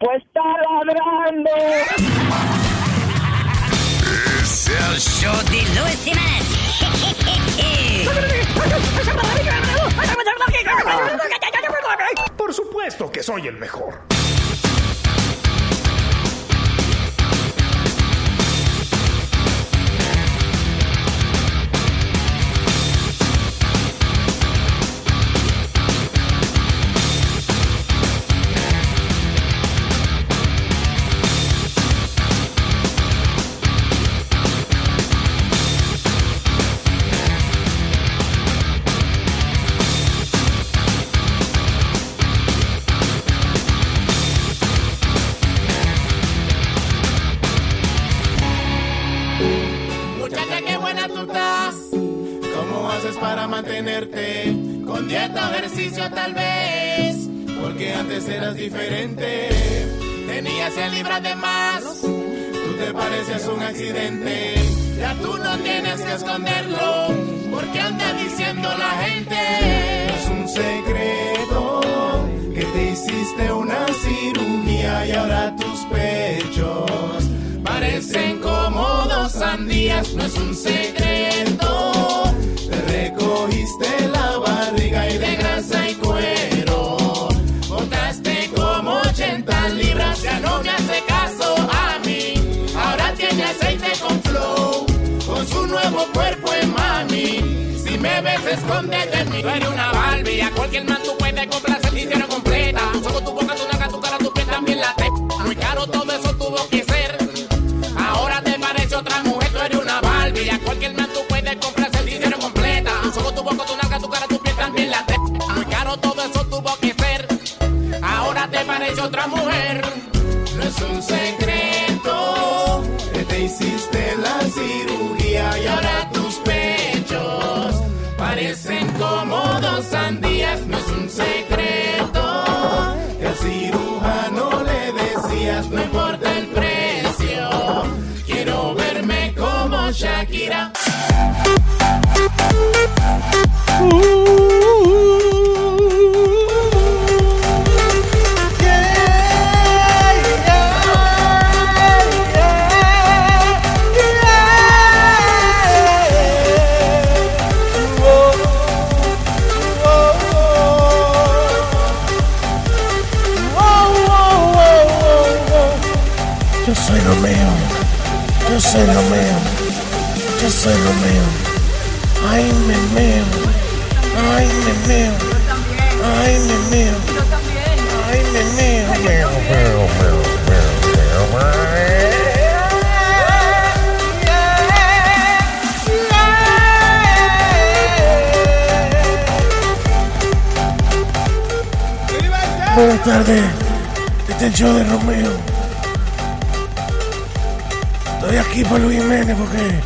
Pues está ladrando. Es el show de Luis Jiménez. Por supuesto que soy el mejor. Para mantenerte? Con dieta, ejercicio tal vez. Porque antes eras diferente. Tenías 100 libras de más. Tú te parecías un accidente. Ya tú no tienes que esconderlo. Porque anda diciendo la gente. Es un secreto que te hiciste una cirugía y ahora tus pechos parecen como dos sandías. No es un secreto. Te recogiste la barriga y de grasa y cuero. Botaste como 80 libras. Ya no me hace caso a mí. Ahora tiene aceite con flow. Con su nuevo cuerpo en mami. Si me ves, escóndete de mí. Tú eres una Barbie. A cualquier man tú puedes comprar servicio completa. Solo tu boca, tu naca, tu cara, tu piel también la te. Muy caro todo eso tuvo que ser. Ahora te parece otra mujer, tú eres una Barbie. A cualquier man boca, tu naca, tu cara, tu piel también la te. Muy caro todo eso tuvo que ser. Ahora te parece otra mujer. Yo soy Romeo. Yo soy Romeo. Yo soy Romeo. Ay, tardes. Este es el show de Romeo. Estoy aquí para Luis Jiménez porque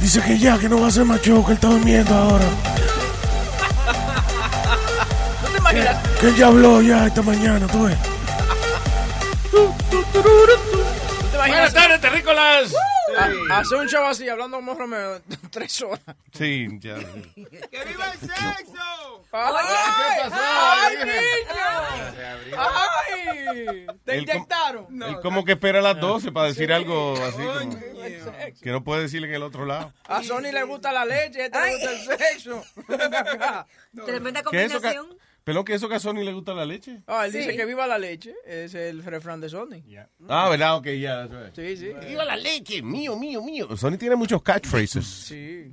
dice que ya, que no va a ser más show, que él está durmiendo ahora. ¿No te imaginas? Que él ya habló ya esta mañana, tú ves. Buenas tardes, terrícolas. Ah, Hace un show así, hablando como Romeo, tres horas. Sí, ya. ¡Que viva el sexo! ¿Qué pasó? ¡Ay, niño! ¡Ay! ¿Te Él com- inyectaron? Él como que espera a las 12 para decir algo así como que no puede decir en el otro lado. A Sony le gusta la leche, a este le gusta el sexo. Tremenda ¿Qué eso que, combinación. ¿Pelón que eso que a Sony le gusta la leche? Ah, él Sí. dice que viva la leche. Es el refrán de Sony. Ah, ¿verdad? Ok, ya. eso es. Sí, sí. ¡Viva la leche! Mío, mío, mío. Sony tiene muchos catchphrases. Sí.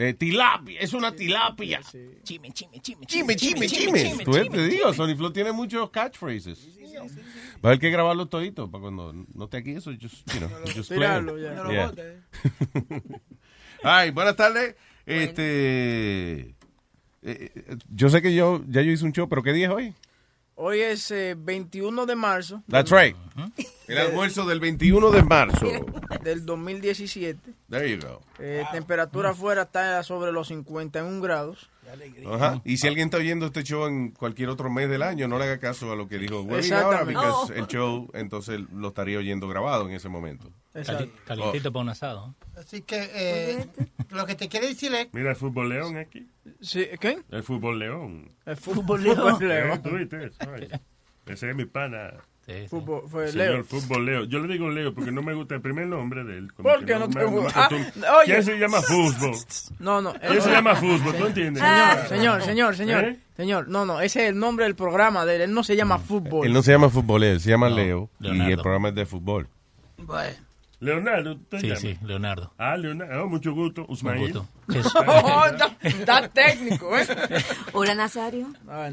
Eh, tilapia, es una tilapia. Chime, chime, chime, Chime, chime, chime. Tú ves, te digo, Sony Flow tiene muchos catchphrases. Va a haber que grabarlo todito para cuando no esté aquí eso, just, you know, just play Tirarlo, ya. No lo Yeah. Ay, buenas tardes. Este, eh, eh, yo sé que yo ya yo hice un show, pero ¿qué día es hoy? Hoy es eh, 21 de marzo That's right. El almuerzo del 21 de marzo. del 2017. There you go. Eh, temperatura afuera está sobre los 51 grados. Ajá. Y si alguien está oyendo este show en cualquier otro mes del año, no le haga caso a lo que dijo Webby ahora, Exactamente. porque el show entonces lo estaría oyendo grabado en ese momento. Exacto. Calientito para un asado. Así que eh, lo que te quiere decir es Mira el fútbol león aquí. Sí, ¿Qué? El fútbol león. El fútbol León. Eh, ¿Tú viste eso? Ay, Ese es mi pana. Fútbol- fue Señor Leo. Fútbol Leo. Yo le digo Leo porque no me gusta el primer nombre de él. Como ¿Por qué no te me- me gusta? Ah, oye. ¿Quién se llama fútbol? No, no. ¿Quién se llama fútbol? ¿Tú entiendes? Señor, señor, señor, señor. ¿Eh? Señor, no, no, ese es el nombre del programa de él. Él no se llama fútbol. Él no se llama fútbol, él se llama No, Leo y Leonardo. el programa es de fútbol. Leonardo, ¿tú te Sí, llamas? sí, Leonardo. Ah, Leonardo. Oh, mucho gusto. Usmail. gusto. Oh, está, está técnico, ¿eh? Hola, Nazario. Ay,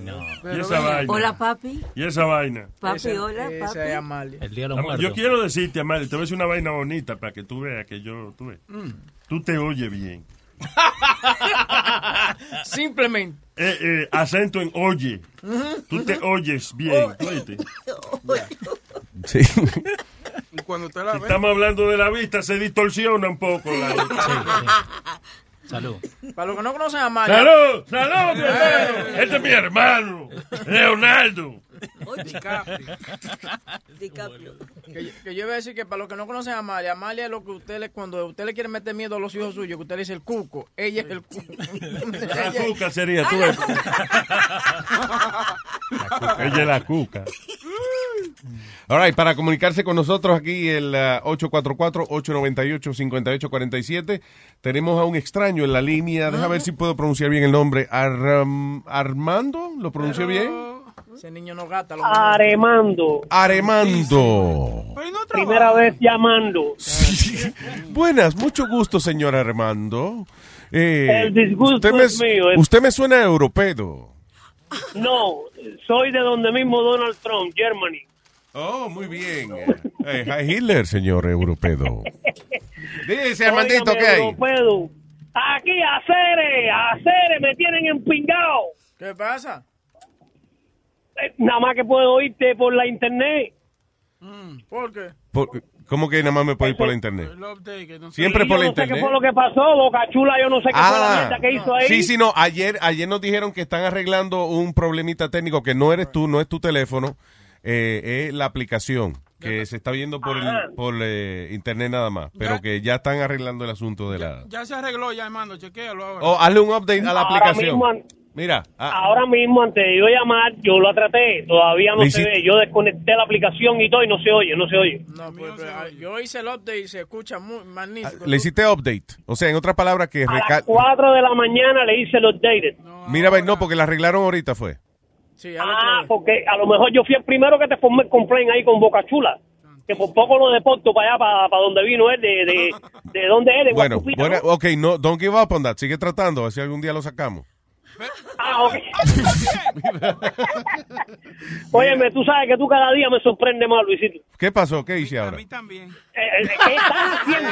no. Y esa vaina. Hola, papi. Y esa vaina. Papi, Esa- hola, esa papi. es Amalia. El día de los Am- muertos. Yo quiero decirte, Amalia, te voy a decir una vaina bonita para que tú veas que yo, tú ves. Mm. Tú te oyes bien. Simplemente. Eh, eh, acento en oye. Tú te oyes bien. ¿tú oíste? Sí. Y cuando usted la Si estamos hablando de la vista, se distorsiona un poco la Salud. Para los que no conocen a Amalia. ¡Salud! ¡Salud, hermano! Este es mi hermano, Leonardo. DiCaprio. Que, que yo iba a decir que para los que no conocen a Amalia, Amalia es lo que usted le, cuando usted le quiere meter miedo a los hijos suyos, que usted le dice el cuco. Ella es el cuco. La cuca sería tú. ves. Ella es la cuca. All right, para comunicarse con nosotros aquí el ah, 844-898-5847 tenemos a un extraño en la línea. Deja ver si puedo pronunciar bien el nombre. Arm- Armando, ¿lo pronunció bien? Ese niño no gata. Lo Aremando. Aremando. Primera vez llamando. Buenas, mucho gusto, señor Armando. Eh, El disgusto usted me, es mío, Usted me suena europeo. No, soy de donde mismo Donald Trump, Germany. Oh, muy bien. Eh, hi Hitler, señor europeo. Dice, Armandito, ¿qué hay? europeo. Aquí, a Cere, a Cere, me tienen empingado. ¿Qué pasa? Nada más que puedo oírte por la internet. ¿Por qué? Por- ¿Cómo que nada más me puedo ir por la internet? Siempre por la no sé qué internet. fue lo que pasó, Boca Chula, yo no sé qué fue la Ah, mierda que hizo ahí. sí, sí, no. Ayer, ayer nos dijeron que están arreglando un problemita técnico que no eres tú, no es tu teléfono, eh, es la aplicación que se está viendo por, el, por eh, internet nada más, pero que ya están arreglando el asunto de la... Ya se arregló, ya, hermano, chequéalo ahora. Oh, hazle un update a la Ahora aplicación. mismo Mira, ah, Ahora mismo, antes de yo llamar, yo lo traté, todavía no se ve. Yo desconecté la aplicación y todo y no se oye, no se oye. No, pues, pues, ah, yo hice el update y se escucha muy magnífico. le hiciste update. O sea, en otras palabras, que A las 4 de la mañana le hice el updated. Mira, ve, no, porque la arreglaron ahorita fue. Ah, porque a lo mejor yo fui el primero que te formé el complaint ahí con Boca Chula. Que por poco lo deporto para allá, para, para donde vino él, de, de, de dónde es, de Bueno, buena- ¿no? ok, no, don't give up on that. Sigue tratando, a ver si algún día lo sacamos. Ah, ok. Óyeme, tú sabes que tú cada día me sorprendes más, Luisito. ¿Qué pasó? ¿Qué hice ahora? Eh, eh, ¿Qué estás haciendo?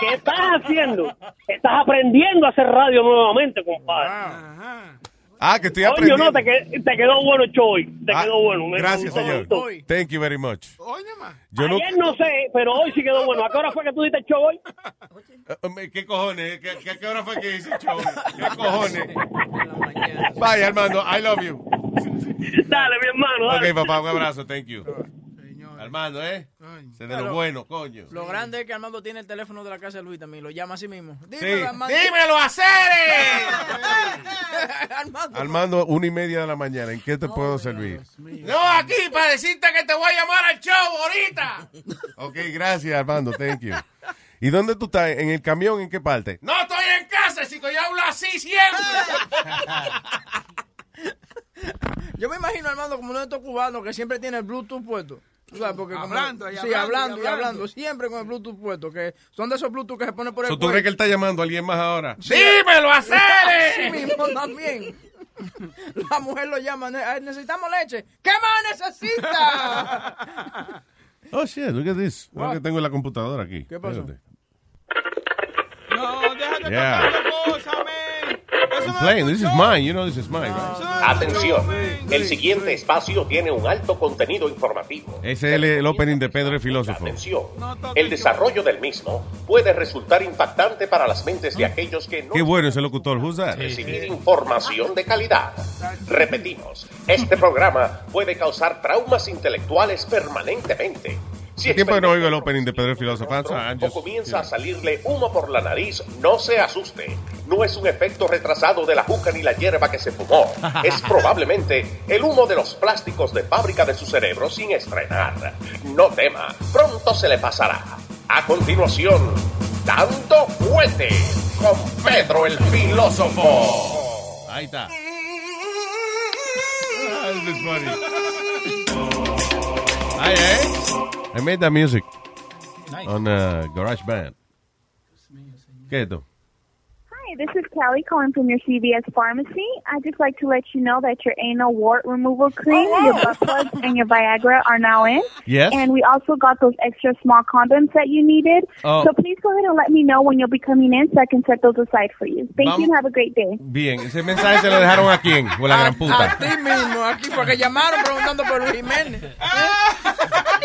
¿Qué estás haciendo? Estás aprendiendo a hacer radio nuevamente, compadre. Ah, que estoy aprendiendo. no, te, que- te quedó bueno el show hoy. Te Ah, quedó bueno. me Gracias, señor. gustó. Thank you very much. Yo no, Ayer no sé, pero hoy sí quedó bueno. ¿A qué hora fue que tú diste el show hoy? Eh, ¿Qué cojones? ¿Qué, qué, qué hora fue que hice show? ¿Qué cojones? Bye, Armando. I love you. Dale, mi hermano. Ok, Dale. papá, un abrazo. Thank you. Armando, ¿eh? Se de lo bueno, coño. Lo grande es que Armando tiene el teléfono de la casa de Luis también. Lo llama mismo. Sí. Dímelo, Armando. ¡Dímelo, Acere! Armando. Armando, una y media de la mañana. ¿En qué te puedo servir? No, aquí para decirte que te voy a llamar al show ahorita. Ok, gracias, Armando. Thank you. ¿Y dónde tú estás? ¿En el camión? ¿En qué parte? No estoy en casa, chico, yo hablo así siempre. Yo me imagino a Armando como uno de estos cubanos que siempre tiene el Bluetooth puesto. ¿Tú sabes? Porque como- Hablando y sí, hablando y hablando y hablando. Siempre con el Bluetooth puesto. Que son de esos Bluetooth que se ponen por el So, ¿Tú crees que él está llamando a alguien más ahora? ¡Dímelo, Sí Acere! mismo también. La mujer lo llama. "Ne- Necesitamos leche. ¿Qué más necesita? Oh, shit, look at this. Lo que tengo en la computadora aquí. ¿Qué pasó? Espérate. No, déjate Yeah. tocar la cosa, man. Eso I'm no playing. es This is mine. You know this is mine, right? Eso El siguiente espacio tiene un alto contenido informativo. Ese es el, el opening de Pedro el filósofo. Atención, el desarrollo del mismo puede resultar impactante para las mentes de aquellos que no Qué bueno ese locutor. Who's that? recibir información de calidad. Repetimos, este programa puede causar traumas intelectuales permanentemente. Si ¿Qué tiempo que no oigo el opening de Pedro el filósofo? Ah, o just- comienza a salirle humo por la nariz, no se asuste. No es un efecto retrasado de la juca ni la hierba que se fumó. Es probablemente el humo de los plásticos de fábrica de su cerebro sin estrenar. No tema, pronto se le pasará. A continuación, Dando Fuete con Pedro el filósofo. Ahí está. Ah, funny. Ay, eh. I made that music on uh, Garage Band. ¿Qué es esto? Hi, this is Kelly calling from your CVS pharmacy. I'd just like to let you know that your anal wart removal cream, oh, your butt plugs, and your Viagra are now in. Yes. And we also got those extra small condoms that you needed. Oh. So please go ahead and let me know when you'll be coming in so I can set those aside for you. Thank you and have a great day. Bien, ese mensaje se lo dejaron a quién, o la gran puta. A puta. ti mismo, aquí fue que llamaron preguntando por Luis Jiménez.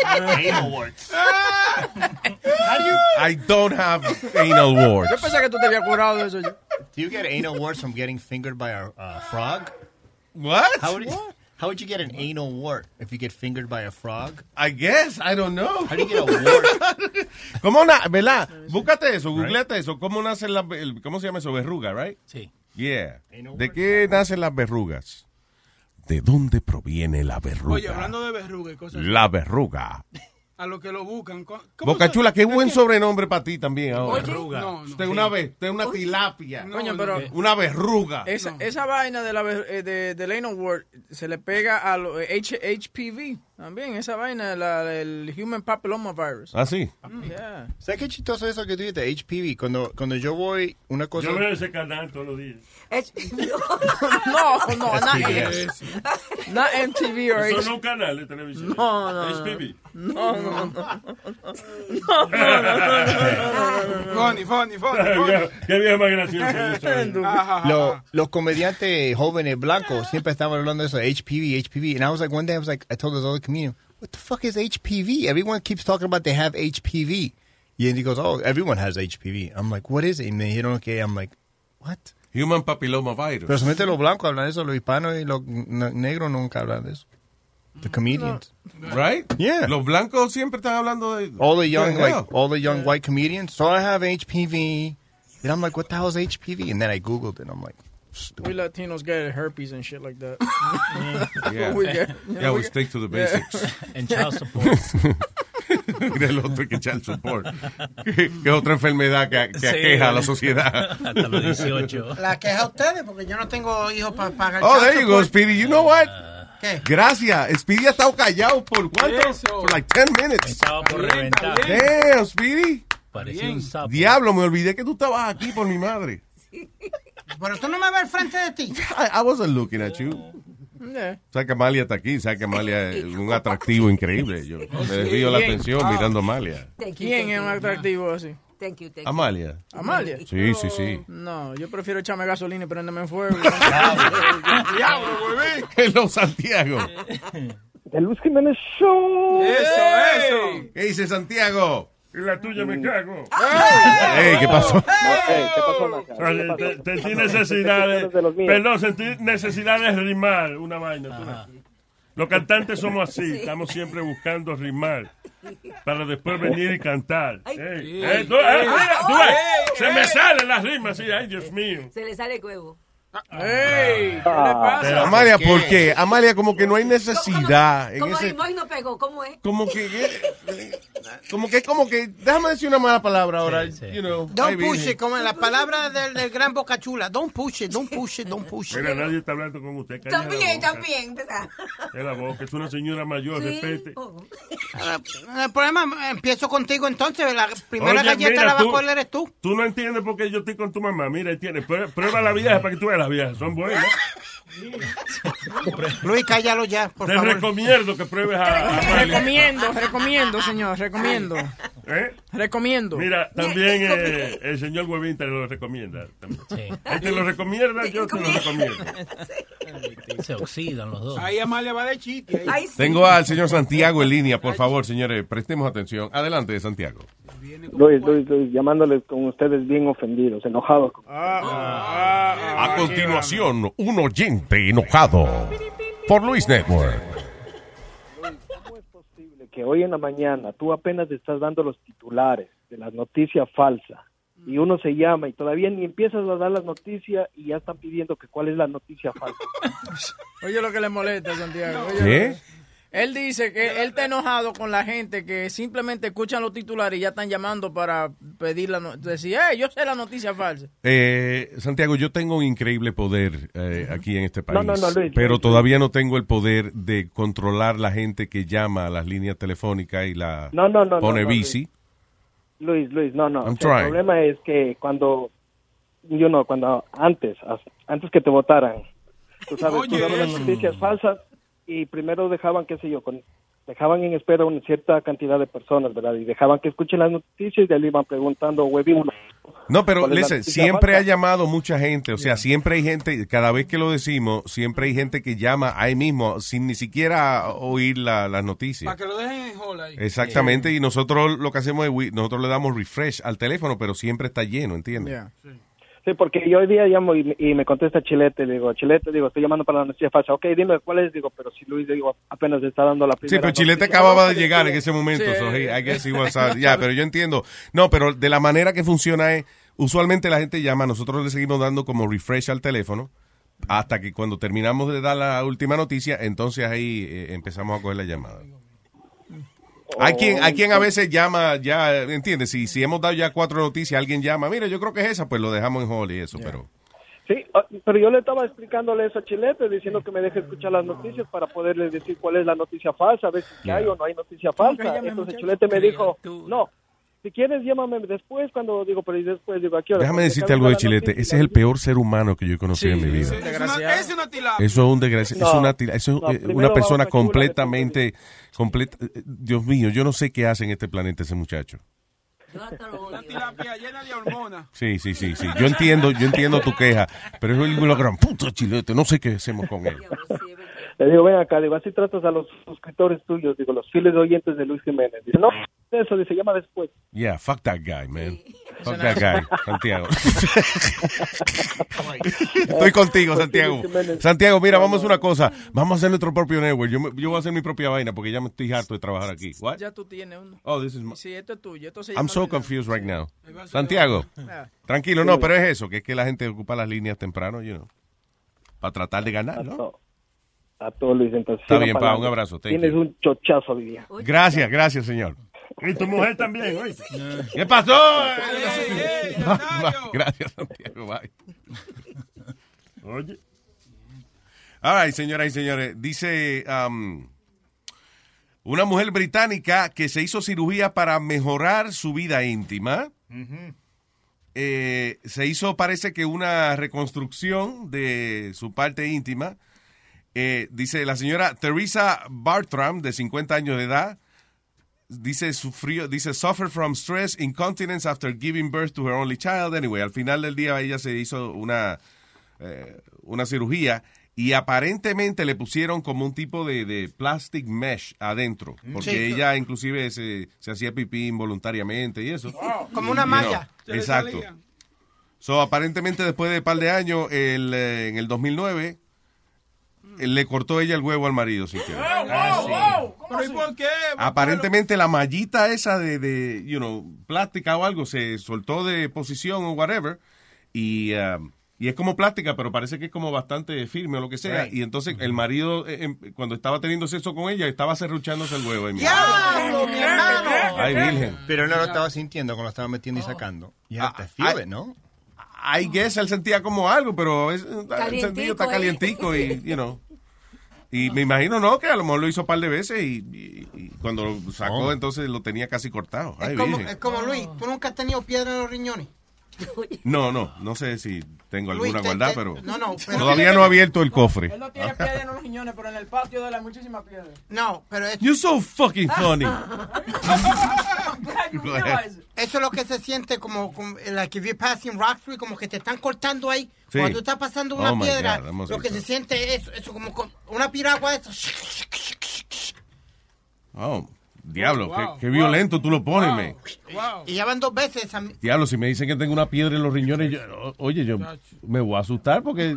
Anal warts. How do you? I don't have anal warts. Yo pensé que tú te habías curado de eso. Do you get anal warts from getting fingered by a uh, frog? What? How would, you, how would you get an anal wart if you get fingered by a frog? I guess, I don't know. How do you get a wart? ¿Cómo na ¿Verdad? Búscate eso, googleate eso. ¿Cómo nacen las, el- ¿cómo se llama eso? Verruga, right? Sí. Yeah. ¿De qué nacen las verrugas? ¿De dónde proviene la verruga? Oye, hablando de verruga y cosas así, La verruga. a lo que lo buscan. co- ¿cómo Boca se- Chula, qué buen sobrenombre para ti también ahora. Oye, no, no. Usted una vez, usted una tilapia. Coño, pero Una verruga. esa, esa vaina de la ver- eh, de, del anal wart se le pega a lo- eh, H- HPV también. Esa vaina, la, el Human Papilloma Virus. ¿Ah, sí? Yeah. ¿Sabes qué chistoso eso que tú dices? HPV. Cuando, cuando yo voy, una cosa. Yo veo ese canal todos los días. No, no, not, SBS. not MTV or Eso no H- es un canal de televisión. No, no, no. HPV. No, no, no. No, no, no, no, no. Funny, funny, funny. Qué bien más gracioso los comediantes jóvenes blancos siempre estaban hablando de eso, HPV, HPV. And I was like, one day I was like, I told this other comedian, what the fuck is HPV? Everyone keeps talking about they have HPV. Yeah, And he goes, oh, everyone has HPV. I'm like, what is it? Y me dijeron, okay. I'm like, what? Human Papilloma Virus. Pero solamente los blancos hablan de eso, los hispanos y los n- negros nunca hablan de eso. The mm, comedians. Right? Yeah. Los blancos siempre están hablando de... All the young, What hell? like, all the young white comedians. So I have HPV. And I'm like, what the hell is HPV? And then I Googled it. And I'm like, We Latinos get herpes and shit like that. Yeah. We get- Yeah, we stick to the Yeah. basics. And child support. Mira el otro que child support. que, que otra enfermedad que, que Sí. aqueja a la sociedad. Hasta los 18. La queja a ustedes, porque yo no tengo hijos para pagar. Oh, there you go. Speedy. You know what? ¿Qué? Gracias. Speedy ha estado callado por cuánto? For like 10 minutes. Estaba por reventar. Damn, Speedy. Parecía un sapo. Diablo, me olvidé que tú estabas aquí por mi madre. Pero tú no me ves al frente de ti. I, I wasn't looking at you. Yeah. Sabes que Amalia está aquí, sabes que Amalia es un atractivo increíble. Yo me desvío la atención Ah. mirando a Amalia. Thank you, ¿Quién es un atractivo así? Thank you, thank you. Amalia. ¿Amalia? Sí, sí, sí. No, yo prefiero echarme gasolina y prenderme en fuego. Diablo, güey. Hello, Santiago. The Luis Jiménez Show. Eso, eso. ¿Qué dice Santiago? Y la tuya me cago. Ey, ¿qué pasó? ¿Qué pasó, Sentí necesidad de, de los míos. perdón, sentí necesidad de rimar una vaina. Los cantantes somos así, estamos siempre buscando rimar para después venir y cantar. Se me salen las rimas, sí, ay, Dios mío. Se le sale el huevo. ¡Ey! ¿Qué le Pero- pasa? Amalia, ¿por qué? Amalia, como que no hay necesidad en Como ese... rimó y no pegó, ¿cómo es? Como que... Como que, como que... Déjame decir una mala palabra ahora. You know, ay, Don't push it, como en la palabra del, del gran Boca Chula. Don't push it, don't push it, don't push it. Mira, nadie está hablando con usted. También, también, ¿verdad? Es la boca, es una señora mayor, Sí. respete. Oh. Ah, El problema, empiezo contigo entonces. La primera Oye, galleta mira, la va a coger eres tú. Tú no entiendes por qué yo estoy con tu mamá. Mira, ahí tienes. Prue- Prueba la vieja para que tú veas las viejas. Son buenas. Luis, cállalo ya, por Te favor. recomiendo que pruebes a. Recomiendo, recomiendo, señor, recomiendo. ¿Eh? Recomiendo. Mira, también eh, el señor Huevín te lo recomienda. también. Él te lo recomienda, yo te lo recomiendo. Se oxidan los dos. Ahí Amalia va de chiste. Tengo al señor Santiago en línea, por favor, señores, prestemos atención. Adelante, Santiago. Luis, Luis, Luis, llamándoles con ustedes bien ofendidos, enojados. A continuación, un oyente enojado por Luis Network. Que hoy en la mañana tú apenas estás dando los titulares de las noticias falsas y uno se llama y todavía ni empiezas a dar las noticias y ya están pidiendo que cuál es la noticia falsa. Oye lo que le molesta, Santiago. Oye, ¿Qué? Él dice que él está enojado con la gente que simplemente escuchan los titulares y ya están llamando para pedir la noticia. Decir, hey, yo sé la noticia falsa. Eh, Santiago, yo tengo un increíble poder eh, aquí en este país, No, no, no, Luis, pero Luis, todavía no tengo el poder de controlar la gente que llama a las líneas telefónicas y la No, no, no, no, pone no, bici. Luis, Luis, no, no. I'm O sea, trying. el problema es que cuando, yo no, cuando antes, antes que te votaran, tú sabes, tú dabas las noticias falsas y primero dejaban, qué sé yo, con, dejaban en espera una cierta cantidad de personas, ¿verdad? Y dejaban que escuchen las noticias y de ahí le iban preguntando, huevín, No, pero ¿Cuál es la listen, siempre ha llamado mucha gente, o sea, siempre hay gente, cada vez que lo decimos, siempre hay gente que llama ahí mismo sin ni siquiera oír la- las noticias. Para que lo dejen en hold ahí. Exactamente, y nosotros lo que hacemos es, nosotros le damos refresh al teléfono, pero siempre está lleno, ¿entiendes? Sí, porque yo hoy día llamo y, y me contesta Chilete, le digo, Chilete, digo, estoy llamando para la noticia falsa. Ok, dime cuál es, digo, pero si Luis, digo, apenas está dando la primera Sí, pero Chilete noticia. acababa de llegar sí. en ese momento. Sí. so he- I guess he was, uh, ya, pero yo entiendo. No, pero de la manera que funciona es, usualmente la gente llama, nosotros le seguimos dando como refresh al teléfono, hasta que cuando terminamos de dar la última noticia, entonces ahí eh, empezamos a coger la llamada. Hay quien, hay quien a veces llama, ya, ¿entiendes? Si, si hemos dado ya cuatro noticias, alguien llama, mira, yo creo que es esa, pues lo dejamos en hold y eso, pero... Sí, ah, pero yo le estaba explicándole eso a Chilete, diciendo que me deje escuchar las noticias para poderle decir cuál es la noticia falsa, a ver si hay o no hay noticia falsa. Entonces. Chilete me dijo, no, si quieres llámame después, cuando digo, pero y después digo, ¿a qué hora? Déjame decirte algo de la Chilete, ese es el peor ser humano que yo he conocido en mi vida. Desgraciado. Es una tilapia. Eso es un desgracia, es No, una, tira- eso es no, eh, una persona completamente, completa, eh, Dios mío, yo no sé qué hace en este planeta ese muchacho. Una tilapia llena de hormonas. Sí, sí, sí, sí, yo entiendo, yo entiendo tu queja, pero es una gran puta chilete, no sé qué hacemos con él. Le digo, ven acá, digo, así tratas a los suscriptores tuyos, digo, los fieles oyentes de Luis Jiménez. Dice, no, eso, dice, llama después. Yeah, fuck that guy, man. Fuck that guy, Santiago. Estoy contigo, Santiago. Santiago, mira, vamos a hacer una cosa. Vamos a hacer nuestro propio network. Yo, me- yo voy a hacer mi propia vaina porque ya me estoy harto de trabajar aquí. What? Ya tú tienes uno. Oh, this is my- Sí, esto es tuyo. Esto se I'm so confused right now. Santiago, Ah. tranquilo, no, pero es eso, que es que la gente ocupa las líneas temprano, you know, para tratar de ganar, ¿no? A todos, Luis, entonces. Está sigan bien, pa, un abrazo, thank Tienes you. un chochazo, diría. Gracias, gracias, señor. Y tu mujer también, oye. ¿Qué pasó? Gracias, Santiago. Bye. Oye. All right, señoras y señores. Dice um, una mujer británica que se hizo cirugía para mejorar su vida íntima. Eh, se hizo, parece que una reconstrucción de su parte íntima. Eh, dice la señora Teresa Bartram, de 50 años de edad, dice sufrió, dice suffer from stress, incontinence after giving birth to her only child. Anyway, al final del día ella se hizo una, eh, una cirugía y aparentemente le pusieron como un tipo de, de plastic mesh adentro, porque Sí. ella inclusive se, se hacía pipí involuntariamente y eso. Como una malla. Exacto. So, aparentemente después de un par de años, el, eh, en el 2009, eh, le cortó ella el huevo al marido, sin querer. ¿Pero y por qué? Aparentemente la mallita esa de, de, you know, plástica o algo se soltó de posición o whatever y, um, y es como plástica, pero parece que es como bastante firme o lo que sea. Right. Y entonces el marido, eh, em, cuando estaba teniendo sexo con ella, estaba serruchándose el huevo. ahí mismo. ¡Diablo, mi hermano! Ay, virgen. Pero no lo estaba sintiendo cuando lo estaba metiendo y sacando. Have to feel I- it, ¿no? I guess él sentía como algo, pero es, el sentido está ¿eh? calientico y, you know. Y me imagino, no, que a lo mejor lo hizo un par de veces y, y- y cuando lo sacó, Oh. entonces lo tenía casi cortado. Ay, Es como, es como Luis, tú nunca has tenido piedra en los riñones. No, no, no sé si tengo Luis, alguna te- guardada, te- pero, no, no, pero- todavía no he abierto el cofre. Él no tiene piedra en los riñones, pero en el patio de él hay muchísimas piedras. No, pero es- You're so fucking funny. Eso es lo que se siente como, como like if you're passing rock through, como que te están cortando ahí. Sí. Cuando tú estás pasando una Oh, piedra, God, lo que se siente es eso, como con una piragua de eso. Oh, diablo, Wow, qué, wow, qué violento tú lo pones, man. Y ya van dos veces. a mí. Diablo, si me dicen que tengo una piedra en los riñones, yo- oye, yo me voy a asustar porque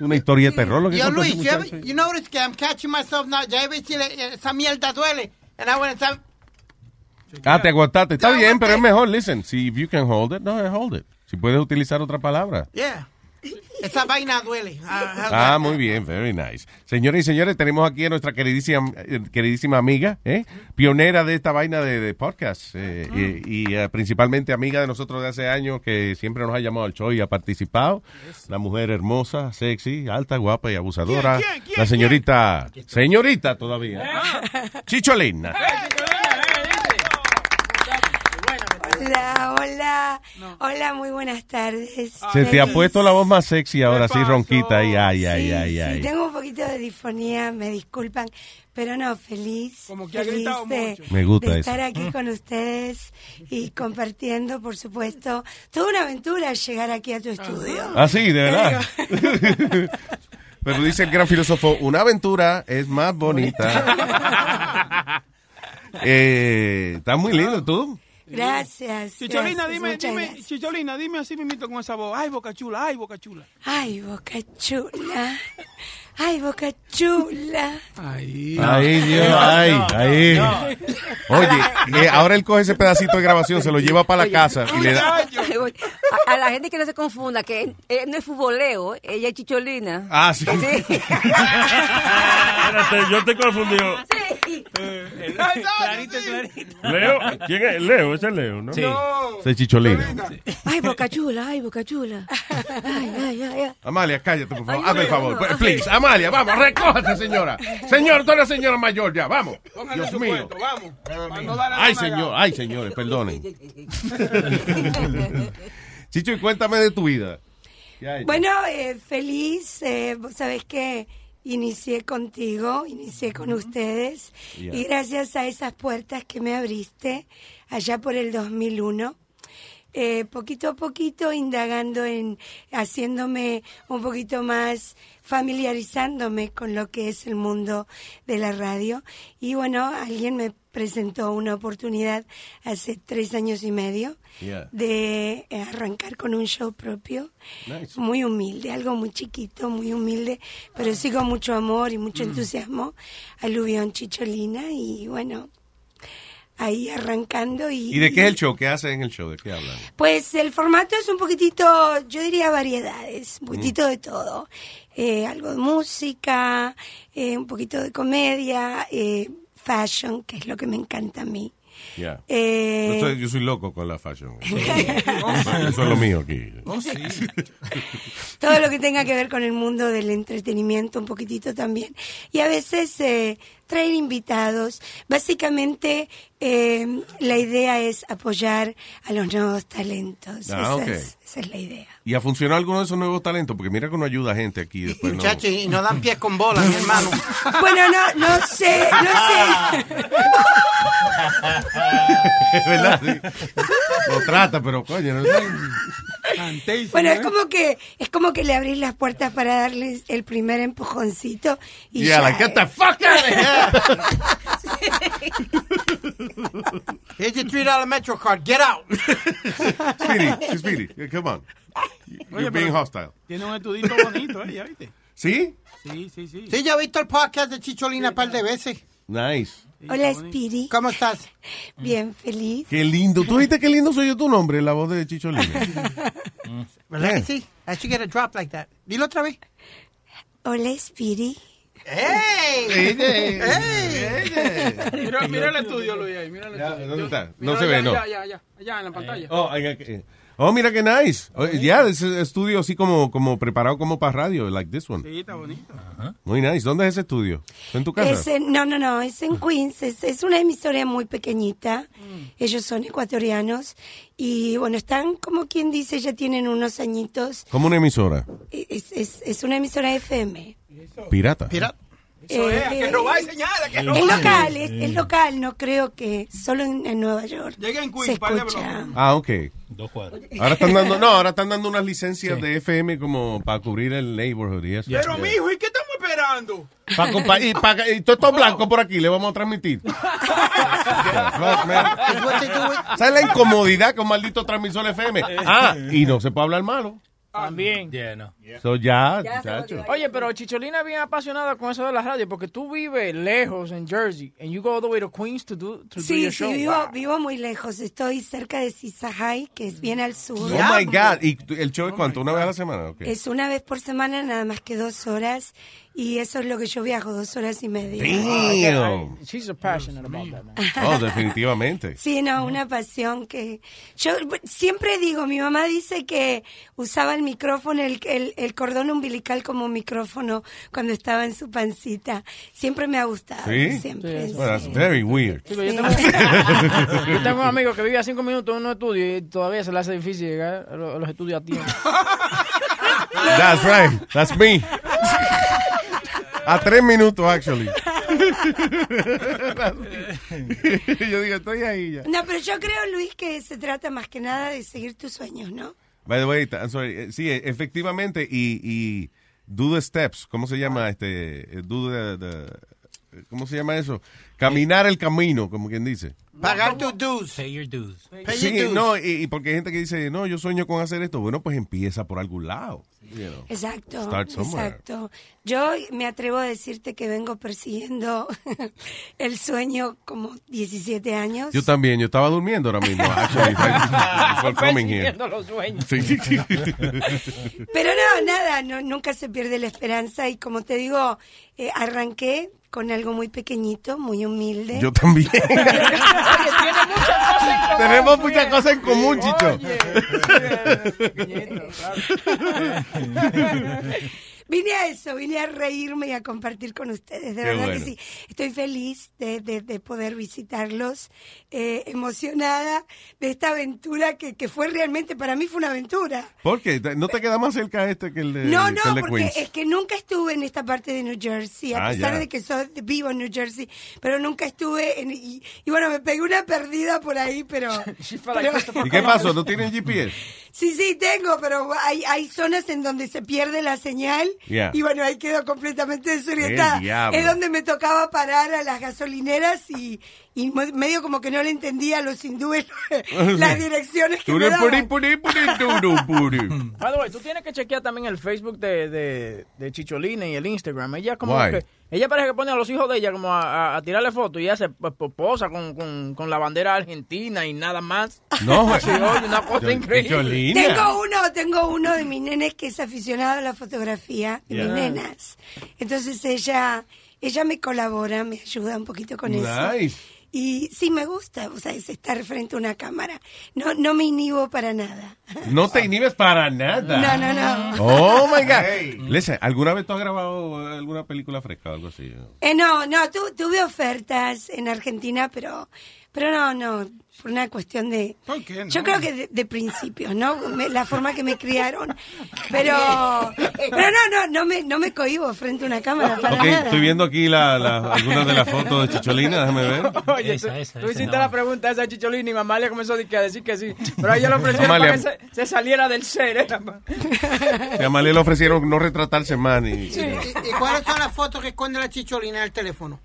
una historia de terror lo que Yo, Luis, you, ever- you notice que I'm catching myself now. Ya ves si le- esa mierda duele. And I went and Ah, te aguantaste. Está bien, pero es mejor, listen. Si if you can hold it, no, hold it. Si puedes utilizar otra palabra. Yeah. Esa vaina duele. Ah, Ah, muy bien, very nice. Señores y señores, tenemos aquí a nuestra queridísima, eh, queridísima amiga, ¿eh? pionera de esta vaina de, de podcast eh, y, y, eh, principalmente amiga de nosotros de hace años que siempre nos ha llamado al show y ha participado. Una mujer hermosa, sexy, alta, guapa y abusadora. ¿Quién, quién, quién, La señorita, señorita todavía, Chicholina. Hola, hola. Hola, muy buenas tardes. Se te ha puesto la voz más sexy ahora, así ronquita y ay, ay, Sí, ay, sí, ay. tengo un poquito de disfonía, me disculpan, pero no, feliz. Como que ha feliz de, mucho. Me gusta de eso. estar aquí con ustedes y compartiendo, por supuesto, toda una aventura llegar aquí a tu estudio. Ah, sí, de verdad. Pero dice el gran filósofo, una aventura es más bonita. eh, está muy lindo tú. Gracias. Chicholina, gracias, dime, dime, gracias. Chicholina, dime así mismito con esa voz. Ay, boca chula, ay, boca chula. Ay, boca chula. Ay, boca chula. Ay, Ay, Dios, ay, ay. Oye, eh, ahora él coge ese pedacito de grabación, se lo lleva para la casa y le da... A, a la gente que no se confunda, que él, él no es futboleo, ella es chicholina. Ah, sí. Espérate, yo te confundí. Clarito, clarito. Leo, ¿quién es? Leo, ese es Leo, ¿no? Sí. Se chicholina. Ay, boca chula, ay, boca chula. Ay, ay, ay, ay. Amalia, cállate, por favor. Hazme el favor. Please, Amalia, vamos, recójate, señora. Señor, tú eres señora mayor ya, vamos. Póngale Dios mío. cuento, vamos. Ay, señor, ay, señores, perdonen. Chicho, y cuéntame de tu vida. Bueno, eh, feliz. eh, vos sabés que inicié contigo, inicié con ustedes. Yeah. Y gracias a esas puertas que me abriste allá por el 2001. Eh, poquito a poquito indagando en haciéndome un poquito más familiarizándome con lo que es el mundo de la radio y bueno alguien me presentó una oportunidad hace tres años y medio Yeah. de eh, arrancar con un show propio, Nice. muy humilde, algo muy chiquito, muy humilde, pero sí con mucho amor y mucho Mm. entusiasmo, Aluvión Chicholina y bueno, ahí arrancando y... ¿Y de qué es el show? ¿Qué hacen en el show? ¿De qué hablan? Pues el formato es un poquitito, yo diría variedades, un poquitito de todo. Eh, algo de música, eh, un poquito de comedia, eh, fashion, que es lo que me encanta a mí. Ya. Eh, Yo, soy, yo soy loco con la fashion. Eso es lo mío aquí. todo lo que tenga que ver con el mundo del entretenimiento un poquitito también. Y a veces eh, traer invitados. Básicamente eh, la idea es apoyar a los nuevos talentos. Ah, esa, ok. es, esa es la idea. ¿Y ha funcionado alguno de esos nuevos talentos? Porque mira que uno ayuda a gente aquí después. No. Muchachos, y no dan pies con bola, mi hermano. Bueno, no, no sé, no sé. Es verdad, sí. Lo trata, pero coño, no Bueno, es como que es como que le abrís las puertas para darles el primer empujoncito y Yeah, ya. like, get the fuck out of here. Here's your three dollar Metro card. Get out. Speedy, Speedy, come on. You're Oye, being hostile. Tiene un estudito bonito, ¿eh? ¿Ya viste? ¿Sí? Sí, sí, sí. Sí, ya he visto el podcast de Chicholina un par de veces. Nice. Hola, Speedy. ¿Cómo estás? Bien, feliz. Qué lindo. ¿Tú viste qué lindo soy yo tu nombre? La voz de Chicholina. ¿Verdad que sí? I should get a drop like that. Dilo otra vez. Hola, Speedy. ¡Ey! Mira, mira el estudio, Luis, ahí. Mira el estudio. ¿dónde está? Mira, No se allá, ve, no. Allá, allá, allá, allá, en la pantalla. Oh, hay que- Oh, mira qué nice. Oh, Ya, ese estudio así como, como preparado como para radio, like this one. Sí, está bonito. Muy nice. ¿Dónde es ese estudio? ¿En tu casa? Es en- no, no, no, es en Queens, es, es una emisora muy pequeñita, ellos son ecuatorianos y bueno, están como quien dice, ya tienen unos añitos, Como una emisora. es, es, es una emisora FM. Pirata. Eso es, Eh, que señales, que Es local, es, es local, no creo que solo en, en Nueva York Llega en se Queens, par de escucha. Ah, ok. Dos cuadros. Ahora están dando, no, ahora están dando unas licencias de FM como para cubrir el neighborhood y eso. Pero, mijo, ¿y qué estamos esperando? Pa compa- y, pa- y todo esto blanco por aquí le vamos a transmitir. ¿Sabes la incomodidad con maldito transmisor FM? Ah, y no se puede hablar malo. También. Yeah, no. So ya, muchacho. Oye, pero Chicholina es bien apasionada con eso de la radio, porque tú vives lejos en Jersey, and you go all the way to Queens to do, to do Sí, your sí, show. vivo, Wow. vivo muy lejos, estoy cerca de Sisahai, que es bien al sur. Oh my God. ¿Y el show es cuánto? ¿Una vez a la semana? Ok. Es una vez por semana, nada más que dos horas. Y eso es lo que yo viajo, dos horas y media. Damn. She's passionate about that, man. Oh, definitivamente. Sí, no, una pasión que... Yo siempre digo, mi mamá dice que usaba el micrófono, el, el, el cordón umbilical como micrófono cuando estaba en su pancita. Siempre me ha gustado. ¿Sí? Siempre. Well, that's very weird. Sí, yo, tengo, yo tengo un amigo que vive a cinco minutos en un estudio y todavía se le hace difícil llegar a los, a los estudios a tiempo. That's right. That's me. A tres minutos, actually. Yo digo, estoy ahí ya. No, pero yo creo, Luis, que se trata más que nada de seguir tus sueños, ¿no? By the way, I'm sorry. eh, Sí, eh, efectivamente, y, y do the steps. ¿Cómo se llama este? eh, Do the, the- ¿Cómo se llama eso? Caminar el camino, como quien dice. Pagar tus dues. Pay your dues. Pay Sí, your dues. no, y, y porque hay gente que dice, no, yo sueño con hacer esto. Bueno, pues empieza por algún lado. You know. Exacto, Start somewhere. exacto. Yo me atrevo a decirte que vengo persiguiendo el sueño como 17 años. Yo también, yo estaba durmiendo ahora mismo. Actually, before coming here. Persiguiendo los sueños. Sí. Pero no, nada, no, nunca se pierde la esperanza y como te digo, eh, arranqué con algo muy pequeñito, muy humilde. Yo también. Oye, tiene muchas cosas en común. Tenemos muchas cosas en común, Chicho. Vine a eso, vine a reírme y a compartir con ustedes. De Qué verdad bueno. que sí. Estoy feliz de, de- de poder visitarlos, eh, emocionada de esta aventura que, que fue realmente, para mí fue una aventura. ¿Por qué? ¿No te queda más cerca este que el de, No, no, de porque Queens? es que nunca estuve en esta parte de New Jersey, a Ah, pesar ya. de que soy, vivo en New Jersey, pero nunca estuve en, y, y bueno, me pegué una perdida por ahí, pero... pero- ¿Y qué pasó? ¿No tienen GPS? Sí, sí, tengo, pero hay, hay zonas en donde se pierde la señal Yeah. y bueno, ahí quedo completamente desorientada. Es donde me tocaba parar a las gasolineras y, y me- medio como que no le entendía a los hindúes las direcciones que me daban. By the way, tú tienes que chequear también el Facebook de, de, de Chicholina y el Instagram. Ella como Why? que, ella parece que pone a los hijos de ella como a, a- a tirarle fotos y ella se posa con, con, con la bandera argentina y nada más. No, Sí, oye, una cosa increíble. Chicholina. Tengo uno, tengo uno de mis nenes que es aficionado a la fotografía, de Yeah. mis nenas. Entonces ella, ella me colabora, me ayuda un poquito con eso. Y sí me gusta, o sea, es estar frente a una cámara. No, no me inhibo para nada. No te inhibes para nada. No, no, no. Oh my God. Listen, ¿alguna vez tú has grabado alguna película fresca o algo así? Eh, no, no, tu- tuve ofertas en Argentina, pero, pero no, no, por una cuestión de... ¿Por qué no? Yo creo que de, de principios, ¿no? Me- la forma que me criaron. Pero, pero no, no, no me, no me cohibo frente a una cámara para Ok, nada. estoy viendo aquí la, la- algunas de las fotos de Chicholina, déjame ver. Oye, Esa, tú, esa, tú esa, hiciste no. la pregunta esa a Chicholina y mamá le comenzó a decir que- sí. Pero a ella le ofrecieron Amalia. para que se, se saliera del ser. Y a Malia le ofrecieron no retratarse más ni... ¿Y, y cuáles son las fotos que esconde la chicholina del teléfono?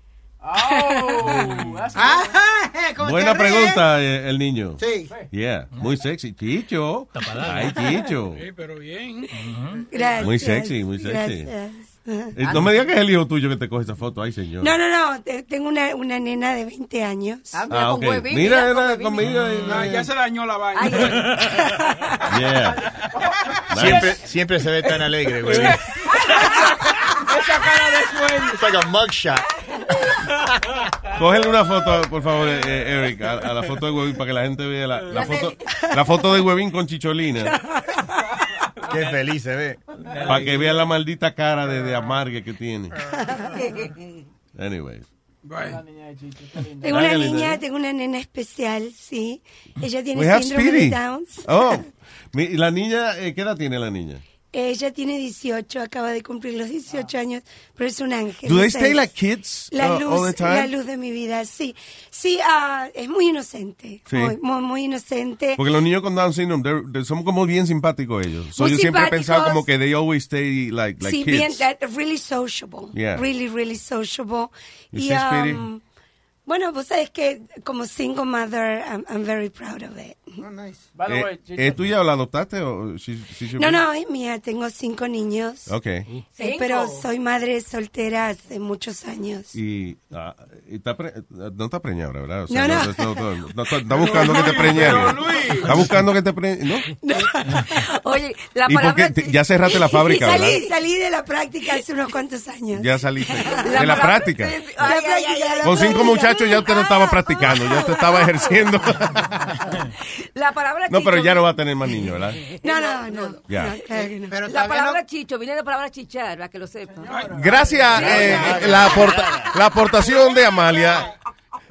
Oh, that's- ¿cómo Buena pregunta, eh, el niño. Sí. Yeah, muy sexy. Chicho. Ay, Chicho. Sí, pero bien. Gracias. Muy sexy, muy sexy. Gracias. Eh, No me digas que es el hijo tuyo que te coge esa foto. Ay, señor. No, no, no, te- tengo una, una nena de 20 años. Ah, ok. Mira, era conmigo. eh, Ah, ya se dañó la vaina. Yeah. Siempre, siempre se ve tan alegre, güey. Esa cara de sueño. It's like a mugshot. Cógele una foto, por favor, eh, Eric, a, a la foto de Huevín para que la gente vea la, la foto, la foto de Huevín con Chicholina. Qué feliz se ve. Para que vean la maldita cara de, de amargue que tiene. Anyways. Tengo una niña, tengo una nena especial, sí. Ella tiene síndrome de Down. Oh, mi- ¿y la niña, eh, ¿qué edad tiene la niña? Ella tiene 18, acaba de cumplir los 18 años, pero es un ángel. Do they stay like kids La uh, luz, all the time? la luz de mi vida, sí. Sí, ah, es muy inocente. Sí. Muy, muy, muy inocente. Porque los niños con Down syndrome, they're- they're- son como bien simpáticos ellos. So yo siempre he pensado como que they always stay like, like sí, kids. bien, that, really sociable. Yeah. Really, really sociable. Y, um, bueno, vos sabés que como single mother, I'm, I'm very proud of it. Oh, nice. Eh, ¿Es tuya o la adoptaste? O she- she should No, be? no, es mía. Tengo cinco niños. Ok. Eh, pero soy madre soltera hace muchos años. Y, ah, y está pre- no está preñada, ahora, ¿verdad? No, no. no, no, no, está, buscando que te preñe. Está buscando que te preñe. ¿no? Oye, la ¿Y por palabra- qué? Te- Ya cerraste la fábrica, ¿verdad? salí, salí de la práctica hace unos cuantos años. Ya saliste. La De la práctica. Con cinco muchachos ya usted no estaba practicando, ya usted estaba ejerciendo. La palabra No, pero chicho- ya no va a tener más niños, ¿verdad? No, no, no. Ya. no. Pero La palabra chicho viene de la palabra chichar, para que lo sepan. Gracias, eh, la, aporta- la aportación de Amalia.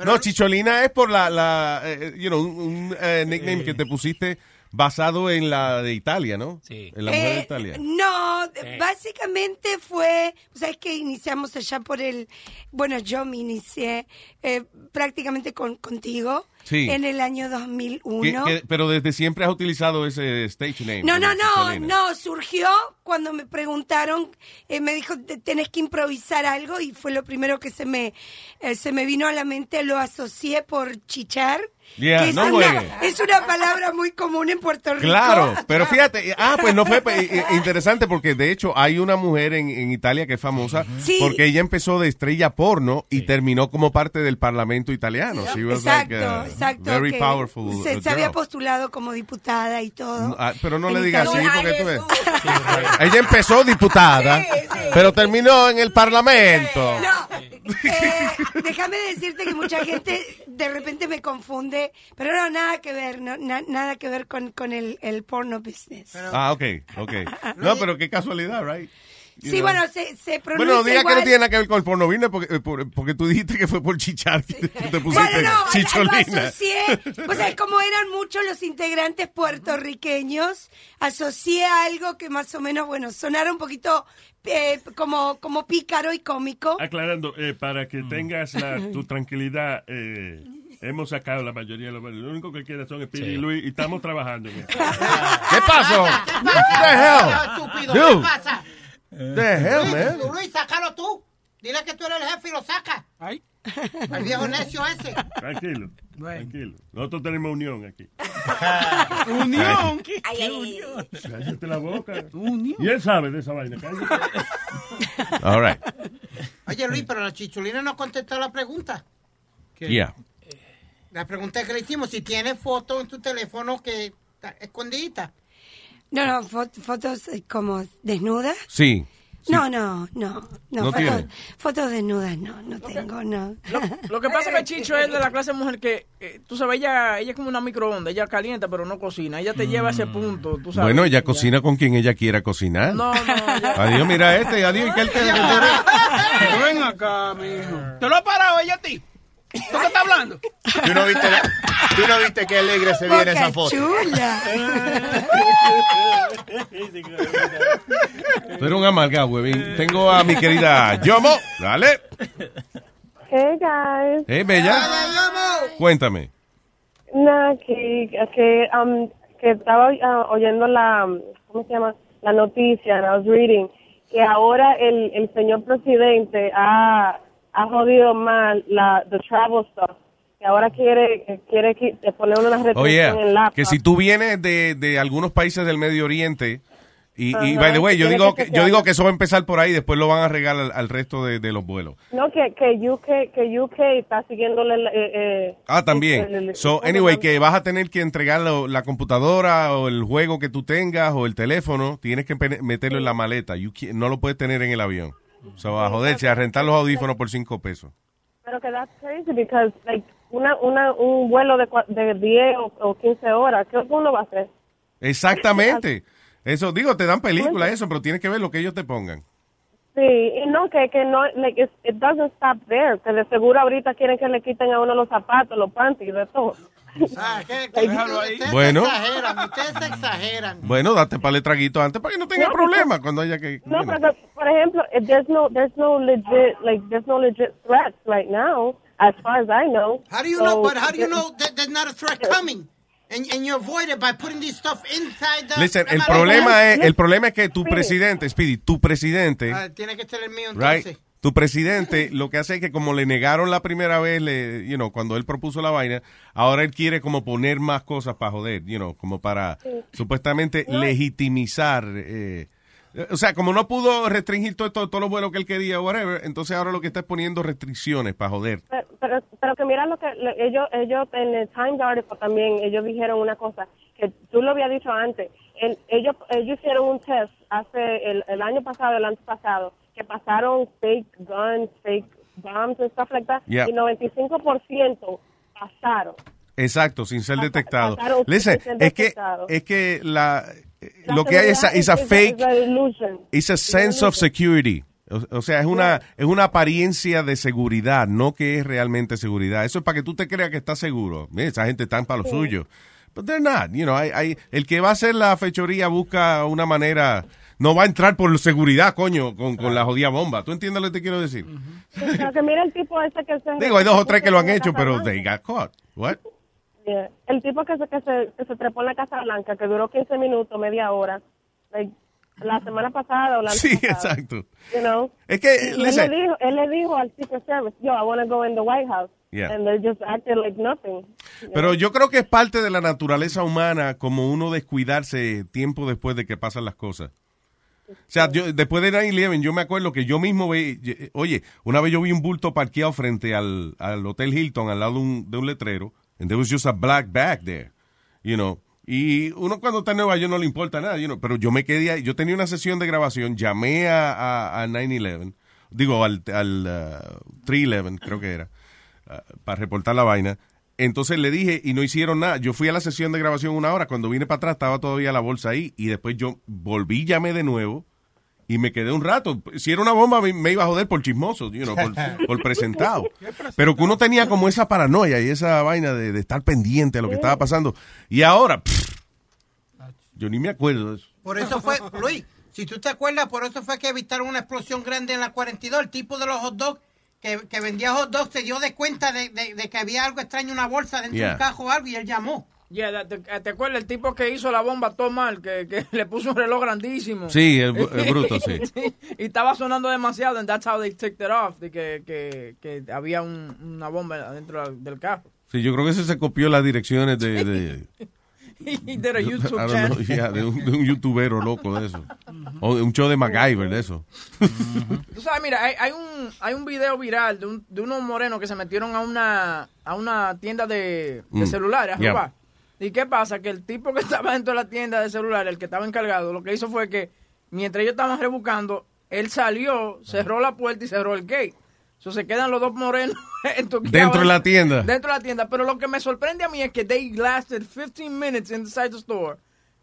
No, Chicholina es por la, la eh, you know, un, un, eh, nickname que te pusiste basado en la de Italia, ¿no? Sí. En la mujer de Eh, Italia. No, básicamente fue, sabes que iniciamos allá por el, bueno, yo me inicié eh, prácticamente con, contigo Sí. en el año Que- 2001. que- pero desde siempre has utilizado ese stage name. No, no, no, no, surgió cuando me preguntaron, eh, me dijo, "Te- tenés que improvisar algo y fue lo primero que se me, eh, se me vino a la mente, lo asocié por chichar. Yeah, que es, no una, juegue. es una palabra muy común en Puerto Rico. Claro, pero fíjate, ah, pues no fue eh, eh, interesante porque de hecho hay una mujer en, en Italia que es famosa Sí. porque ella empezó de estrella porno y terminó como parte del parlamento italiano. She was Exacto, like a exacto. very powerful se, se había postulado como diputada y todo. Ah, pero no En le digas así porque tú ves. Ella empezó diputada, pero terminó en el parlamento. No, eh, déjame decirte que mucha gente de repente me confunde, pero no, nada que ver, no, na- nada que ver con, con el, el porno business. Ah, ok, ok. No, pero qué casualidad, right? You Sí, know. bueno, se, se pronuncia Bueno, diga que igual. no tiene nada que ver con el porno business porque, eh, por- porque tú dijiste que fue por chichar que te pusiste Bueno, no, chicholina. asocié, o sea, como eran muchos los integrantes puertorriqueños, asocié a algo que más o menos, bueno, sonara un poquito eh, como, como pícaro y cómico. Aclarando, eh, para que tengas la- tu tranquilidad, eh, hemos sacado la mayoría de los... Lo único que queda son Speedy y Luis y estamos trabajando en eso. ¿Qué pasó? The hell? Estúpido, Dude. ¿qué pasa? The hell, Luis, man? Luis, sácalo tú. Dile que tú eres el jefe y lo saca. El viejo necio ese. Tranquilo, tranquilo. Nosotros tenemos unión aquí. Unión. Ay, ay, ay. Cállate la boca. Y él sabe de esa vaina. cállate. All right. Oye, Luis, pero la chicholina no contestó la pregunta. Yeah. La pregunta que le hicimos, si tienes foto en tu teléfono que está escondidita. No, no, fo- fotos eh, como desnudas. Sí. No, no, no, no, ¿No fotos, tiene? fotos desnudas no, no tengo, no. Lo que pasa es que Chicho es de la clase de mujer que, eh, tú sabes, ella, ella es como una microonda, ella calienta pero no cocina, ella te lleva a ese punto, tú sabes. Bueno, ella cocina con quien ella quiera cocinar. No, no, ya- Adiós, mira este, adiós. ¿y qué él te- ven acá, mijo. ¿Te lo ha parado ella a ti? ¿Tú qué estás hablando? ¿Tú no viste, la- tú no viste qué alegre se ve en esa foto? Tú eres un amargado, huevín. Tengo a mi querida Yomo. Dale. Hey guys. Hey, bella. Cuéntame. Nada, que, que, um, que estaba ah, oyendo la, ¿cómo se llama? La noticia, and I was reading, que ahora el, el señor presidente ha, ha jodido mal la the travel stuff. Que ahora quiere, quiere qui- poner una restricción Oye, en el laptop. que si tú vienes de, de algunos países del Medio Oriente, y, y by the way, yo digo que que, yo digo que eso va a empezar por ahí, después lo van a regalar al, al resto de, de los vuelos. No, que, que UK, que UK está siguiéndole eh, eh, Ah, también. el- el- So, anyway, que vas a tener que entregar la computadora o el juego que tú tengas o el teléfono, tienes que meterlo en la maleta. You no lo puedes tener en el avión. So, a joderse, a rentar los audífonos por cinco pesos. Pero que that's crazy because like una una un vuelo de de 10 o, o 15 horas, ¿qué uno va a hacer? Exactamente. Eso, digo, te dan película eso, pero tienes que ver lo que ellos te pongan. Sí, y no que que no like it's- it doesn't stop there, que de seguro ahorita quieren que le quiten a uno los zapatos, los panties, de todo. Déjalo ahí. Ustedes Bueno. exageran, ustedes se exageran. Bueno, date para el traguito antes para que no tenga No, problema cuando haya que... No, pero por ejemplo, there's no there's no legit like there's no legit threats right now, as far as I know. How do you So, know? But how do you know that there's not a threat coming? And, and you avoid it by putting this stuff inside the. Listen, el problema right? es, el problema es que tu presidente, Speedy, tu presidente, Ah, tiene que ser el mío right, entonces. Tu presidente, lo que hace es que como le negaron la primera vez, le, you know, cuando él propuso la vaina, ahora él quiere como poner más cosas para joder, you know, como para Sí. supuestamente legitimizar, eh, o sea, como no pudo restringir todo, todo, todos los vuelos que él quería, whatever, entonces ahora lo que está es poniendo restricciones para joder. Pero, pero, pero que mira lo que ellos ellos en el Times article también ellos dijeron una cosa que tú lo habías dicho antes. El- ellos ellos hicieron un test hace el, el año pasado, el año pasado, que pasaron fake guns, fake bombs stuff like that, Yeah. y 95% pasaron. Exacto, sin ser detectado. pasaron Listen, sin ser es que, es que la, La lo que hay es seguridad esa is- fake, is a a sense of security. O, o sea, es una, es una apariencia de seguridad, no que es realmente seguridad. Eso es para que tú te creas que estás seguro. Mira, esa gente está para lo Sí. suyo. But they're not. You know, hay, hay- el que va a hacer la fechoría busca una manera. No va a entrar por seguridad, coño, con, con la jodida bomba. ¿Tú entiendes lo que te quiero decir? Pero que mira el tipo ese que se Digo, hay dos o tres que lo han hecho, pero they got caught. What? Yeah. El tipo que se, que, se, que se trepó en la Casa Blanca, que duró 15 minutos, media hora, like, la semana pasada o la Sí, antepasada, exacto. You know? Es que, él, le dijo, él le dijo al Secret Service, yo, I want to go in the White House. Yeah. And they just acted like nothing. Pero yo creo que es parte de la naturaleza humana como uno descuidarse tiempo después de que pasan las cosas. O sea, yo, después de 9-11, yo me acuerdo que yo mismo ve, ye- oye, una vez yo vi un bulto parqueado frente al, al Hotel Hilton, al lado de un, de un letrero, and there was just a black bag there, you know. Y uno cuando está Nueva York no le importa nada, pero yo me quedé ahí, yo tenía una sesión de grabación, llamé a, a, a 9-11, digo, al, al uh, 3-11, creo que era, uh, para reportar la vaina. Entonces le dije y no hicieron nada. Yo fui a la sesión de grabación una hora. Cuando vine para atrás estaba todavía la bolsa ahí. Y después yo volví, llamé de nuevo y me quedé un rato. Si era una bomba me, iba a joder por chismoso, you know, por, por presentado. Pero que uno tenía como esa paranoia y esa vaina de, de estar pendiente a lo que estaba pasando. Y ahora, pff, yo ni me acuerdo de eso. Por eso fue, Luis, si tú te acuerdas, por eso fue que evitaron una explosión grande en la 42. El tipo de los hot dogs que, que vendía hot dogs se dio de cuenta de, de- de que había algo extraño, una bolsa dentro de Yeah. un cajo o algo, y él llamó. Yeah, ¿te, te acuerdas el tipo que hizo la bomba todo mal? Que, que le puso un reloj grandísimo. Sí, el bru- el bruto, sí. y estaba sonando demasiado, and that's how they took it off, de que, que, que había un- una bomba dentro del carro. Sí, yo creo que ese se copió las direcciones de... de YouTube know, yeah, de, un, de un youtubero loco de eso. O de un show de MacGyver de eso. Tú sabes, mira, hay, hay un hay un video viral de, un, de unos morenos que se metieron a una a una tienda de, de Mm. celulares a Yeah. ¿Y qué pasa? Que el tipo que estaba dentro de la tienda de celulares, el que estaba encargado, lo que hizo fue que mientras ellos estaban rebuscando, él salió, cerró la puerta y cerró el gate. So, se quedan los dos morenos Dentro de la tienda. Dentro de la tienda. Pero lo que me sorprende a mí es que they lasted 15 minutes inside the store,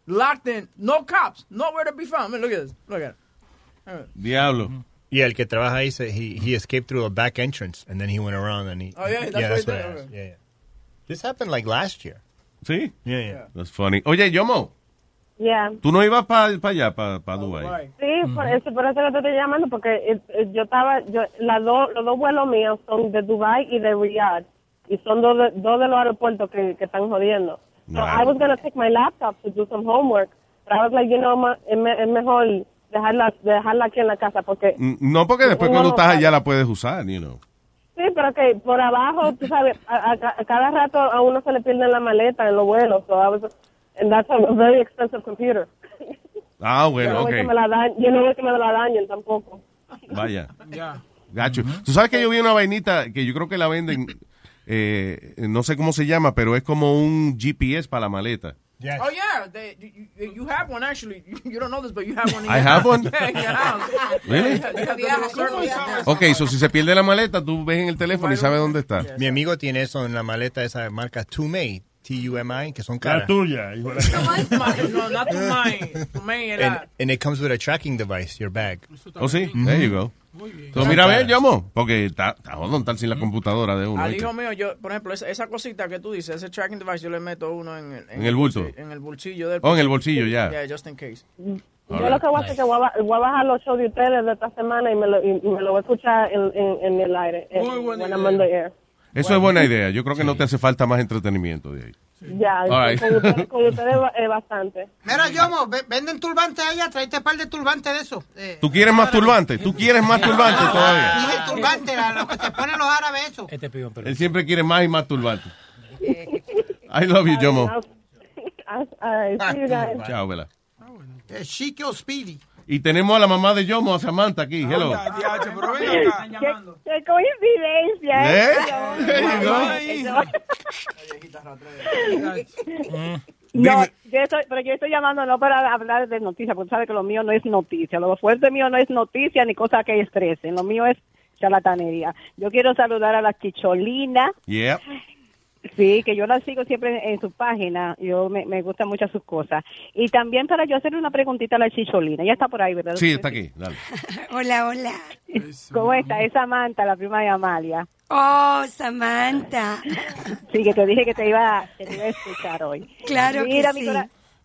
locked in, no cops, nowhere to be found. I mean, look at this. Look at it. Diablo. Yeah, el que trabaja ahí, said he, he escaped through a back entrance and then he went around and he. Oh, yeah, that's yeah, what that's okay. Yeah, yeah. This happened like last year. ¿Sí? Yeah, yeah. That's funny. Oye, Yomo, Yeah. ¿tú no ibas para allá, para pa Dubái? Sí, por eso, por eso que te estoy llamando, porque eh, eh, yo estaba, yo, las dos, los dos vuelos míos son de Dubai y de Riyadh, y son dos de, dos de los aeropuertos que, que están jodiendo. So I was going to take my laptop to do some homework, but I was like, you know, ma- es, me- es mejor dejarla, dejarla aquí en la casa, porque No, porque después cuando no estás allá la puedes usar, you know. Sí, pero que por abajo, tú sabes, a, a- a cada rato a uno se le pierde la maleta en los vuelos, so I was, and that's a very expensive computer. Ah, yo bueno, no ok. que me la yo no voy que me la dañen tampoco. Vaya. Ya. Gacho. Tú sabes que yo vi una vainita que yo creo que la venden, eh, no sé cómo se llama, pero es como un GPS para la maleta. Yes. Oh yeah, they, you, you- have one actually. You don't know this, but you have one. In I your have house. one? Yeah, in your house. Really? You have the little circle. Ok, so si se pierde la maleta, tú ves en el teléfono y sabes dónde está. Mi amigo tiene eso en la maleta de esa marca Tumi, T-U-M-I, que son La caras. tuya, hijo la- No, not to mine. To mine And, and it comes with a tracking device, your bag. Oh, sí, there you go. So, mira, a ver, Yomo, porque está, está jodón estar sin la computadora de uno. Al hijo mío, yo, por ejemplo, esa, esa cosita que tú dices, ese tracking device, yo le meto uno en el, En el bulto. bolsillo- En el bolsillo del. Oh, en el bolsillo, ya. Yeah, just in case. Yo lo que voy a hacer es que voy a, voy a bajar los shows de ustedes de esta semana y me lo, y me lo voy a escuchar en, en, en el aire. en- when I'm Eso es buena idea. Yo creo que no te hace falta más entretenimiento de ahí. Ya, right. con ustedes, con ustedes eh, bastante. Mira, Yomo, ve- venden turbantes allá, tráete un par de turbantes de eso. Eh, ¿Tú quieres más turbante? ¿Tú quieres más turbante todavía? dije turbante, a lo que se ponen los árabes, eso. Él siempre quiere más y más turbante. I love you, Yomo. Guys. Chao, Vela. Eh, Chico Speedy. Y tenemos a la mamá de Yomo, a Samantha, aquí. Hello. Qué, qué coincidencia. ¿Eh? ¿eh? No, yo estoy, pero yo estoy llamando no para hablar de noticias, porque tú sabes que lo mío no es noticia. Lo fuerte mío no es noticia ni cosa que estresen. Lo mío es charlatanería. Yo quiero saludar a la Chicholina. Yeah. Sí, que yo la sigo siempre en, su página. Yo me, me gustan mucho sus cosas. Y también para yo hacerle una preguntita a la Chicholina. Ella está por ahí, ¿verdad? Sí, está aquí. Dale. Hola, hola. ¿Cómo está? Es Samantha, la prima de Amalia. Oh, Samantha. Sí, que te dije que te iba, que te iba a escuchar hoy. Claro Mira, que mi sí.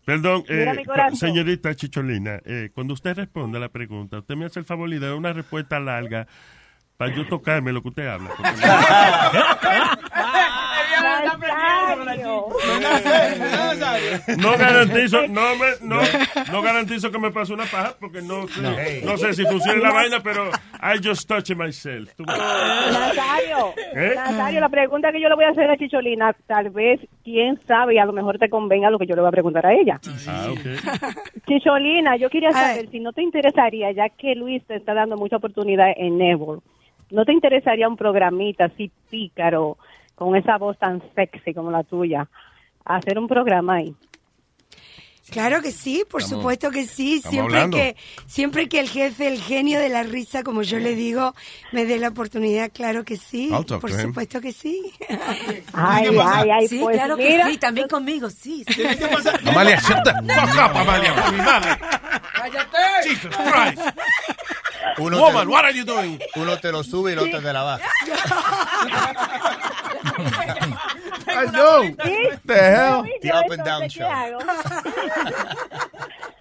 Perdón, Mira eh, mi señorita Chicholina, eh, cuando usted responde a la pregunta, usted me hace el favor y da una respuesta larga para yo tocarme lo que usted habla. No garantizo, no, me, no, no garantizo que me pase una paja porque no sé, No. no sé si funciona la vaina, pero I just touch myself. Tú- Nazario, ¿Eh? Nazario, la pregunta que yo le voy a hacer a Chicholina, tal vez, quién sabe, y a lo mejor te convenga lo que yo le voy a preguntar a ella. Ah, ok. Chicholina, yo quería saber si no te interesaría, ya que Luis te está dando mucha oportunidad en Network, ¿no te interesaría un programita así pícaro, con esa voz tan sexy como la tuya, hacer un programa ahí? Claro que sí, por Estamos- supuesto que sí. Siempre hablando. que, siempre que el jefe, el genio de la risa, como yo le digo, me dé la oportunidad, claro que sí. Por him. supuesto que sí. Ay, ay, ay, sí, pues claro mira. que sí, también conmigo, sí. sí. Amalia, shut the fuck up, Amalia. Mi madre. ¡Cállate! Jesus Christ. Uno Woman, te, what are you doing? Uno te lo sube y el otro te la baja. I know. The hell? The up and down show.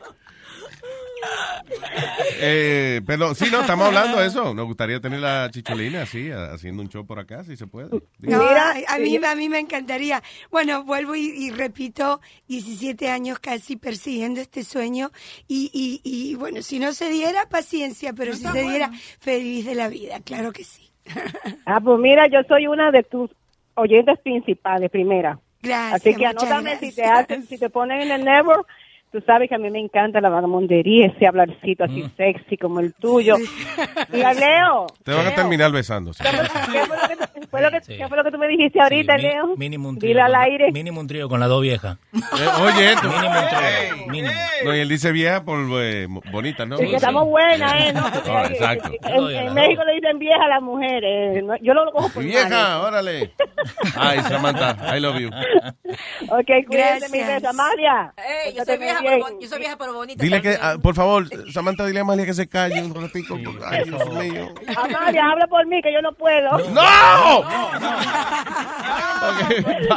Eh, pero sí, no, estamos hablando de eso. Nos gustaría tener la chicholina así, haciendo un show por acá, si se puede. No, a, a mí, a mí me encantaría. Bueno, vuelvo y, y repito, 17 años casi persiguiendo este sueño y, y, y bueno, si no se diera, paciencia, pero si se diera, feliz de la vida, claro que sí. Ah, pues mira, yo soy una de tus oyentes principales, primera. Gracias, Así que anótame si te hacen, si te ponen en el network, tú sabes que a mí me encanta la vagamondería, ese hablarcito así Mm. sexy como el tuyo. Mira, Leo. Te van a terminar besándose. ¿Qué fue lo que, tú- fue lo que- qué fue lo que tú me dijiste ahorita, mi- Leo? Mínimo un trío. Dile al con- aire. Mínimo un trío con las dos viejas. Eh, oye, esto. Mínimo un trío. Mínimo. No, y él dice vieja por eh, bonita, ¿no? Sí, que estamos buenas, ¿eh? ¿no? Ah, exacto. En, en México le dicen vieja a las mujeres. ¿no? Yo lo cojo por Y vieja, mal. órale. Ay, Samantha, I love you. Ok, cuídate, mi besa. Amalia. Ey, yo soy vieja. Pero, yo soy vieja pero bonita. Dile que, ah, por favor, Samantha, dile a Amalia que se calle un ratico. Ay, Dios mío. Amalia, habla por mí, que yo no puedo. ¡No!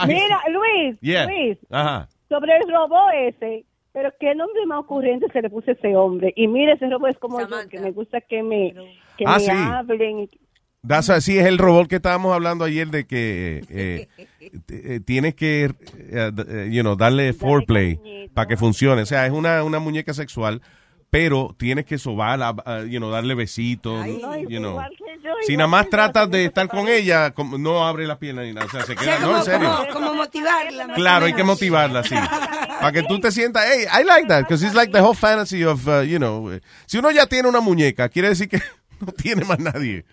Mira, Luis, Yeah. Luis, Ajá. sobre el robot ese, pero qué nombre más ocurrente se le puso a ese hombre. Y mire, ese robot es como yo, que me gusta que me, que Ah, me sí. hablen. y- That's a- sí, es el robot que estábamos hablando ayer de que eh, eh, tienes que, you know, darle foreplay para que funcione. O sea, es una, una muñeca sexual, pero tienes que sobarla, ah, you know, darle besitos, you know. Si nada más tratas de estar con ella, no abre la pierna ni nada. O sea, se O queda, no, en serio. como, como motivarla. Claro, hay que motivarla, sí. Para que tú te sientas, hey, I like that, because it's like the whole fantasy of, uh, you know, si uno ya tiene una muñeca, quiere decir que no tiene más nadie.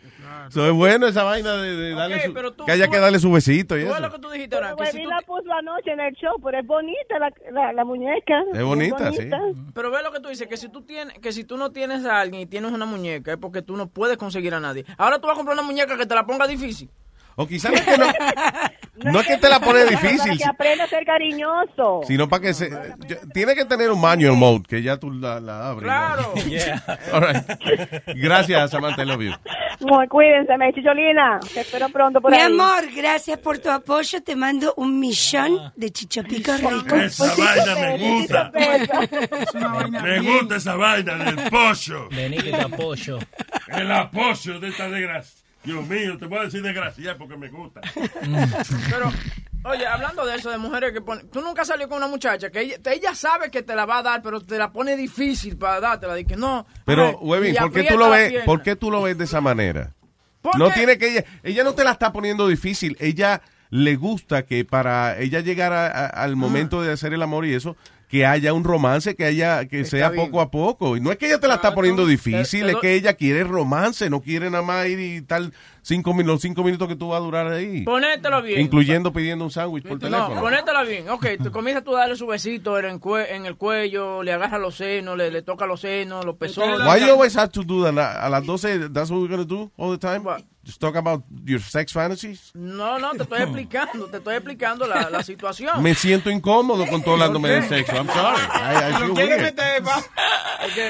So, es bueno esa vaina de, de darle su- pero tú- que haya tú- que darle su besito y eso. lo que tú dijiste ahora, que Pues si vi tú la puso anoche en el show, pero es bonita la, la, la muñeca. Es bonita, sí. Pero ve lo que tú dices, que si tú tienes, que si tú no tienes a alguien y tienes una muñeca es porque tú no puedes conseguir a nadie. Ahora tú vas a comprar una muñeca que te la ponga difícil. O quizás no es que no, no es que te la pone Para difícil, que aprenda a ser cariñoso. sino para que se... yo- tiene que tener un manual mode, que ya tú la, la abres. Claro. All right. Gracias, Samantha, I love you. Muy cuídense, me chicholina. Te espero pronto por Mi ahí. amor, gracias por tu apoyo. Te mando un millón de chichapicos ricos. Esa vaina me gusta. Me gusta esa vaina del pollo. Vení que te apoyo. El apoyo de esta desgracia. Dios mío, te voy a decir desgracia porque me gusta. Pero, oye, hablando de eso, de mujeres que ponen... Tú nunca salió con una muchacha que ella, ella sabe que te la va a dar, pero te la pone difícil para dártela. De que no... Pero, Webin, ¿por qué tú lo ves. ¿por qué tú lo ves de esa manera? ¿Por No tiene que ella, ella no te la está poniendo difícil, ella le gusta que para ella llegar a- a- al momento de hacer el amor y eso, que haya un romance, que haya, que sea bien. poco a poco. Y no es que ella te la está poniendo difícil, te es que ella quiere romance, no quiere nada más ir y tal cinco minutos, los cinco minutos que tú vas a durar ahí. Ponételo bien. Incluyendo pidiendo un sándwich por No, teléfono. ponétela bien. Ok, tú comienzas tú a darle su besito en el, cue- en el cuello, le agarras los senos, le, le toca los senos, los pezones. Why you always have to do that? A las 12, that's what we're going to do all the time? Just talk about your sex fantasies? No, no, te estoy explicando, te estoy explicando la, la situación. Me siento incómodo con todo hablándome de sexo. I'm sorry. I, I feel weird.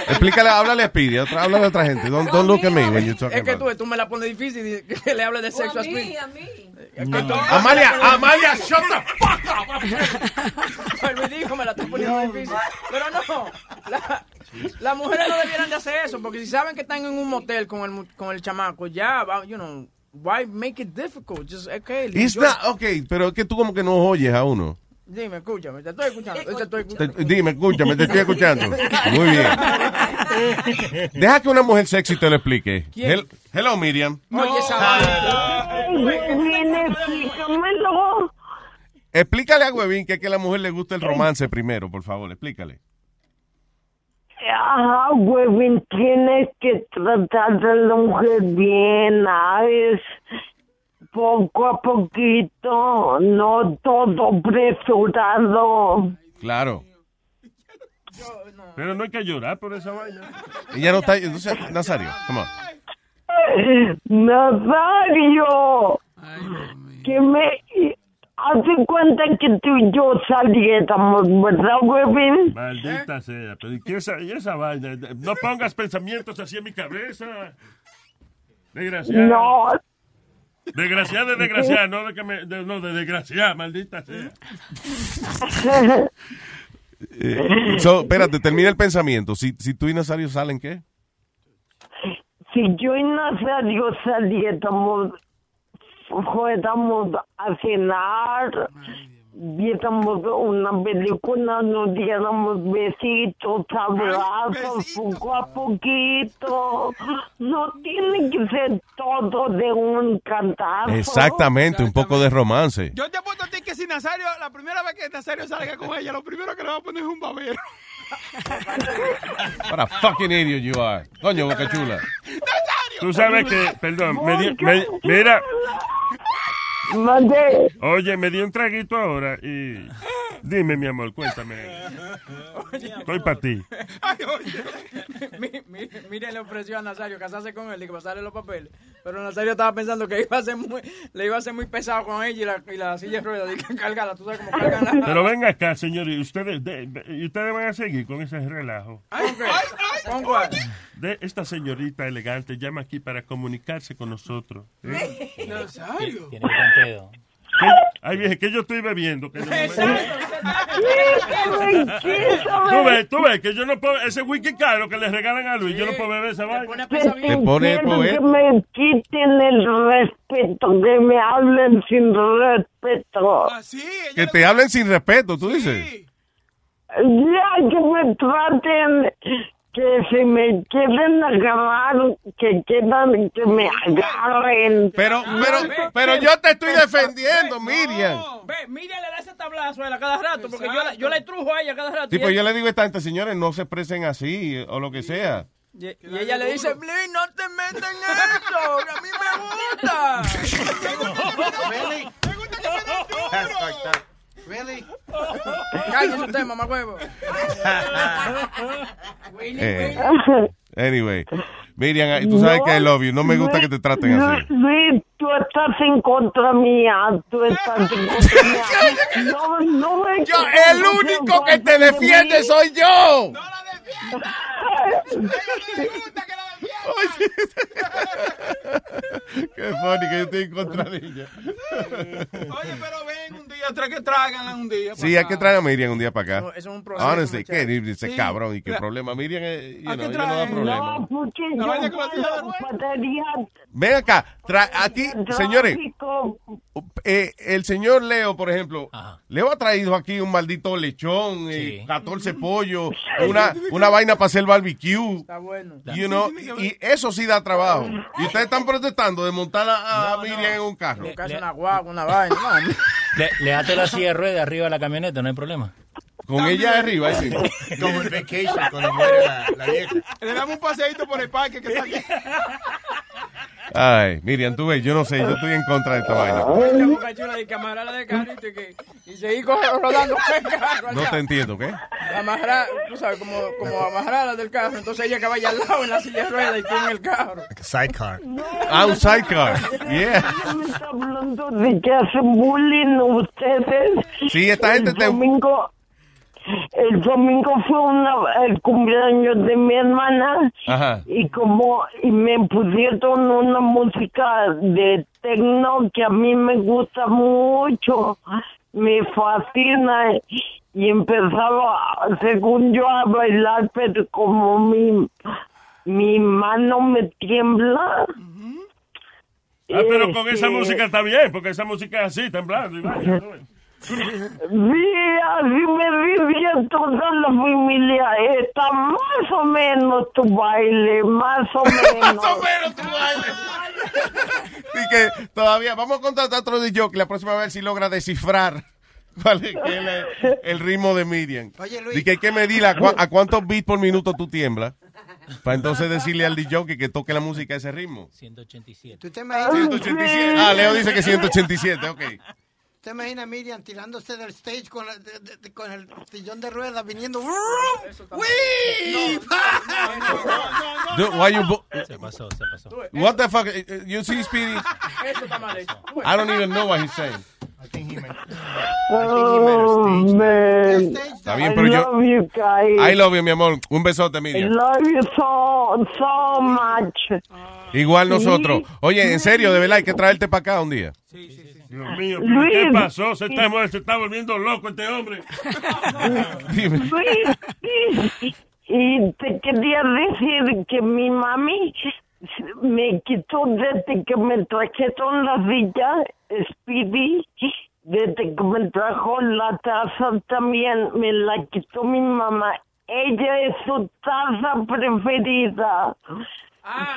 Explícale, háblale a Speedy, otra- háblale a otra gente. Don't, don't look at me when you're talking Es que tú, tú me la pones difícil y que le hables de sexo a Speedy. No. Amalia, Amalia, shut the fuck up. Me dijo, me la está poniendo difícil. Pero no, la- las mujeres no debieran de hacer eso, porque si saben que están en un motel con el, con el chamaco, ya, you know, why make it difficult? Just, okay, It's not, okay, pero es que tú como que no oyes a uno. Dime, escúchame, te estoy escuchando, te estoy Te- escuchando. dime, escúchame, te estoy escuchando. Muy bien. Deja que una mujer sexy te lo explique. Hello, Miriam. Oye, esa explícamelo. Explícale a Huevín que es que a la mujer le gusta el romance primero, por favor, explícale. Ajá, huevín, tienes que tratar a la mujer bien, ¿sabes? Poco a poquito, no todo apresurado. Claro. Pero no hay que llorar por esa vaina. Ella no está. Entonces, Nazario, come on. Nazario, que me hace cuenta que tú y yo saliéramos, ¿verdad, huevín? Maldita sea. Pero ¿y qué esa, y esa vaina? No pongas pensamientos así en mi cabeza. Desgraciada. No. Desgraciada de desgraciada, no de que me. de- no, de desgraciada, maldita sea. Eh, so, espérate, termina el pensamiento. Si, si tú y Nazario salen, ¿qué? si yo y Nazario saliéramos, fuéramos a cenar, viéramos una película, nos diéramos besitos, abrazos, poco a poquito. No tiene que ser todo de un cantazo. Exactamente, un poco de romance. Yo te apuesto a ti que si Nazario, la primera vez que Nazario salga con ella, lo primero que le va a poner es un babero. What a fucking idiot you are. Coño, boca chula. Tú sabes que, perdón, me di- me- mira. Oye, me dio un traguito ahora y. Dime, mi amor, cuéntame. Estoy para ti. Ay, oye. Mi- mi- Mire, le ofreció a Nazario casarse con él y que pasarle los papeles. Pero Nazario estaba pensando que iba a ser muy, le iba a ser muy pesado con ella y la, y la silla de ruedas. Y que cargarla, tú sabes cómo cargan la. Pero venga acá, señor, y ustedes, de- de- y ustedes van a seguir con ese relajo. ¿Con cuál? De esta señorita elegante llama aquí para comunicarse con nosotros. ¿eh? Nazario. Tiene estar Ay, vieja, que yo estoy bebiendo. Que no me- Tú ves, tú ves que yo no puedo, ese whisky caro que le regalan a Luis, yo no puedo beber esa vaina. Te pone Quiero poeta. que me quiten el respeto, que me hablen sin respeto. Que te hablen sin respeto, tú dices. Ya que me traten, que si me quieren agarrar, que quieran que me agarren. Pero, pero, pero yo te estoy defendiendo, Miriam. Ve, Miriam le da ese tablazo a él a cada rato, porque yo la, yo la trujo a ella cada rato. Sí, y pues él- yo le digo a esta gente, señores, no se expresen así o lo que sea. Y, y ella le dice, Blin, no te metas en eso, que a mí me gusta. Really? That's fucked up. Really? Cállese usted, mamá huevo. Eh, anyway, Miriam, tú sabes que I love you. No me gusta que te traten No, así. Luis, tú estás en contra mía. Tú estás en contra mía. No, no me Yo, el único que te defiende soy yo. Qué funny que yo estoy en contra de ella. Oye, pero ven un día, trae que traigan un día. Sí, hay que traer a Miriam un día para acá. Eso- eso es un proceso, Honestly, ¿qué? Dice Sí. cabrón, ¿y qué Mira. problema? Miriam, eh, you ¿A know, ella no da problema. No, porque No, yo la tía cuando padaría Ven acá, tra- aquí, señores, tráfico, eh, el señor Leo, por ejemplo, Leo ha traído aquí un maldito lechón, eh, 14 pollos, una, una vaina para hacer barbecue. Está bueno. You know, y eso sí da trabajo. Y ustedes están protestando de montar a, a Miriam en un carro. Casi una guagua, una vaina. No, Le, le ate la silla de ruedas arriba de la camioneta, no hay problema. Con ella arriba, sí. Como en vacation, cuando muere la, la vieja. Le damos un paseíto por el parque que está aquí. Ay, Miriam, tú ves, yo no sé, yo estoy en contra de esta vaina. La boca chula de camarada de carrito y, que, y seguí co- rodando con el carro. No te entiendo, ¿qué? Amarrar, tú sabes, como, como amarrarla del carro. Entonces ella que vaya al lado en la silla de ruedas y tú en el carro. Sidecar. Ah, un sidecar. Yeah. me está hablando de que hacen bullying ustedes. Sí, esta gente te- Domingo, el domingo fue una, el cumpleaños de mi hermana Ajá. y como y me pusieron una música de techno que a mí me gusta mucho, me fascina y empezaba, según yo, a bailar, pero como mi, mi mano me tiembla. Ah, pero con esa Este, música está bien, porque esa música es así, temblando. y Sí, así me dice toda la familia. Está más o menos tu baile, más o menos. Más o menos tu baile. Así que todavía vamos a contratar otro de jockey la próxima vez si logra descifrar cuál es, que es el, el ritmo de Miriam. Oye, Luis. Y que hay que medir a, cua- a cuántos beats por minuto tú tiemblas. Para entonces decirle al DJ que toque la música a ese ritmo. 187. ¿Tú te imaginas? 187. Ah, Leo dice que 187, ok. ¿Te imaginas a Miriam tirándose del stage con, la- de- de- de- con el sillón de ruedas viniendo? ¡Uy! Dude, why you bo- Se pasó, se pasó. What the fuck? Eh, You see, Speedy? Eso está mal hecho. I don't even know what he's saying. Oh, man. Está bien, pero I yo- love you guys. I love you, mi amor. Un besote, I Miriam. love you so, so much. Igual nosotros. Oye, en serio, de verdad, hay que traerte para acá un día. Dios mío, ¿pero Luis. ¿qué pasó? Se está, se está volviendo loco este hombre. Dime. Luis, y, y te quería decir que mi mami me quitó desde que me trajeron la silla, Speedy, desde que me trajo la taza también, me la quitó mi mamá. Ella es su taza preferida.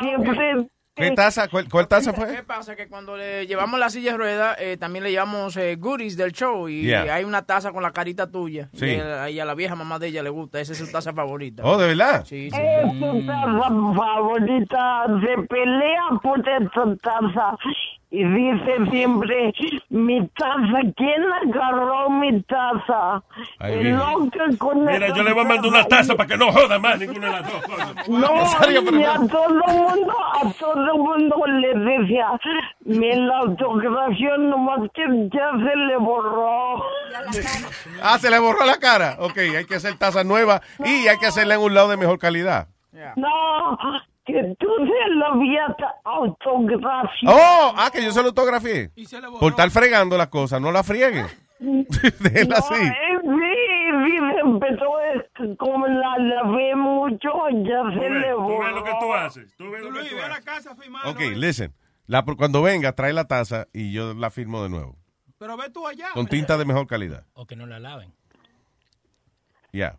Siempre... ¿Qué taza? ¿Cuál, cuál taza ¿Qué fue? pasa? Que cuando le llevamos la silla de ruedas, eh, también le llevamos eh, goodies del show y Yeah. hay una taza con la carita tuya. Sí. Y, a- y a la vieja mamá de ella le gusta, esa es su taza favorita. Oh, ¿de verdad? Sí, sí. Es su taza favorita, se pelea por esa taza y dice siempre, mi taza, ¿quién agarró mi taza? Ay, El loco con Mira, yo le voy a mandar una taza para que no joda más ninguna de las dos cosas. No, y a todo mundo, a todo mundo le decía, me la autografía nomás que ya se le borró. Ah, se le borró la cara. Ok, hay que hacer taza nueva y hay que hacerla en un lado de mejor calidad. No, que tú se lo habías autografiado. Oh, ah, que yo se lo autografié. Por estar fregando las cosas, no la frieguen. Déjenla No, así. eh, sí, sí, pero es que como la lavé mucho, ya Tú se ves, le tú borró. ves lo que tú haces. Tú ves lo que tú haces. Ok, listen. La- cuando venga, trae la taza y yo la firmo de nuevo. Pero ve tú allá. Con tinta de mejor calidad. O que no la laven. Ya.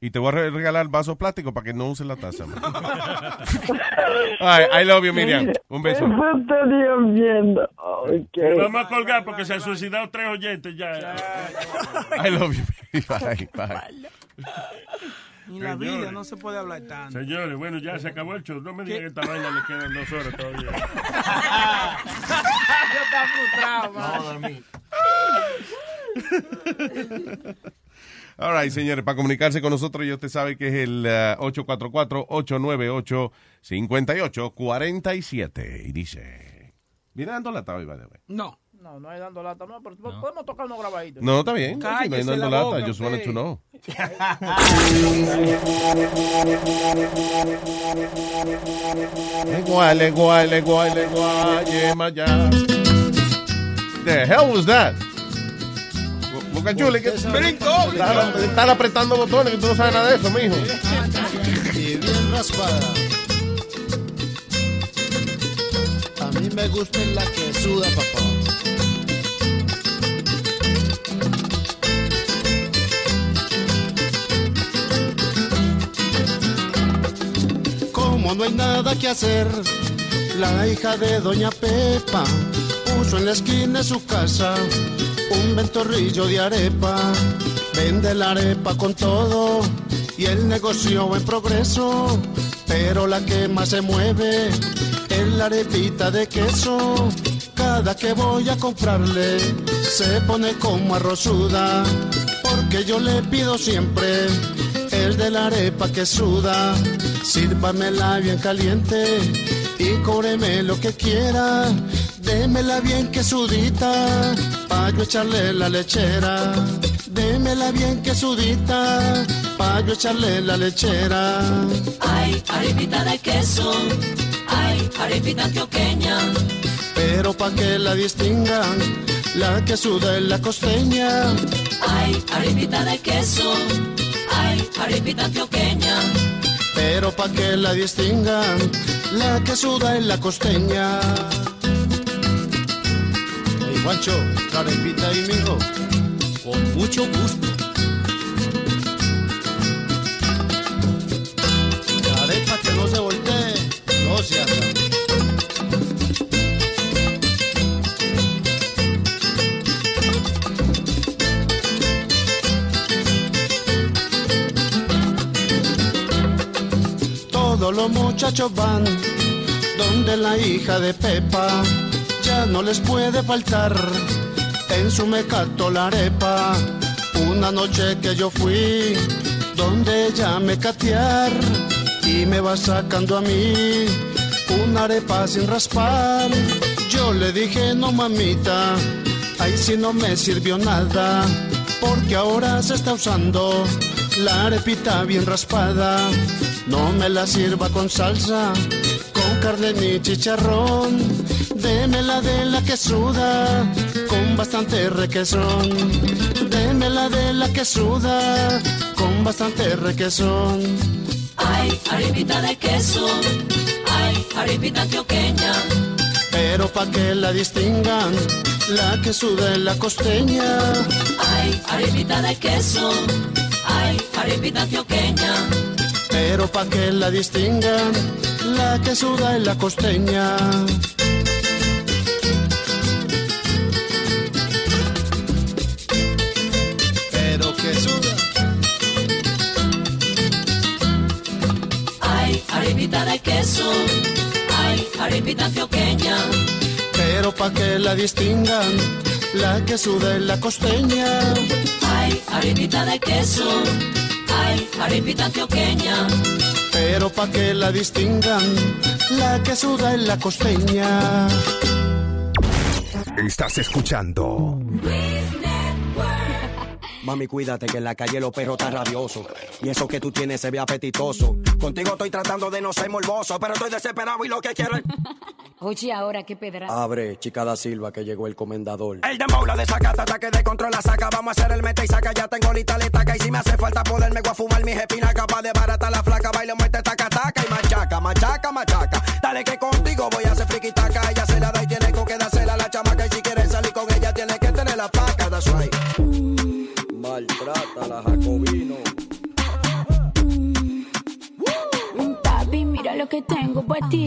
Y te voy a re- regalar vaso plástico para que no uses la taza. Ay, I love you, Miriam. Un beso. Eso estaría bien. Ok. Le vamos a colgar porque se han suicidado tres oyentes ya. I love you. Bye, bye. En la Señores. vida no se puede hablar tanto. Señores, bueno, ya se acabó el show. No me digan que esta vaina le quedan dos horas todavía. Yo estaba frustrado, man. All right, señores, para comunicarse con nosotros, ya usted sabe que es el eh, 844-898-5847. Y dice... ¿Viene dando lata hoy, by the way? No. No, no hay dando lata, no, pero podemos tocar unos grabaditos. No, está bien. No hay dando la lata. just wanted to know. Igual, igual, igual, igual, yema ya. The hell was that? Bo- Boca Chula, que Están, están apretando botones que tú no sabes nada de eso, mijo. y bien raspada. A mí me gusta la que suda, papá. Como no hay nada que hacer, la hija de Doña Pepa puso en la esquina de su casa un ventorrillo de arepa. Vende la arepa con todo y el negocio en progreso. Pero la que más se mueve es la arepita de queso. Cada que voy a comprarle se pone como arrozuda. Porque yo le pido siempre el de la arepa que suda. Sírvamela bien caliente y cóbreme lo que quiera. Démela bien que sudita, pa' yo echarle la lechera. Démela bien que sudita, pa' yo echarle la lechera. Ay, arepita de queso. Ay, arepita antioqueña. Pero pa' que la distingan, la que suda es la costeña. Ay, arepita de queso. Ay, arepita antioqueña. Pero pa' que la distingan, la que suda es la costeña. Juancho, carepita y mijo, con mucho gusto. La que no se voltee, no se haga. Todos los muchachos van donde la hija de Pepa no les puede faltar. En su mecato la arepa, una noche que yo fui donde ella me catear y me va sacando a mí una arepa sin raspar. Yo le dije no mamita, ahí sí no me sirvió nada, porque ahora se está usando la arepita bien raspada. No me la sirva con salsa, con carne ni chicharrón. Démela de la que suda, con bastante requesón. Démela de la que suda, con bastante requesón. Ay, arepita de queso. Ay, arepita antioqueña. Pero pa' que la distingan, la que suda es la costeña. Ay, arepita de queso. Ay, arepita antioqueña. Pero pa' que la distingan, la que suda es la costeña. Arepita de queso. Ay, arepita antioqueña. Pero pa' que la distingan, la que suda es la costeña. Ay, arepita de queso. Ay, arepita antioqueña. Pero pa' que la distingan, la que suda es la costeña. Estás escuchando Mami, cuídate que en la calle los perros están rabiosos. Y eso que tú tienes se ve apetitoso. Contigo estoy tratando de no ser morboso, pero estoy desesperado y lo que quiero es... Oye, ahora qué pedra. Abre, chica da Silva, que llegó el comendador. El dembow la desacata, ataque de control la saca. Vamos a hacer el meta y saca, ya tengo lista la estaca. Y si me hace falta poderme voy a fumar mis espinas. Capaz de barata la flaca, baile, muerte, taca, taca. Y machaca, machaca, machaca. Dale que contigo voy a hacer friki taca. Ella se la da y tiene con que dársela a la chamaca. Y si quieres salir con ella, tiene que tener la paca. That's right. Maltrata la Jacobino. Papi, mira lo que tengo para ti.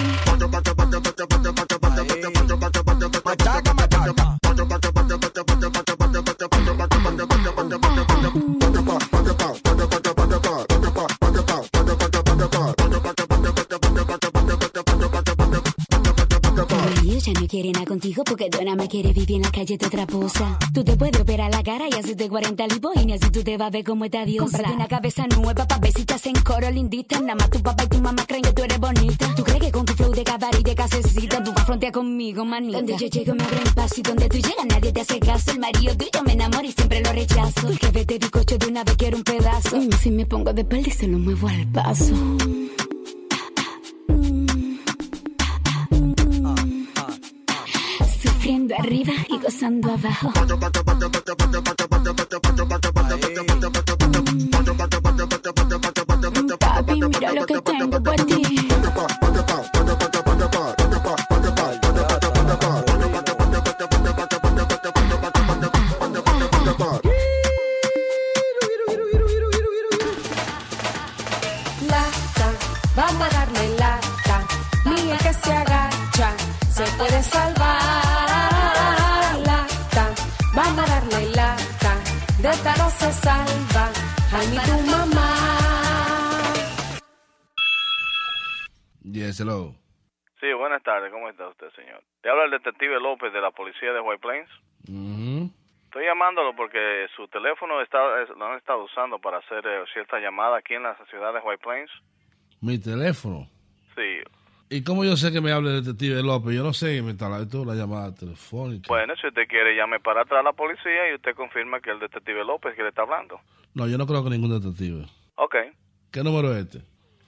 Me quieres vivir en la calle de otra posa. Tú te puedes operar la cara y hacerte 40 lipoínas así tú te vas a ver como esta diosa. Cómprate una cabeza nueva pa' ver si te hacen coro lindita. Nada más tu papá y tu mamá creen que tú eres bonita. Tú crees que con tu flow de cabaret y de casecita tú vas a conmigo, manita. Donde yo llego me abren paso y donde tú llegas nadie te hace caso. El marido tuyo me enamora y siempre lo rechazo. El jefe te bizcocho de una vez quiero un pedazo. Mm, si me pongo de y se lo muevo al paso. Sufriendo arriba y gozando abajo. Papi, mira lo que tengo para ti. Hello. Sí, buenas tardes. ¿Cómo está usted, señor? Te habla el detective López de la policía de White Plains. Mhm. Estoy llamándolo porque su teléfono está, es- lo han estado usando para hacer eh, cierta llamada aquí en la ciudad de White Plains. Mi teléfono. Sí. ¿Y cómo yo sé que me hable el detective López? Yo no sé, me está esto la llamada telefónica. Bueno, si usted quiere, llame para atrás a la policía y usted confirma que el detective López que le está hablando. No, yo no creo que ningún detective. Ok. ¿Qué número es este?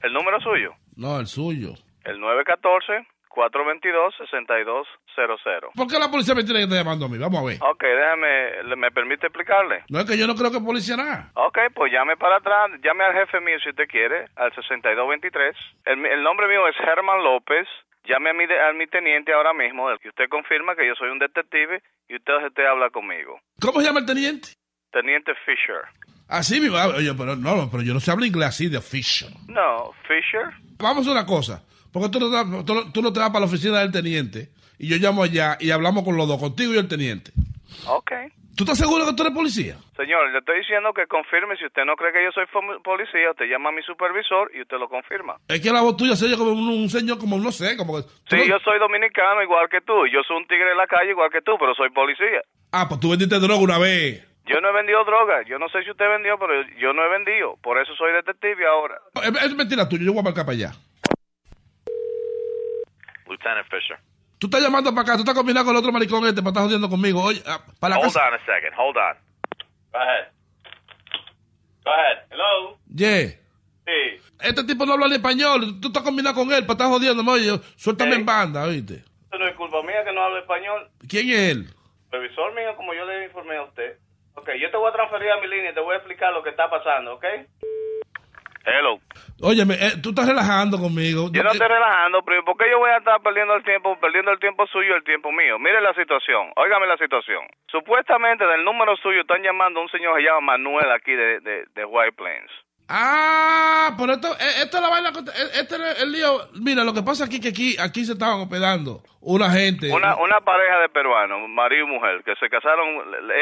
¿El número suyo? No, el suyo. El 914-422-6200. ¿Por qué la policía me tiene que estar llamando a mí? Vamos a ver. Ok, déjame, ¿me permite explicarle? No es que yo no creo que policía nada. Ok, pues llame para atrás, llame al jefe mío si usted quiere, al 6223. El, el nombre mío es Germán López. Llame a mi, de- a mi teniente ahora mismo, el que usted confirma que yo soy un detective y usted, usted habla conmigo. ¿Cómo se llama el teniente? Teniente Fisher. Así mismo. ah, Oye, pero no, pero yo no sé hablar inglés así de Fisher. No, Fisher. Vamos a una cosa. Porque tú no, te- tú, no- tú no te vas para la oficina del teniente y yo llamo allá y hablamos con los dos, contigo y el teniente. Ok. ¿Tú estás seguro que tú eres policía? Señor, le estoy diciendo que confirme. Si usted no cree que yo soy policía, usted llama a mi supervisor y usted lo confirma. Es que la voz tuya se oye como un, un señor, como no sé, como que... Sí, no- yo soy dominicano igual que tú. Yo soy un tigre de la calle igual que tú, pero soy policía. Ah, pues tú vendiste droga una vez. Yo no he vendido droga. Yo no sé si usted vendió, pero yo no he vendido. Por eso soy detective ahora. Es, es mentira tuya, yo voy a marcar para allá. Lieutenant Fisher. Tú estás llamando para acá, tú estás combinando con el otro maricón este para estar jodiendo conmigo. Oye, ah, para la Hold casa... on a second. Hold on. Go ahead. Go ahead. Hello. Yeah. Sí. Este tipo no habla ni español, tú estás combinando con él para estar jodiendo. Oye, yo- suéltame en banda, oíste. Esto no es culpa mía que no hablo español. ¿Quién es él? Revisor mío, como yo le informé a usted. Ok, yo te voy a transferir a mi línea y te voy a explicar lo que está pasando, ¿ok? Hello. Óyeme, eh, tú estás relajando conmigo. Yo no estoy relajando, pero ¿por qué yo voy a estar perdiendo el tiempo, perdiendo el tiempo suyo y el tiempo mío? Mire la situación, óigame la situación. Supuestamente del número suyo están llamando a un señor que se llama Manuel aquí de, de, de White Plains. Ah, pero esto, eh, esta es la vaina, eh, este es el lío. Mira, lo que pasa aquí que aquí, aquí se estaban hospedando una gente. Una, una pareja de peruanos, marido y mujer, que se casaron,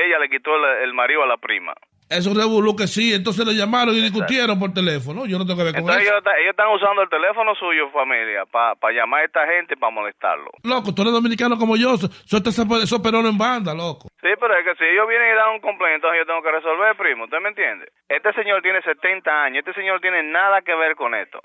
ella le quitó el, el marido a la prima. Eso revolú que sí, entonces le llamaron y discutieron por teléfono. Yo no tengo que ver con Entonces eso. ellos, ellos están usando el teléfono suyo, familia, para llamar a esta gente para molestarlo. Loco, tú eres dominicano como yo, esos, esos perones en banda, loco. Sí, pero es que si ellos vienen y dan un complaint, entonces yo tengo que resolver, primo. ¿Usted me entiende? Este señor tiene 70 años. Este señor tiene nada que ver con esto.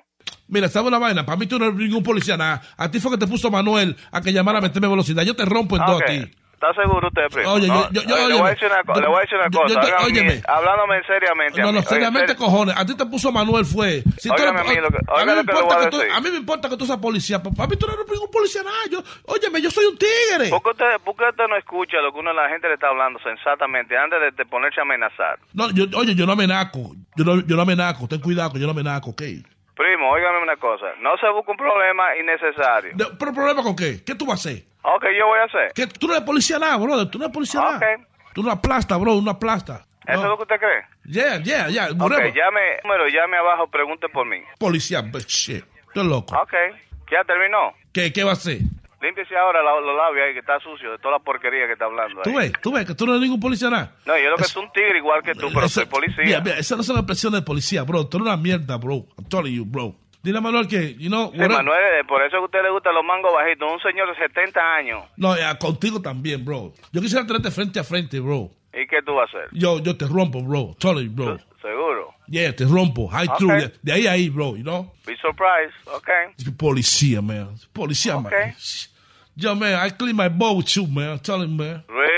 Mira, ¿sabes una vaina? Para mí tú no eres ningún policía, nada. A ti fue que te puso Manuel a que llamara a meterme velocidad. Yo te rompo en dos Ok. a ti. ¿Está seguro usted, primo? Oye, No, yo- yo- oye, le, voy a decir una, yo- le voy a decir una cosa. te- óyeme. hablándome seriamente. No, mí. no, seriamente ser- cojones. A ti te puso Manuel fue. Si tú a mí lo que- a mí me importa que tú, decir. a mí me importa que tú seas policía. Papi, tú no eres ningún policía, nada. Yo, óyeme, yo soy un tigre. ¿Por qué, usted, por qué usted no escucha lo que uno la gente le está hablando sensatamente antes de, de ponerse a amenazar? No, yo, oye, yo no amenazo. Yo no, yo no amenazo. Ten cuidado que yo no amenazo, ¿ok? Primo, óigame una cosa. No se busque un problema innecesario. De- ¿Pero problema con qué? ¿Qué tú vas a hacer? Ok, yo voy a hacer. ¿Qué? Tú no eres policía nada, brother. Tú no eres policía nada. Tú una plasta, bro, una plasta. ¿Eso es lo que usted cree? Yeah, yeah, yeah. Ok, whatever. llame, número, llame abajo, pregunte por mí. Policía, but shit. Tú eres loco. Ok, ya terminó. ¿Qué, ¿Qué va a hacer? Límpiese ahora la- los labios ahí, que está sucio de toda la porquería que está hablando. Tú ahí. ves, tú ves que tú no eres ningún policía nada. No, yo lo que soy un tigre igual que tú, pero soy policía. Mira, mira, esas no son expresiones de policía, bro. Tú eres una mierda, bro. I'm telling you, bro. Dile a Manuel que, you know, Sí, Manuel, eh, por eso que a usted le gustan los mangos bajitos. Un señor de 70 años. No, ya, contigo también, bro. Yo quisiera tenerte frente a frente, bro. ¿Y qué tú vas a hacer? Yo, yo te rompo, bro. Totally, bro. Seguro. Yeah, te rompo. High Ok. through. De, ahí a ahí, bro, you know? Be surprised. Okay. Policía, man. Policía, man. Okay. Yo, man, I clean my bowl with you, man. Tell him, man. Really.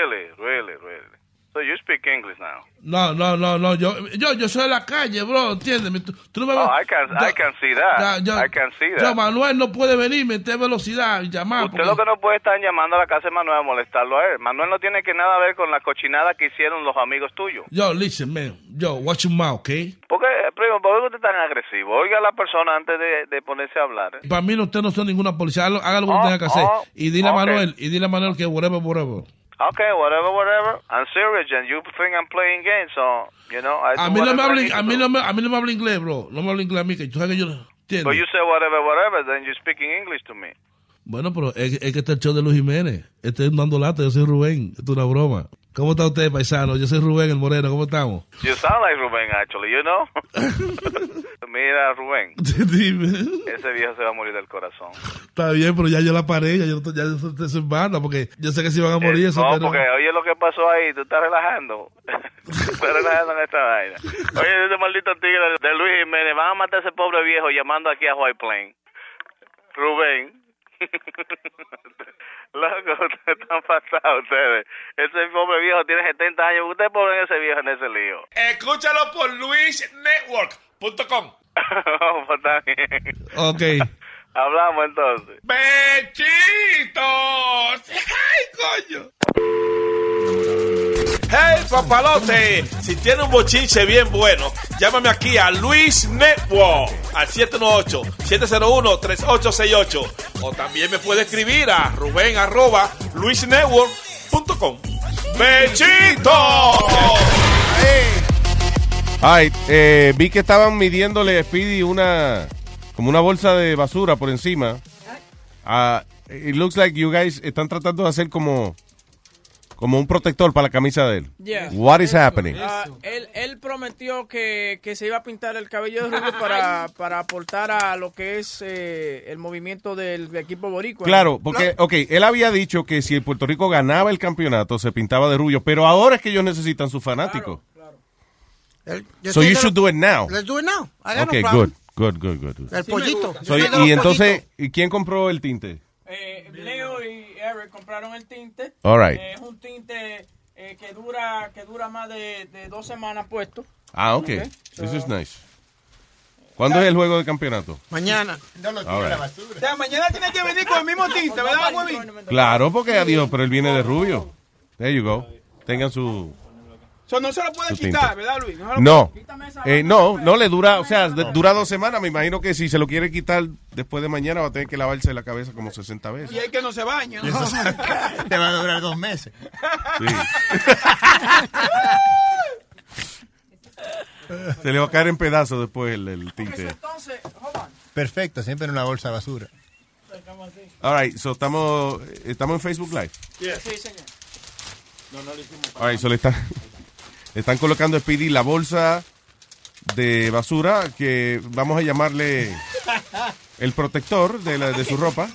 So you speak English now? No, no, no, no. Yo, yo, yo soy de la calle, bro. Entiéndeme. Tú, tú no me Oh, I can, yo- I can see that. Yo- I can see Yo, that. Manuel no puede venir, meter velocidad y llamar. Usted lo que no puede estar llamando a la casa de Manuel a molestarlo a él. Manuel no tiene que nada ver con la cochinada que hicieron los amigos tuyos. Yo, listen, man. Yo, watch your mouth, okay? ¿Por qué, primo, por qué usted es tan agresivo? Oiga a la persona antes de, de ponerse a hablar. ¿eh? Para mí, usted no son ninguna policía. Haga lo, que Oh, tenga que hacer. oh, y dile a. Manuel, y dile a Manuel que whatever, whatever. Okay, whatever, whatever. I'm serious, and you think I'm playing games, so, you know, I A mí, no me habla, a, mí no me, a mí no me habla inglés, bro. No me habla inglés a mí, que tú sabes que yo... ¿entiendes? But you say whatever, whatever, then you're speaking English to me. Bueno, pero es, es que este es el show de Luis Jiménez. Este es dando lata, yo soy Rubén. Esto es una broma. ¿Cómo está usted, paisano? Yo soy Rubén, el moreno. ¿Cómo estamos? You sound like Rubén, actually, you know? Mira, Rubén, Dime. ese viejo se va a morir del corazón. Está bien, pero ya yo la paré, ya yo ya estoy en banda, porque yo sé que si van a morir Eh, eso, no, pero... porque oye lo que pasó ahí, tú estás relajando. estás relajando en esta vaina. Oye, ese maldito tigre de, de Luis Jiménez, van a matar a ese pobre viejo llamando aquí a White Plain. Rubén. Loco, ustedes están pasados ustedes. Ese pobre viejo tiene 70 años. Ustedes ponen ese viejo en ese lío. Escúchalo por luisnetwork.com. Oh, pues está bien. Ok. Hablamos entonces. ¡Besitos! ¡Ay, coño! ¡Hey, papalote! Si tiene un bochinche bien bueno, llámame aquí a Luis Network al 718-701-3868. O también me puede escribir a ruben arroba luisnetwork.com. ¡Besitos! Ay, eh, vi que estaban midiéndole a Speedy una como una bolsa de basura por encima. Ah, it looks like you guys están tratando de hacer como como un protector para la camisa de él. Yeah. What is happening? Ah, él, él prometió que, que se iba a pintar el cabello de rubio para, para aportar a lo que es eh, el movimiento del equipo boricua. Claro, porque, ok, él había dicho que si el Puerto Rico ganaba el campeonato se pintaba de rubio, pero ahora es que ellos necesitan sus fanáticos. Yo So you should do it now. Let's do it now. I got no Ok, problem. good, good, good, good. El pollito. So, y entonces, pollitos. ¿y quién compró el tinte? Eh, Leo y Compraron el tinte. All right. Eh, es un tinte eh, que dura que dura más de, de dos semanas puesto. Ah, ok. Ok. This is nice. ¿Cuándo es el juego de campeonato? Mañana. All right. O sea, mañana tiene que venir con el mismo tinte, ¿verdad, huevín? Claro, porque adiós, pero él viene de rubio. There you go. Tengan su... Eso no se lo puede quitar, ¿verdad, Luis? se lo No, puede- eh, no, no le dura, o sea, de- dura dos semanas. Me imagino que si se lo quiere quitar después de mañana va a tener que lavarse la cabeza como 60 veces. Y hay que no se baña. Te va a durar dos meses. Se le va a caer en pedazos después el, el tinte. Entonces. Perfecto, siempre en una bolsa de basura. All right, so estamos, estamos en Facebook Live. Sí, señor. No, no lo hicimos. All right, so le están, le están colocando a Speedy la bolsa de basura que vamos a llamarle el protector de, la, de su ropa.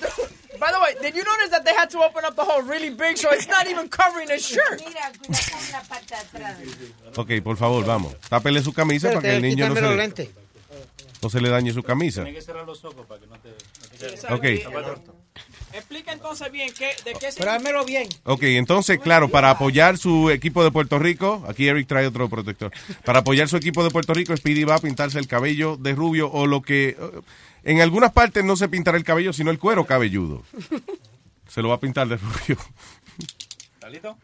By the way, did you notice that they had to open up the hole really big so it's not even covering his shirt? Mira, cuidado con la atrás. Ok, por favor, vamos. Tápele su camisa para que el niño no se, le, no se le dañe su camisa. Tienes que cerrar los ojos para que no te... no te- Ok. Explica entonces bien qué, de qué se... Pero bien. Ok, entonces, claro, para apoyar su equipo de Puerto Rico, aquí Eric trae otro protector. Para apoyar su equipo de Puerto Rico, Speedy va a pintarse el cabello de rubio o lo que. eh, En algunas partes no se pintará el cabello, sino el cuero cabelludo. Se lo va a pintar de rubio. ¿Está listo?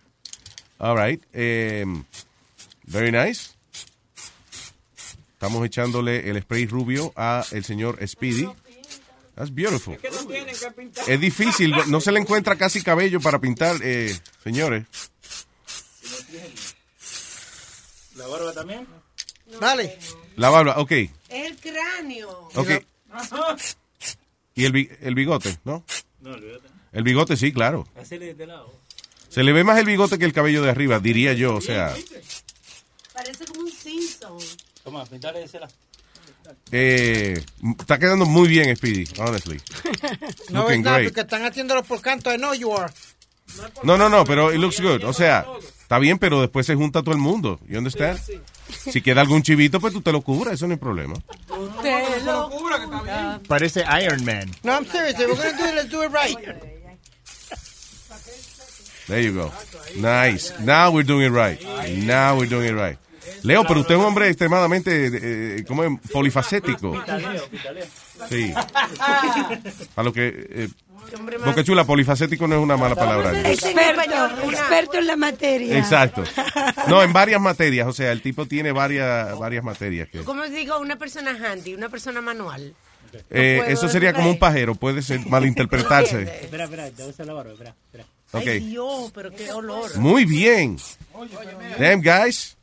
All right. em, very nice. Estamos echándole el spray rubio a el señor Speedy. That's beautiful. que no tienen que pintar. Es difícil, no se le encuentra casi cabello para pintar, eh, señores. ¿La barba también? Dale. La barba, ok. Es el cráneo. Ok. Y el, el bigote, ¿no? No, olvídate. El bigote sí, claro. Hacele de este lado. Se le ve más el bigote que el cabello de arriba, diría yo, o sea. Parece como un Simpson. Toma, pintale de ese lado. Eh, está quedando muy bien, Speedy, honestly. No es nada, porque están haciéndolo por canto. I know you are. No, no, no, pero it looks good. O sea, está bien, pero después se junta todo el mundo. You understand? Si queda algún chivito, pues tú te lo cubras, eso no hay problema. Te lo cubra que está bien. Parece Iron Man. No, I'm serious. If we're gonna do it, let's do it right. There you go. Nice. Now we're doing it right. Now we're doing it right. Leo, pero usted es un hombre extremadamente, eh, ¿cómo es? Polifacético. Sí. A lo que... Eh, Boca Chula, polifacético no es una mala palabra. Experto, experto en la materia. Exacto. No, en varias materias. O sea, el tipo tiene varias, varias materias. Que, Como digo, una persona handy, una persona manual. eh, eso sería como un pajarero. Puede ser malinterpretarse. Espera, espera, te voy a hacer la barba, espera, espera. Ok. Ay, Dios, pero qué olor. Muy bien. Damn, guys.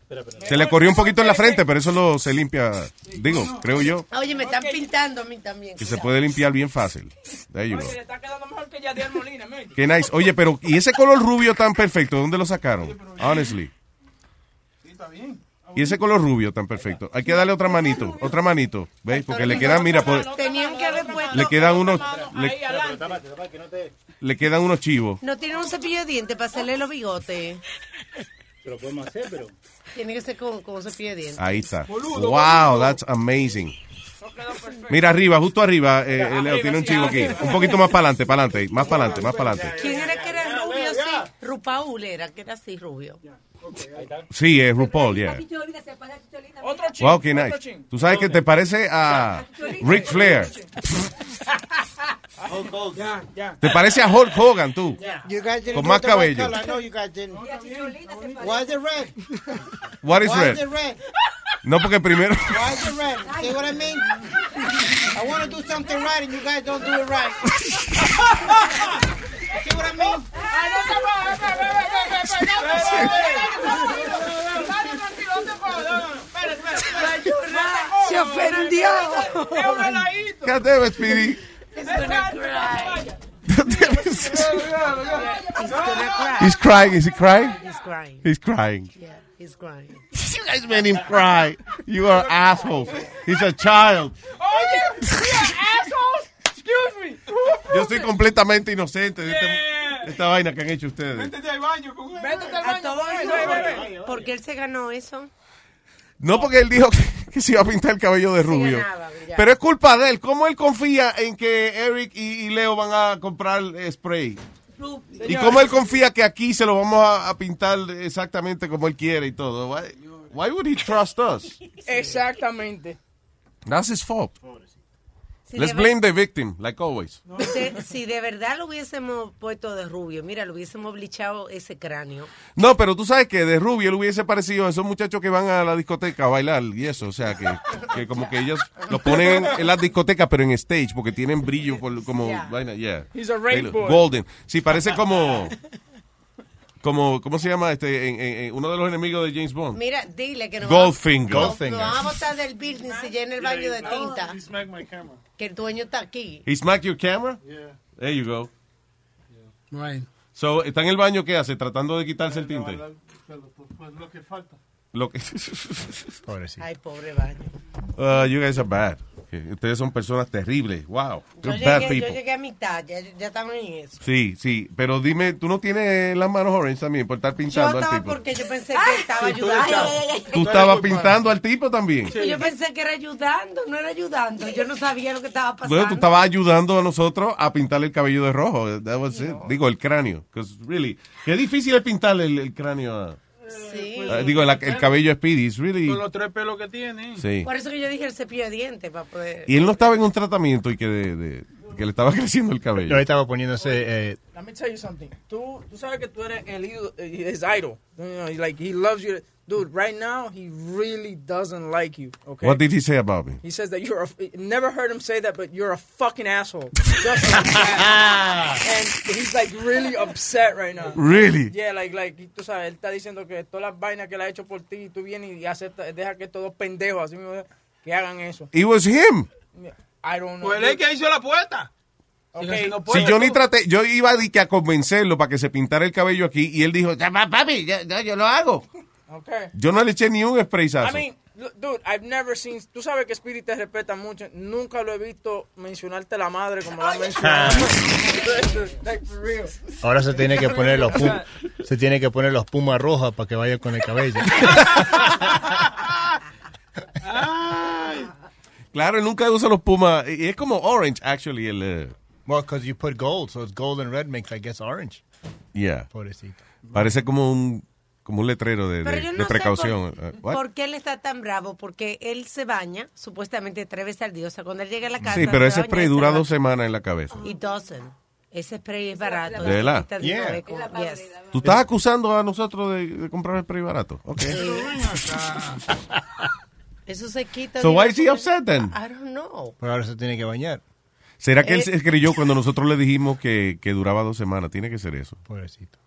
Se le corrió un poquito en la frente, pero eso lo se limpia, digo, creo yo, Oye, me están pintando a mí también. que se puede limpiar bien fácil. Le está quedando mejor que Yadier Molina, mire. Qué nice. Oye, pero ¿y ese color rubio tan perfecto? ¿Dónde lo sacaron? Honestly. Y ese color rubio tan perfecto. Hay que darle otra manito, otra manito. ¿Veis? Porque le quedan, mira, por- Tenían que haber puesto. le quedan unos, le, le quedan unos chivos. No tiene un cepillo de dientes para hacerle los bigotes. Pero podemos hacer, pero. Tiene que ser con, con cepillo de dientes. Ahí está. Wow, that's amazing. Mira arriba, justo arriba, eh, Leo tiene un chivo aquí. Un poquito más para adelante, para adelante, más para adelante, más para adelante. ¿Quién era que era rubio así? Rupaul era, que era así rubio. Sí, es RuPaul, yeah. Otro Wow, qué nice. Tú sabes que te parece a Ric Flair. Ya, ya. Te parece a Hulk Hogan, tú. You guys didn't Con más cabello. color. I know you guys didn't. Why is it red? What is Why red? is it red? No, porque primero. Why is it red? See what I mean? I want to do something right and you guys don't do it right. See what I mean? Se ofendió. He's gonna cry. He's crying. Is he crying? He's crying. He's crying. Yeah, he's crying. You guys made him cry. You are assholes. He's a child. Oye, mira, assholes. Excuse me. Yo soy completamente inocente de, este- esta vaina que han hecho ustedes. Métete al baño con él. Métete al A baño todo con él. eso, Ve, ve, ve. ¿Por qué él se ganó eso? No porque él dijo que, que se iba a pintar el cabello de rubio. Pero es culpa de él. ¿Cómo él confía en que Eric y, y Leo van a comprar eh, spray? ¿Y cómo él confía que aquí se lo vamos a, a pintar exactamente como él quiere y todo? Why, why would he trust us? Exactamente. That's his fault. Si Let's blame the victim, like always. de- si de verdad lo hubiésemos puesto de rubio, mira, lo hubiésemos blichado ese cráneo. No, pero tú sabes que de rubio le hubiese parecido a esos muchachos que van a la discoteca a bailar y eso. O sea, que, que como que ellos lo ponen en, en las discotecas, pero en stage, porque tienen brillo por- como Yeah. vaina, yeah. He's a rainbow. Golden. Sí, parece como... como ¿Cómo se llama? este en- en- en uno de los enemigos de James Bond? Mira, dile que nos Goldfinger. vamos, Goldfinger. nos vamos a botar del building si llena el baño de tinta. Que el dueño está aquí. He smacked your camera? There you go. Right. So, ¿está en el baño qué hace? Tratando de quitarse el tinte. Pues lo que falta. Lo que... Ay, pobre baño. Uh, you guys are bad. Ustedes son personas terribles. Wow. Yo You're bad llegué, yo people. llegué a mitad, ya, ya estamos en eso. Sí, sí, pero dime, ¿tú no tienes las manos orange también por estar Yo pintando al estaba tipo? porque yo pensé que estaba ayudando. ¿Tú estabas pintando al tipo también? Yo pensé que era ayudando, no era ayudando. Yo no sabía lo que estaba pasando. Bueno, tú estabas ayudando a nosotros a pintarle el cabello de rojo. That was it. Digo, el cráneo. really, qué difícil es pintarle el, el cráneo a... Sí. a- digo, el, el cabello Speedy. It's really... Con los tres pelos que tiene. Sí. Por eso que yo dije el cepillo de dientes, para poder... Y él no estaba en un tratamiento y que, de, de- que le estaba creciendo el cabello. Él estaba poniéndose. Eh, Let me tell you something. Tú, tú sabes que tú eres el ídolo, his idol. You know, like he loves you. Dude, right now he really doesn't like you. Okay. What did he say about me? He says that you're a. Never heard him say that, but you're a fucking asshole. Just like that. and he's like really upset right now. Really? Yeah, like, like, tú sabes, él está diciendo que todas las vainas que él ha hecho por ti, tú vienes y aceptas, deja que estos dos pendejos así mismo que hagan eso. It was him. I don't know. Pues él es que hizo la puerta. Okay. Si no Si puede, yo ni traté, yo iba a, a convencerlo para que se pintara el cabello aquí y él dijo, "Ya, pa- papi, ya, yo lo hago. Okay. Yo no le eché ni un I sprayazo. mean, Look, Dude, I've never seen. Tú sabes que Speedy te respeta mucho. Nunca lo he visto mencionarte la madre como la mencionado. real. Ahora se tiene que poner los pum- se tiene que poner los pumas rojas para que vaya con el cabello. Claro, nunca usa los pumas. Es como orange, actually. El, eh, Well, because you put gold, so it's gold and red makes, I guess, orange. yeah. Pobrecito. Parece como un, como un letrero de, de- precaución. por, what? por qué él está tan bravo, porque él se baña supuestamente tres veces al día. O sea, cuando él llega a la casa. Sí, pero se ese baña spray y se dura dos semanas en la cabeza. It doesn't. Ese spray es barato. ¿De verdad? Con- yes. ¿Tú estás acusando a nosotros de, de comprar spray barato? Ok. Eso se quita. So why is he upset then? I don't know. Pero ahora se tiene que bañar. ¿Será que él Eh, se creyó cuando nosotros le dijimos que, que duraba dos semanas? Tiene que ser eso. Pobrecito.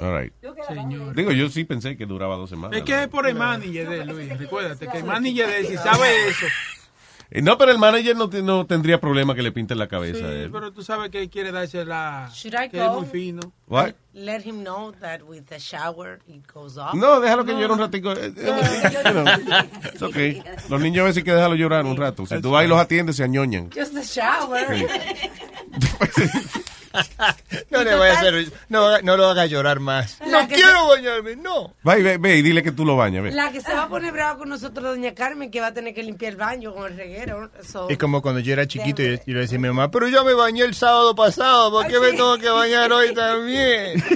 All right. Señor. Digo, yo sí pensé que duraba dos semanas. Es que es por el manager de Luis. Recuérdate que el manager de él, si sabe eso. Eh, No, pero el manager no, te- no tendría problema que le pinten la cabeza Sí, a él. pero tú sabes que él quiere darse la. Should I Que es muy fino. What? Let him know that with the shower it goes off. No, déjalo que llore un ratico. Eh, eh, it's okay. Los niños a veces hay que dejarlo llorar un rato. Si tú vas y los atiendes, se añoñan. Just the shower. No le vaya a hacer, no, no lo haga llorar más. La No quiero bañarme, no. Va y ve, ve y dile que tú lo bañas. Ve. La que se va a poner brava con nosotros, doña Carmen, que va a tener que limpiar el baño con el reguero. So, Es como cuando yo era chiquito y yo le decía a mi mamá, pero yo me bañé el sábado pasado, ¿por qué me tengo que bañar hoy también?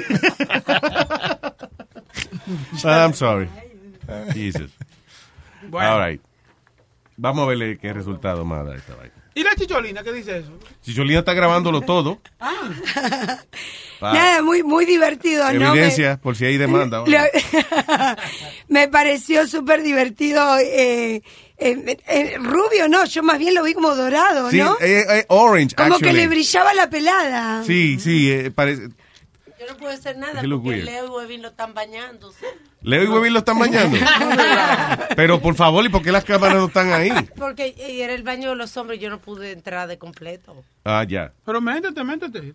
Ah, I'm sorry. Jesus. Bueno. All right. Vamos a verle qué resultado más da esta vaina. ¿Y la chicholina qué dice eso? Chicholina está grabándolo todo. Ah. Pa- Nada, muy, muy divertido, ¿no? Evidencia, por si hay demanda. Me, me pareció súper divertido. Eh, eh, eh, rubio, no, yo más bien lo vi como dorado, Sí, ¿no? eh, eh, orange, como que le brillaba la pelada. Sí, sí, eh, parece... yo no puedo hacer nada porque weird. Leo y Webin lo están bañando. ¿sí? Leo y Webin lo están bañando. Pero por favor, ¿y por qué las cámaras no están ahí? Porque era el baño de los hombres y yo no pude entrar de completo. Ah, ya. Pero métete, métete.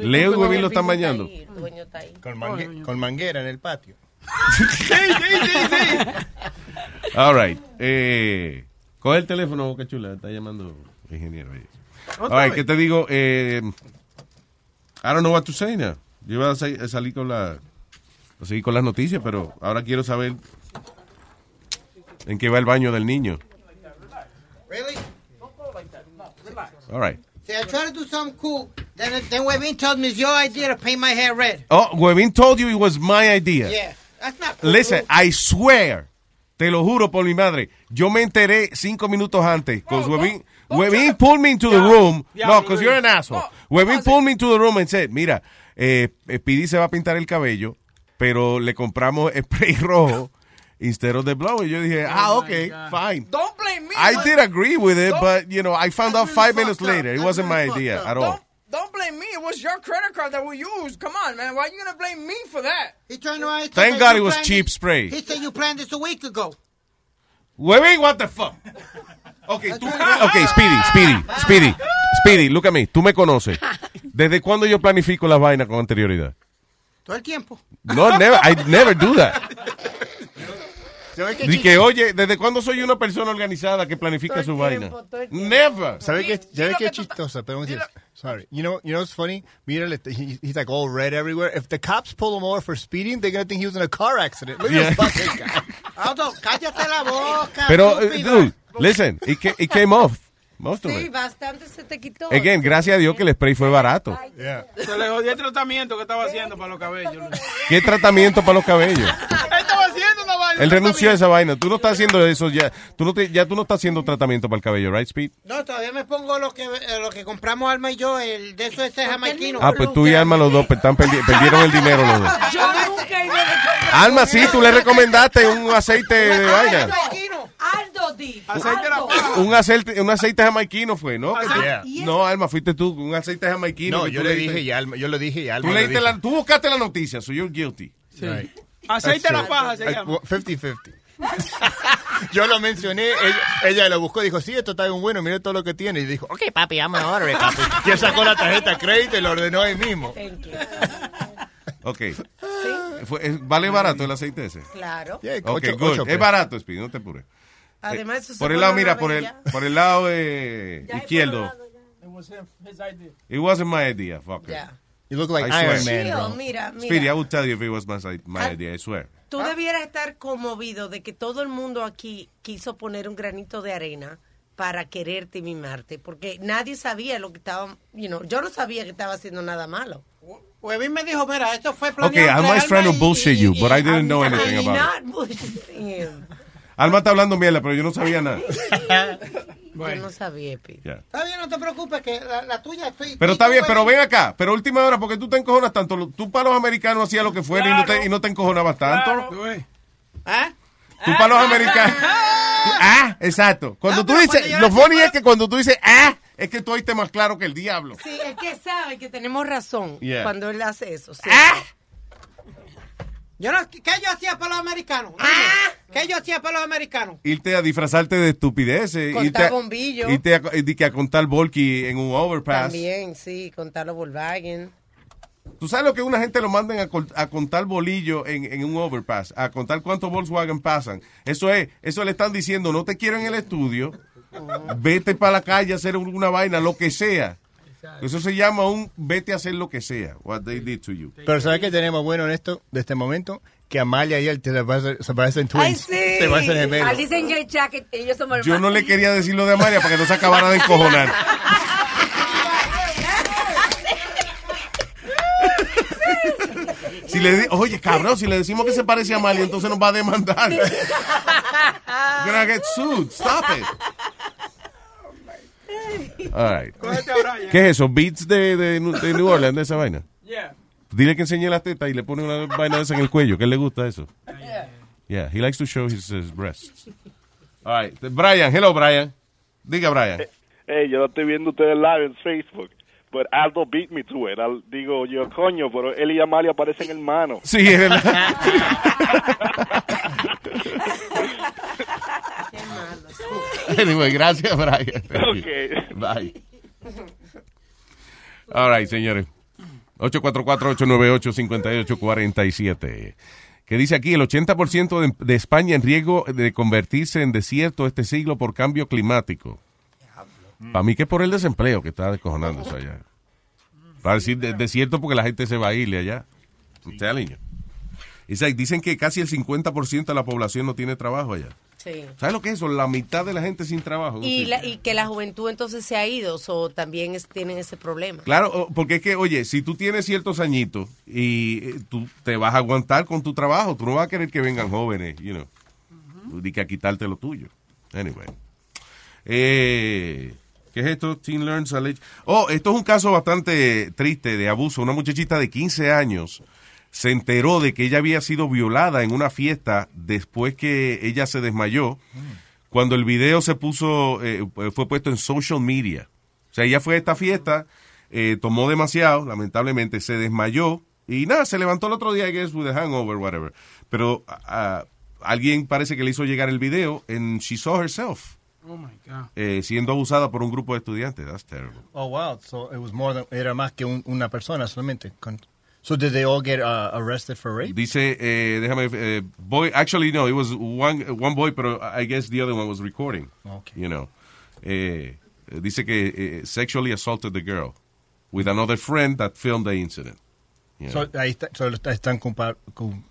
Leo y Webin lo están bañando. El dueño está ahí. Con, mangue- con manguera en el patio. Sí, sí, sí, sí. All right. Eh, coge el teléfono, Boca Chula. Está llamando el ingeniero. ahí. All right. ¿qué te digo? Eh, I don't know what to say now. Yo iba a, sa- a salir con la... A seguir con las noticias, pero ahora quiero saber en qué va el baño del niño. Really? All right. See, I try to do something cool. Then, then Webin tells me it's your idea to paint my hair red. Oh, Webin told you it was my idea. Yeah. That's not cool. Listen, I swear, te lo juro por mi madre, yo me enteré cinco minutos antes. Because Webin, Webin pulled me into the room. No, because you're an asshole. Webin pulled me into the room and said, mira, eh, eh, Pidi se va a pintar el cabello, pero le compramos spray rojo instead of the blow. Y yo dije, ah, okay, fine. Don't blame me. I did agree with it, but, you know, I found out really five minutes up. later. It wasn't my idea at all. Don't, don't blame me. It was your credit card that we used. Come on, man. Why are you gonna blame me for that? He turned around. and Thank God "You it was cheap it- spray. He said you planned this a week ago. Webin, what the fuck? Okay, tú, okay, Speedy, Speedy, Speedy, Speedy, look at me. Tú me conoces. ¿Desde cuándo yo planifico las vainas con anterioridad? Todo el tiempo. No, never, I never do that. ¿Sabes chis- que, oye, ¿desde cuándo soy una persona organizada que planifica su vaina? Never. ¿Sabe qué, ¿sabe qué es un momentito. Sorry. You know, you know what's funny? Mira, he- he's like all red everywhere. If the cops pull him over for speeding, they're going to think he was in a car accident. Look Yeah. at this fucking guy. Aldo, cállate la boca. Pero, eh, dude, listen, it, ca- it came off. Most of Sí, it. bastante se te quitó. Again, gracias a Dios que el spray fue barato. Se le jodió el tratamiento que estaba haciendo para los cabellos. ¿Qué tratamiento para los cabellos? Él estaba haciendo una vaina. Él un renunció a esa vaina. Tú no estás haciendo eso ya. Tú no te- ya tú no estás haciendo tratamiento para el cabello, right, Speed? No, todavía me pongo lo que, eh, lo que compramos Alma y yo, el de eso ese jamaiquino. Ah, pues tú y Alma los dos están perdi- perdieron el dinero los dos. Yo nunca he ido. Alma, sí, tú le recomendaste un aceite de vaina. Aldo di. Aceite de la paja. Un aceite, un aceite jamaiquino fue, ¿no? Yeah. No, Alma, fuiste tú, un aceite jamaiquino. No, yo le leíste- dije y Alma, yo le dije y Alma. Tú, leíste la, tú buscaste la noticia, so you're guilty. Right. Aceite de la paja se llama. 50-50. Yo lo mencioné, ella, ella lo buscó, dijo, sí, esto está bien bueno, mira todo lo que tiene. Y dijo, ok, papi, I'm gonna order papi. Y él sacó la tarjeta de crédito y lo ordenó ahí mismo. Ok. fue- es- ¿Vale barato el aceite ese? Claro. Ok, ocho- good. ocho es barato, Speedy, no te apures. Además, Eh, eso se por el lado, mira, por el, por el lado eh, izquierdo. It wasn't my idea, fucker. Ya. You look like I swear. Iron Man, Chill, bro. mira, mira. Speedy, I would tell you if it was my, my Ah. idea, I swear. Tú debieras estar conmovido de que todo el mundo aquí quiso poner un granito de arena para quererte y mimarte, porque nadie sabía lo que estaba, you know, yo no sabía que estaba haciendo nada malo. Huevín me dijo, mira, esto fue Okay, planeado Alma is entre trying to bullshit you, but I didn't know I'm anything about it. Alma está hablando mierda, pero yo no sabía nada. Yo no sabía, Pi. Está bien, no te preocupes, que la, la tuya estoy... Pero está bien, pero ven acá. Pero última hora, porque tú te encojonas tanto. Tú para los americanos hacías lo que fuera y, no te, y no te encojonabas tanto. ¿Ah? Tú para los americanos. tú- ah, exacto. Cuando No, tú dices, cuando lo funny es que cuando tú dices ah, es que tú oíste más claro que el diablo. Sí, es que sabe que tenemos razón Yeah. cuando él hace eso. sí. Yo no, ¿Qué yo hacía para los americanos? Dime, ¿Qué yo hacía para los americanos? Irte a disfrazarte de estupideces. Contar irte a, bombillos. Irte a, y que a contar volky en un overpass. También, sí, contar los Volkswagen. ¿Tú sabes lo que una gente lo mandan a contar bolillo en, en un overpass? A contar cuántos Volkswagen pasan. Eso es, eso le están diciendo, no te quiero en el estudio, vete para la calle a hacer una vaina, lo que sea. Eso se llama un vete a hacer lo que sea. What they did to you. Pero ¿sabes qué tenemos bueno en esto, de este momento? Que Amalia y él te se parecen, se parecen twins. Ay, sí. Se parecen gemelos. Ah, dicen que el que ellos somos Yo no le quería decir lo de Amalia para que no se acabara de encojonar. Si le Oye, cabrón, si le decimos que se parece a Amalia, entonces nos va a demandar. We're gonna get sued. Stop it. All right. Brian. ¿Qué es eso? ¿Beats de, de, de New Orleans, de esa vaina? Yeah. Dile que enseñe las tetas y le pone una vaina de esa en el cuello, que a él le gusta eso. Yeah, he likes to show his, his breasts. All right. Brian, hello, Brian. Diga, Brian. Hey, yo lo estoy viendo ustedes live en Facebook. But Aldo beat me to it. Al- digo yo, coño, pero él y Amalia parecen hermanos. Sí, es verdad. anyway, gracias, Brian. Ok. Bye. All right, señores. 844-898-5847. Que dice aquí, el 80% de, de España en riesgo de convertirse en desierto este siglo por cambio climático. Para mí que es por el desempleo que está descojonando eso allá. Para decir de- desierto porque la gente se va a irle allá. You. It's like, dicen que casi el 50% de la población no tiene trabajo allá. Sí. ¿Sabes lo que es eso? La mitad de la gente sin trabajo. Y, la, y que la juventud entonces se ha ido, o también es- tienen ese problema. Claro, porque es que, oye, si tú tienes ciertos añitos y eh, tú te vas a aguantar con tu trabajo, tú no vas a querer que vengan jóvenes, you know, y que a quitarte lo tuyo. Anyway. Eh, ¿Qué es esto? Teen Learns Allege- Oh, esto es un caso bastante triste de abuso. Una muchachita de 15 años se enteró de que ella había sido violada en una fiesta después que ella se desmayó, cuando el video se puso, eh, fue puesto en social media. O sea, ella fue a esta fiesta, eh, tomó demasiado, lamentablemente se desmayó y nada, se levantó el otro día, I guess, with a hangover, whatever. Pero ah, alguien parece que le hizo llegar el video and she saw herself Oh my God. eh, siendo abusada por un grupo de estudiantes. That's terrible. Oh, wow. So it was more than, era más que un- una persona solamente. Con- so did they all get uh, arrested for rape? Dice, eh, déjame, eh, boy, actually no, it was one, one boy, pero I guess the other one was recording. Okay. You know. Eh, dice que eh, sexually assaulted the girl with another friend that filmed the incident. You know. So, ahí está, so está- están compa- com-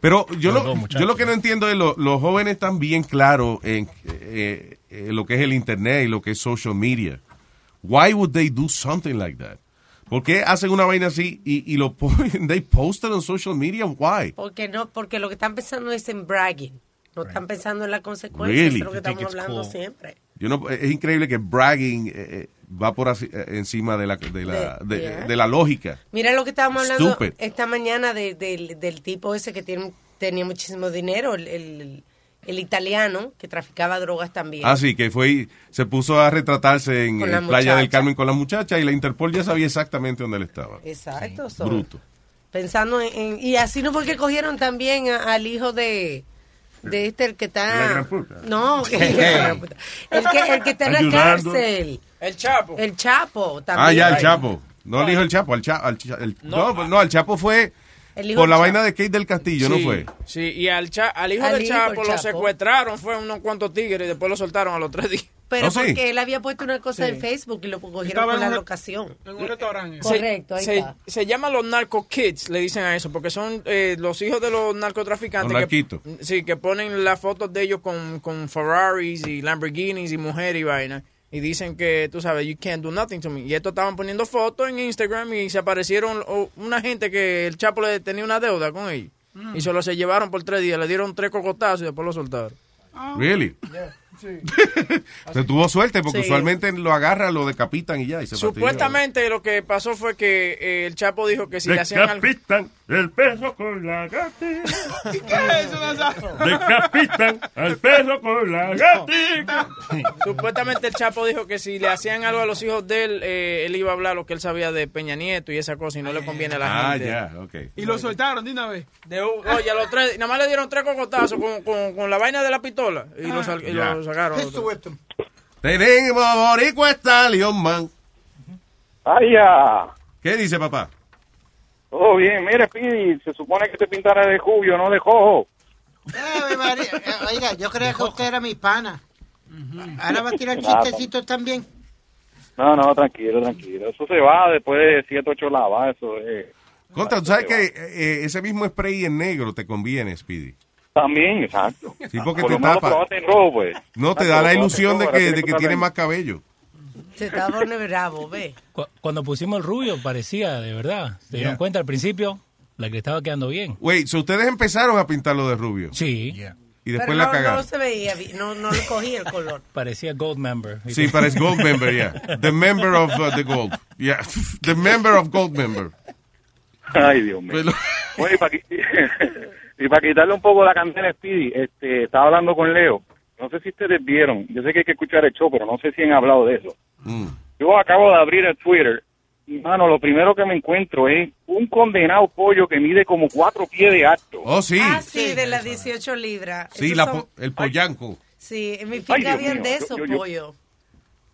Pero yo lo, yo lo que no entiendo es lo- los jóvenes están bien claros en eh, eh, lo que es el internet y lo que es social media. Why would they do something like that? ¿Por qué hacen una vaina así y, y lo ponen, they post it on social media? Why? Porque no, porque lo que están pensando es en bragging. No están pensando en la consecuencia. Really? Es lo que estamos hablando cool? siempre. Yo no, es increíble que bragging eh, eh, va por así- eh, encima de la, de, la, De- de, yeah. de la lógica. Mira lo que estábamos hablando Stupid. esta mañana de- del- del tipo ese que tiene, tenía muchísimo dinero, el, el- el italiano que traficaba drogas también. Ah, sí, que fue y se puso a retratarse en eh, la Playa del. Carmen con la muchacha y la Interpol ya sabía exactamente dónde él estaba. Exacto. so, Bruto. Pensando en, en- Y así no fue que cogieron también a- al hijo de... De este, el que está... ¿De la gran puta? No, que- el, que, el que está en la cárcel. El Chapo. El Chapo también. Ah, ya, el Chapo. No el hijo del Chapo, al Cha- al Cha- el- no, pues, no, el Chapo fue El hijo Por la vaina de Kate del Castillo, ¿no fue? Sí, y al, cha- al hijo Al del hijo Chapo lo secuestraron, fue unos cuantos tigres y después lo soltaron a los tres días. Pero ¿Oh, sí? porque él había puesto una cosa Sí. en Facebook y lo cogieron en la locación. En un restaurante. Correcto, ahí se, está. se llaman los narco kids, le dicen a eso, porque son eh, los hijos de los narcotraficantes. Los que, sí, que ponen las fotos de ellos con, con Ferraris y Lamborghinis y mujeres y vaina. Y dicen que, tú sabes, you can't do nothing to me. Y estos estaban poniendo fotos en Instagram y se aparecieron oh, una gente que el Chapo le tenía una deuda con ellos. Mm. Y solo se llevaron por tres días, le dieron tres cocotazos y después lo soltaron. Really? Se tuvo suerte porque Sí. usualmente lo agarran, lo decapitan y ya. Y se. Supuestamente lo que pasó fue que eh, el Chapo dijo que si le hacían algo... El perro con la gatita. ¿Qué es eso, Nazario? Decapitan al perro con la gatita. Supuestamente el Chapo dijo que si le hacían algo a los hijos de él, eh, él iba a hablar lo que él sabía de Peña Nieto y esa cosa y no le conviene a la Ah, gente. ya, ok. Y lo soltaron de una vez. De, oye, a los tres, nada más le dieron tres cocotazos con, con, con la vaina de la pistola y, lo, sal- y lo sacaron. Tenemos Boricua Stallion Man. ¡Ay, ya! ¿Qué dice papá? Todo bien. Mire, Speedy, se supone que te pintara de jubio, no de jojo. María. Eh, Oiga, yo creía que usted era mi pana. Ahora va a tirar chistecitos también. No, no, tranquilo, tranquilo. Eso se va después de 7, 8 lavas. Eso es. Contra, tú sabes que eh, ese mismo spray en negro te conviene, Speedy. También, exacto. Sí, porque Por te tapa. pues. No, te da la ilusión de que, de que tiene más cabello. Se estaba poniendo bravo, ve. Cu- Cuando pusimos el rubio parecía de verdad. ¿Se dieron Yeah. cuenta al principio? La que estaba quedando bien. Wait, so ustedes empezaron a pintarlo de rubio. Sí. Y después Pero la cagaron. no se veía, no, no le cogía el color. Parecía Gold Member. Sí, parece Gold Member, yeah. The member of uh, the Gold. Yeah. The member of Gold Member. Ay, Dios mío. Oye, y para, y para quitarle un poco la candela a Speedy, este, estaba hablando con Leo. No sé si ustedes vieron. Yo sé que hay que escuchar el show, pero no sé si han hablado de eso. Mm. Yo acabo de abrir el Twitter y, mano, lo primero que me encuentro es un condenado pollo que mide como cuatro pies de alto. Oh, sí. Ah, sí, de las 18 libras. Sí, Esos la son- po- el pollanco. Sí, en mi Ay, finca Dios habían mío, de yo- esos yo- yo- pollos.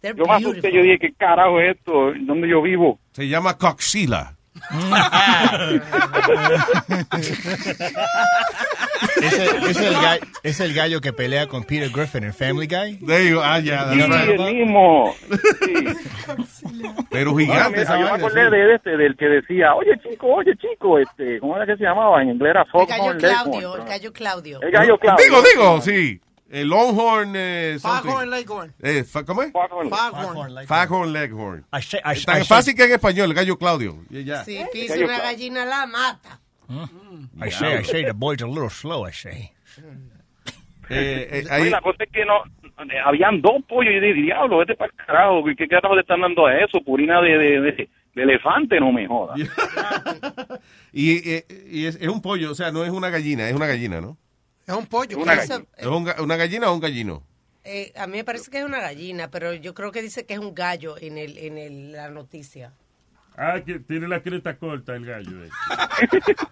They're Yo me asusté, yo dije, ¿qué carajo es esto? ¿Dónde yo vivo? Se llama Coxila. Ese es el, gallo, es el gallo que pelea con Peter Griffin en Family Guy. There you- ah, ya, Sí, right. el mismo. Pero No, gigante mira, esa yo me acordé sí. de este, del que decía, oye chico, oye chico, este, ¿cómo era que se llamaba? En inglés era El Foghorn gallo. Claudio, el gallo Claudio. El gallo Claudio. Digo, digo, sí. El Longhorn. Eh. Foghorn Leghorn. Eh, ¿Cómo es? Foghorn. Foghorn Leghorn. Tan fácil que en español, el gallo Claudio. Y ya. Si pisa una gallina la mata. I say, I say, the boy's a little slow, I say. Eh, eh, ahí, la cosa es que no, eh, habían dos pollos y yo dije, diablo, vete para el carajo, ¿qué qué carajo le están dando a eso? Purina de, de, de, de elefante, no me jodas. y eh, y es, es un pollo, o sea, no es una gallina, es una gallina, ¿no? Es un pollo. Una gallina. ¿Es un ga- una gallina o un gallino? Eh, a mí me parece que es una gallina, pero yo creo que dice que es un gallo en el en el, la noticia. Ah, que tiene la cresta corta el gallo.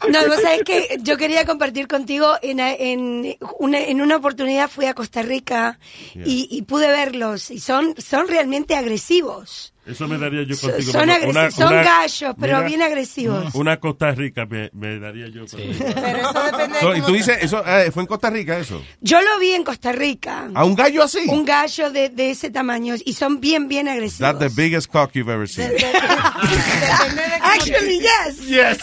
No, vos sabés que yo quería compartir contigo, en, en, una, en una oportunidad fui a Costa Rica y, y pude verlos y son, son realmente agresivos. Eso me daría yo contigo. son Una- son una- gallos, pero bien agresivos. Una Costa Rica me, me daría yo contigo. Pero eso depende So, de y tú dices, eso eh, fue en Costa Rica eso. Yo lo vi en Costa Rica. ¿A un gallo así? Un gallo de, de ese tamaño y son bien, bien agresivos. That's the biggest cock you've ever seen. depende de cómo Actually, yes. Yes.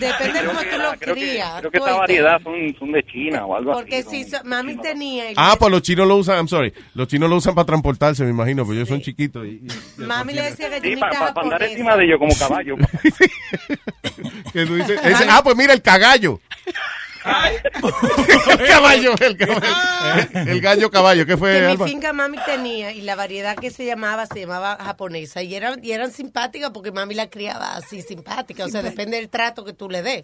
Depende de cómo tú lo crías. creo que esta variedad son, son de China o algo Porque así. si so- mami tenía Ah, pues los chinos lo usan, I'm sorry. Los chinos lo usan para transportarse, me imagino, porque ellos son chiquitos. Y, y- mami le decía Sí, gallinita para andar japonesa. encima de ellos como caballo. que tú dices- ese- ah, pues mira el cagallo. el caballo, el caballo. El gallo caballo, ¿qué fue, que mi finca mami tenía y la variedad que se llamaba se llamaba japonesa y eran y eran simpáticas porque mami la criaba así simpática o sea depende del trato que tú le des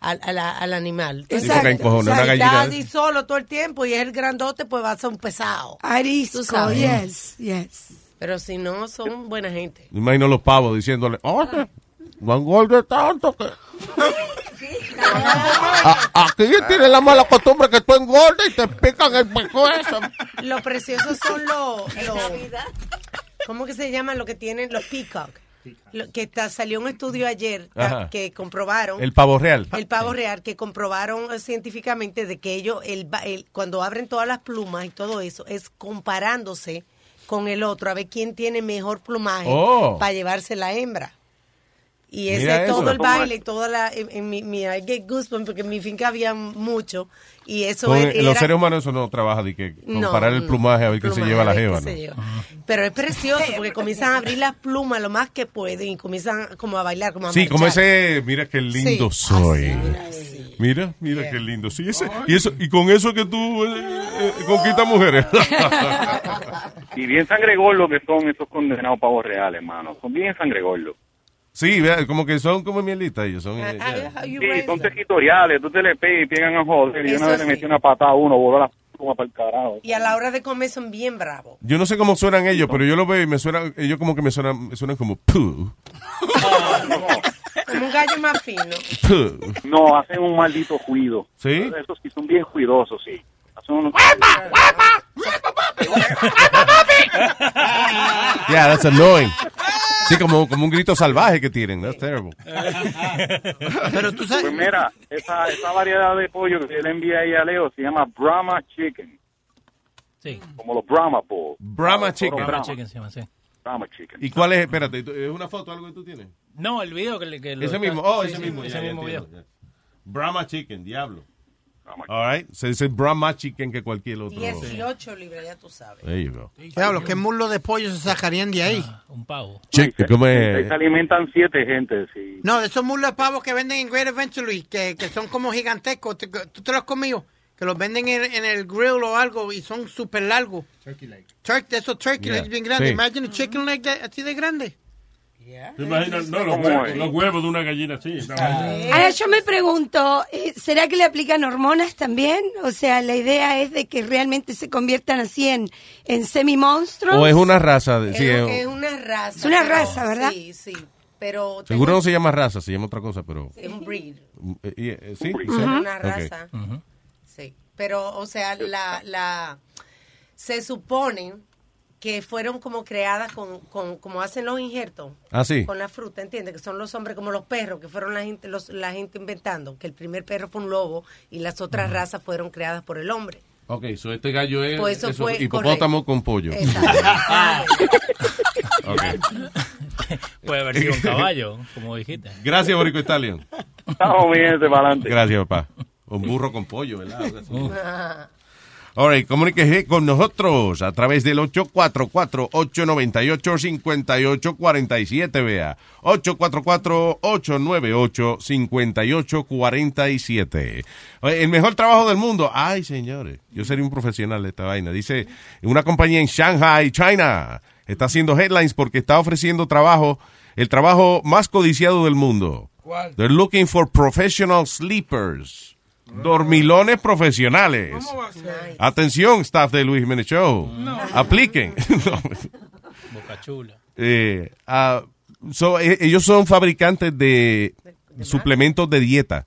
al, al animal Sí, porque encojona una estás así solo todo el tiempo y es el grandote pues va a ser un pesado Arisco, yes, yes. Pero si no son buena gente. Me imagino los pavos diciéndole, oye, no engorde tanto que... A- aquí tienen la mala costumbre que tú engordas y te pican el pescuezo. lo preciosos son los los ¿cómo que se llaman lo que tienen los peacock. Lo- que salió un estudio ayer ta- que comprobaron El pavo real. el pavo real que comprobaron eh, científicamente de que ellos el, ba- el- cuando abren todas las plumas y todo eso es comparándose con el otro a ver quién tiene mejor plumaje Oh. para llevarse la hembra. Y ese Mira es todo eso. el baile, toda la en, en mi, mi I get goosebumps porque en mi finca había mucho y eso era, los seres humanos eso no trabaja de que No, comparar el no, plumaje a ver qué se lleva la jeva. Pero es precioso porque comienzan a abrir las plumas lo más que pueden y comienzan como a bailar, como a Sí, como ese, mira qué lindo Sí. soy. Mira, mira qué lindo. Sí, ese, y eso y con eso que tú eh, eh, conquistas mujeres. Y bien sangregordos que son esos condenados pavos reales, hermano. Son bien sangregordos. Sí, vea, como que son como mielitas ellos, son eh, ya. Sí, son territoriales. Tú te le pegas y pegan a joder. Y una vez le sí. metí una patada a uno, voló la pluma para el carajo. Y a la hora de comer son bien bravos. Yo no sé cómo suenan ellos, pero yo lo veo y me suenan, ellos como que me suenan, me suenan como puh, Como un gallo más fino. puh. No, hacen un maldito juido. ¿Sí? Esos sí son bien juidosos, sí. Hacen unos... Yeah, that's annoying. Sí, como, como un grito salvaje que tienen. That's terrible. Pero tú sabes... Pues mira, esa, esa variedad de pollo que le envía ahí a Leo se llama Brahma Chicken. Sí. Como los Brahma Balls. Brahma Chicken. Brahma Brahma. Chicken se llama, sí. Brahma Chicken. ¿Y cuál es? Espérate, ¿es una foto algo que tú tienes? No, el video que, le- que lo Ese mismo, oh, sí, ese sí, mismo. ese ya, ya mismo video. Brahma Chicken, diablo. All right, se dice Brahma Chicken que cualquier otro. 18 libras, ya tú sabes. There you go. Diablo, ¿qué muslo de pollo se sacarían de ahí? Un pavo. Chicken, ¿cómo Ahí es? se alimentan siete gente, sí. No, esos muslos de pavos que venden en Great Eventually, que, que son como gigantescos. ¿Tú, te los has comido? Que los venden en, en el grill o algo y son súper largos. Turkey leg. Turkey, esos turkey Yeah. legs bien grandes. Sí. Imagine a chicken leg de- así de grande. ¿Te imaginas? No, los ¿Cómo huevos, los huevos de una gallina así. Ahora yo me pregunto, eh, ¿será que le aplican hormonas también? O sea, la idea es de que realmente se conviertan así en, en semi-monstruos. O es una raza. De, sí, es, es- es una raza. Es una pero- raza, ¿verdad? Sí, sí. Pero seguro no se llama raza, se llama otra cosa, pero. es un breed. eh, eh, eh, ¿Sí? Es ¿Sí? una raza. Sí. Pero, o sea, la, la se supone que fueron como creadas con, con como hacen los injertos Ah, sí. con la fruta, ¿entiendes? Que son los hombres como los perros, que fueron la gente, los, la gente inventando, que el primer perro fue un lobo y las otras razas fueron creadas por el hombre. Ok, so este gallo es Pues eso eso, fue hipopótamo con pollo. Ok. Puede haber sido un caballo, como dijiste. Gracias, Borico Stallion. Estamos bien, este para adelante. Gracias, papá. Un burro con pollo, ¿verdad? Así. All right, comuníquese con nosotros a través del 844-898-5847, vea. 844-898-5847. Oye, El mejor trabajo del mundo. Ay, señores, yo sería un profesional de esta vaina. Dice, una compañía en Shanghai, China, está haciendo headlines porque está ofreciendo trabajo, el trabajo más codiciado del mundo. ¿Cuál? They're looking for professional sleepers. Dormilones profesionales. Atención, staff de Luis Jiménez Show. Apliquen. No. Boca chula. Eh, ah, so, eh, ellos son fabricantes de suplementos de dieta.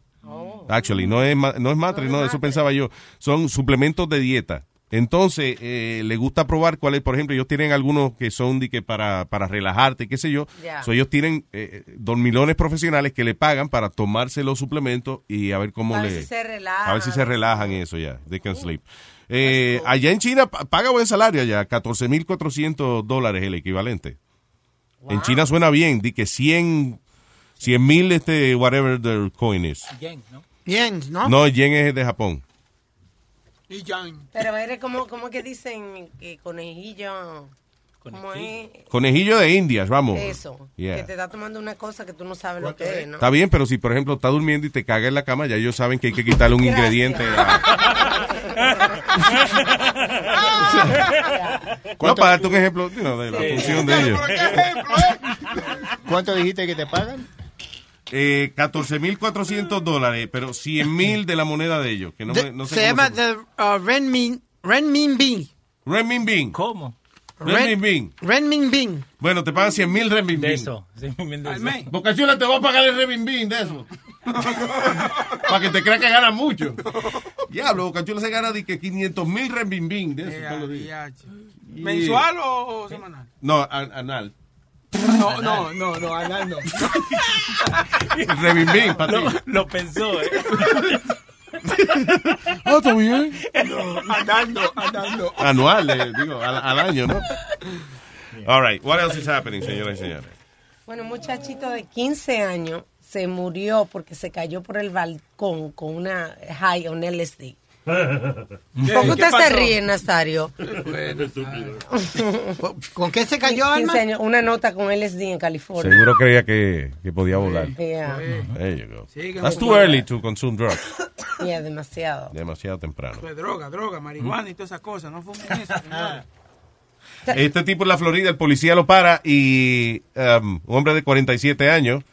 Actually, no es, no es matre, no, eso pensaba yo. Son suplementos de dieta. Entonces, eh, le gusta probar cuáles, por ejemplo, ellos tienen algunos que son de que para, para relajarte, qué sé yo. Ya. So, ellos tienen eh, dormilones profesionales que le pagan para tomarse los suplementos y a ver cómo A ver le... si se relajan. A ver si se relajan y eso ya. They can sleep. Eh, allá en China pa- paga buen salario allá, 14.400 dólares el equivalente. En China suena bien, di que 100 mil, este, whatever the coin is. Yen, ¿no? Bien, ¿no? No, yen es de Japón. Y Jan. Pero eres como, como que dicen que conejillo. ¿Cómo es? Conejillo de Indias, vamos. Eso. Yeah. Que te está tomando una cosa que tú no sabes lo que es, ¿no? Está bien, pero si por ejemplo está durmiendo y te caga en la cama, ya ellos saben que hay que quitarle un Gracias. ingrediente. No, para darte un ejemplo you know, de la función de ellos. ¿Cuánto dijiste que te pagan? Eh, 14.400 dólares, pero 100 mil de la moneda de ellos. Que no, me- no sé se cómo llama the, uh, Renmin, Renminbi. Renminbi. ¿Cómo? Renminbi. Renminbi. Bueno, te pagan 100 mil renminbi. De eso. Sí, de eso. Boca Chula te va a pagar el renminbi de eso. Para que te creas que gana mucho. Diablo, Boca Chula se gana de que 500 mil renminbi de eso. los días. ¿Mensual o, o semanal? No, an- anal. No, no, no, no, andando. Revimbín, para ti. Lo pensó, ¿eh? Ah, está bien. No, andando, andando. Anual, eh, digo, al, al año, ¿no? All right. What else is happening, señoras y señores? Bueno, un muchachito de 15 años se murió porque se cayó por el balcón con una high on LSD. ¿Por qué usted se ríe, Nazario? ¿Con qué se cayó, 15 Alma? años, una nota con LSD en California. Seguro creía que, que podía volar. Yeah. There you go. Sí, que That's too early to consume drugs. Yeah, demasiado. Demasiado temprano. Eso es droga, droga, marihuana y todas esas cosas. No fumen eso, señores. Este tipo en la Florida, el policía lo para y um, un hombre de 47 años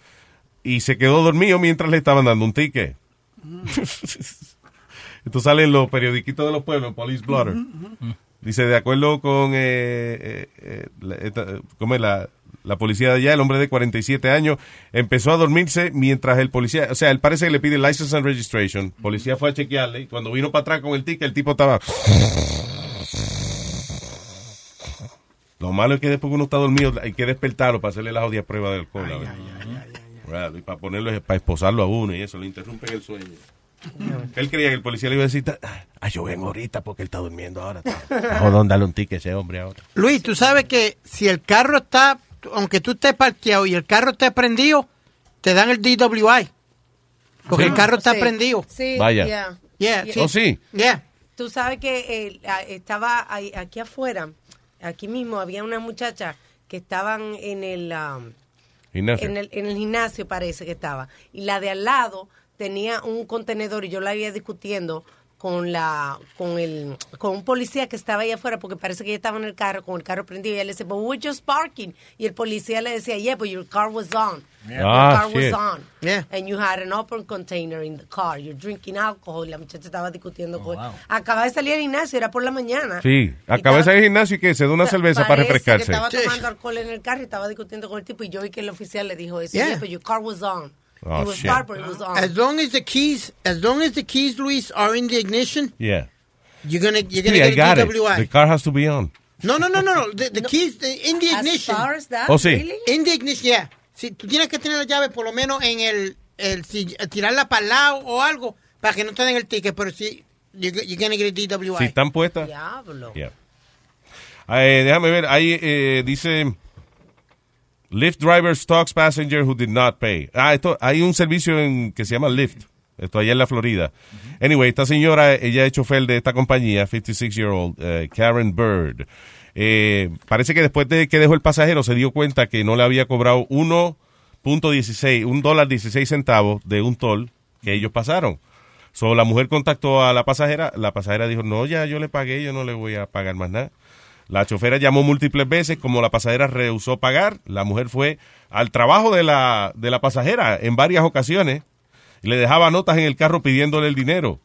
y se quedó dormido mientras le estaban dando un ticket. Esto sale en los periodiquitos de los pueblos, Police Blotter. Dice, de acuerdo con eh, eh, eh, la, esta- ¿cómo es la, la policía de allá, el hombre de 47 años empezó a dormirse mientras el policía, o sea, él parece que le pide license and registration. Policía fue a chequearle y cuando vino para atrás con el ticket, el tipo estaba... Lo malo es que después que uno está dormido hay que despertarlo para hacerle la jodida prueba de alcohol. y para ponerlo, para esposarlo a uno y eso, le interrumpen el sueño. Él creía que el policía le iba a decir, ah, yo vengo ahorita porque él está durmiendo ahora. Jodón, dale un ticket a ese hombre ahora. Luis, tú sabes que si el carro está, aunque tú estés parqueado y el carro esté prendido, te dan el DWI. Porque Sí. el carro está Sí. prendido. Sí, Vaya. yeah. Yeah, Yeah. ¿Oh, sí? Yeah. Tú sabes que eh, estaba ahí- aquí afuera, aquí mismo había una muchacha que estaban en el, um, en el en el gimnasio parece que estaba y la de al lado tenía un contenedor y yo la había discutiendo con la con el con un policía que estaba ahí afuera porque parece que ella estaba en el carro con el carro prendido y él le decía, "But we're just parking." Y el policía le decía, "Yeah, but your car was on." Yeah. Your Ah, car shit. was on. Yeah. And you had an open container in the car. You're drinking alcohol. Y la muchacha estaba discutiendo Oh, con Acaba de salir al gimnasio, era por la mañana. Sí, acabé de salir al gimnasio y que se da una cerveza para refrescarse. que estaba tomando alcohol en el carro y estaba discutiendo con el tipo y yo vi que el oficial le dijo eso. Yeah. Yeah, but your car was on. Oh, it was shit. it was on. As long as the keys, as long as the keys, Luis, are in the ignition, Yeah. you're gonna you're gonna I get got a it. DWI. The car has to be on. No, no, no, no, no. The, the keys the- in the As ignition. far as that, Oh, sí. really? In the ignition, yeah. Si tú tienes que tener la llave por lo menos en el, el si, tirarla para el lado o algo para que no te den el ticket, pero si you're, you're gonna get a DWI. Si están puestas. Diablo. Yeah. Eh, déjame ver, ahí eh, dice Lyft driver stalks passenger who did not pay. Ah, esto, hay un servicio en, que se llama Lyft. Esto allá en la Florida. Anyway, esta señora, ella es chofer de esta compañía, 56 year old, eh, Karen Bird. Eh, parece que después de que dejó el pasajero se dio cuenta que no le había cobrado 1.16, un dólar 16 centavos de un toll que ellos pasaron. So, la mujer contactó a la pasajera, la pasajera dijo, no, ya yo le pagué, yo no le voy a pagar más nada. La chofera llamó múltiples veces, como la pasajera rehusó pagar, la mujer fue al trabajo de la, de la pasajera en varias ocasiones y le dejaba notas en el carro pidiéndole el dinero.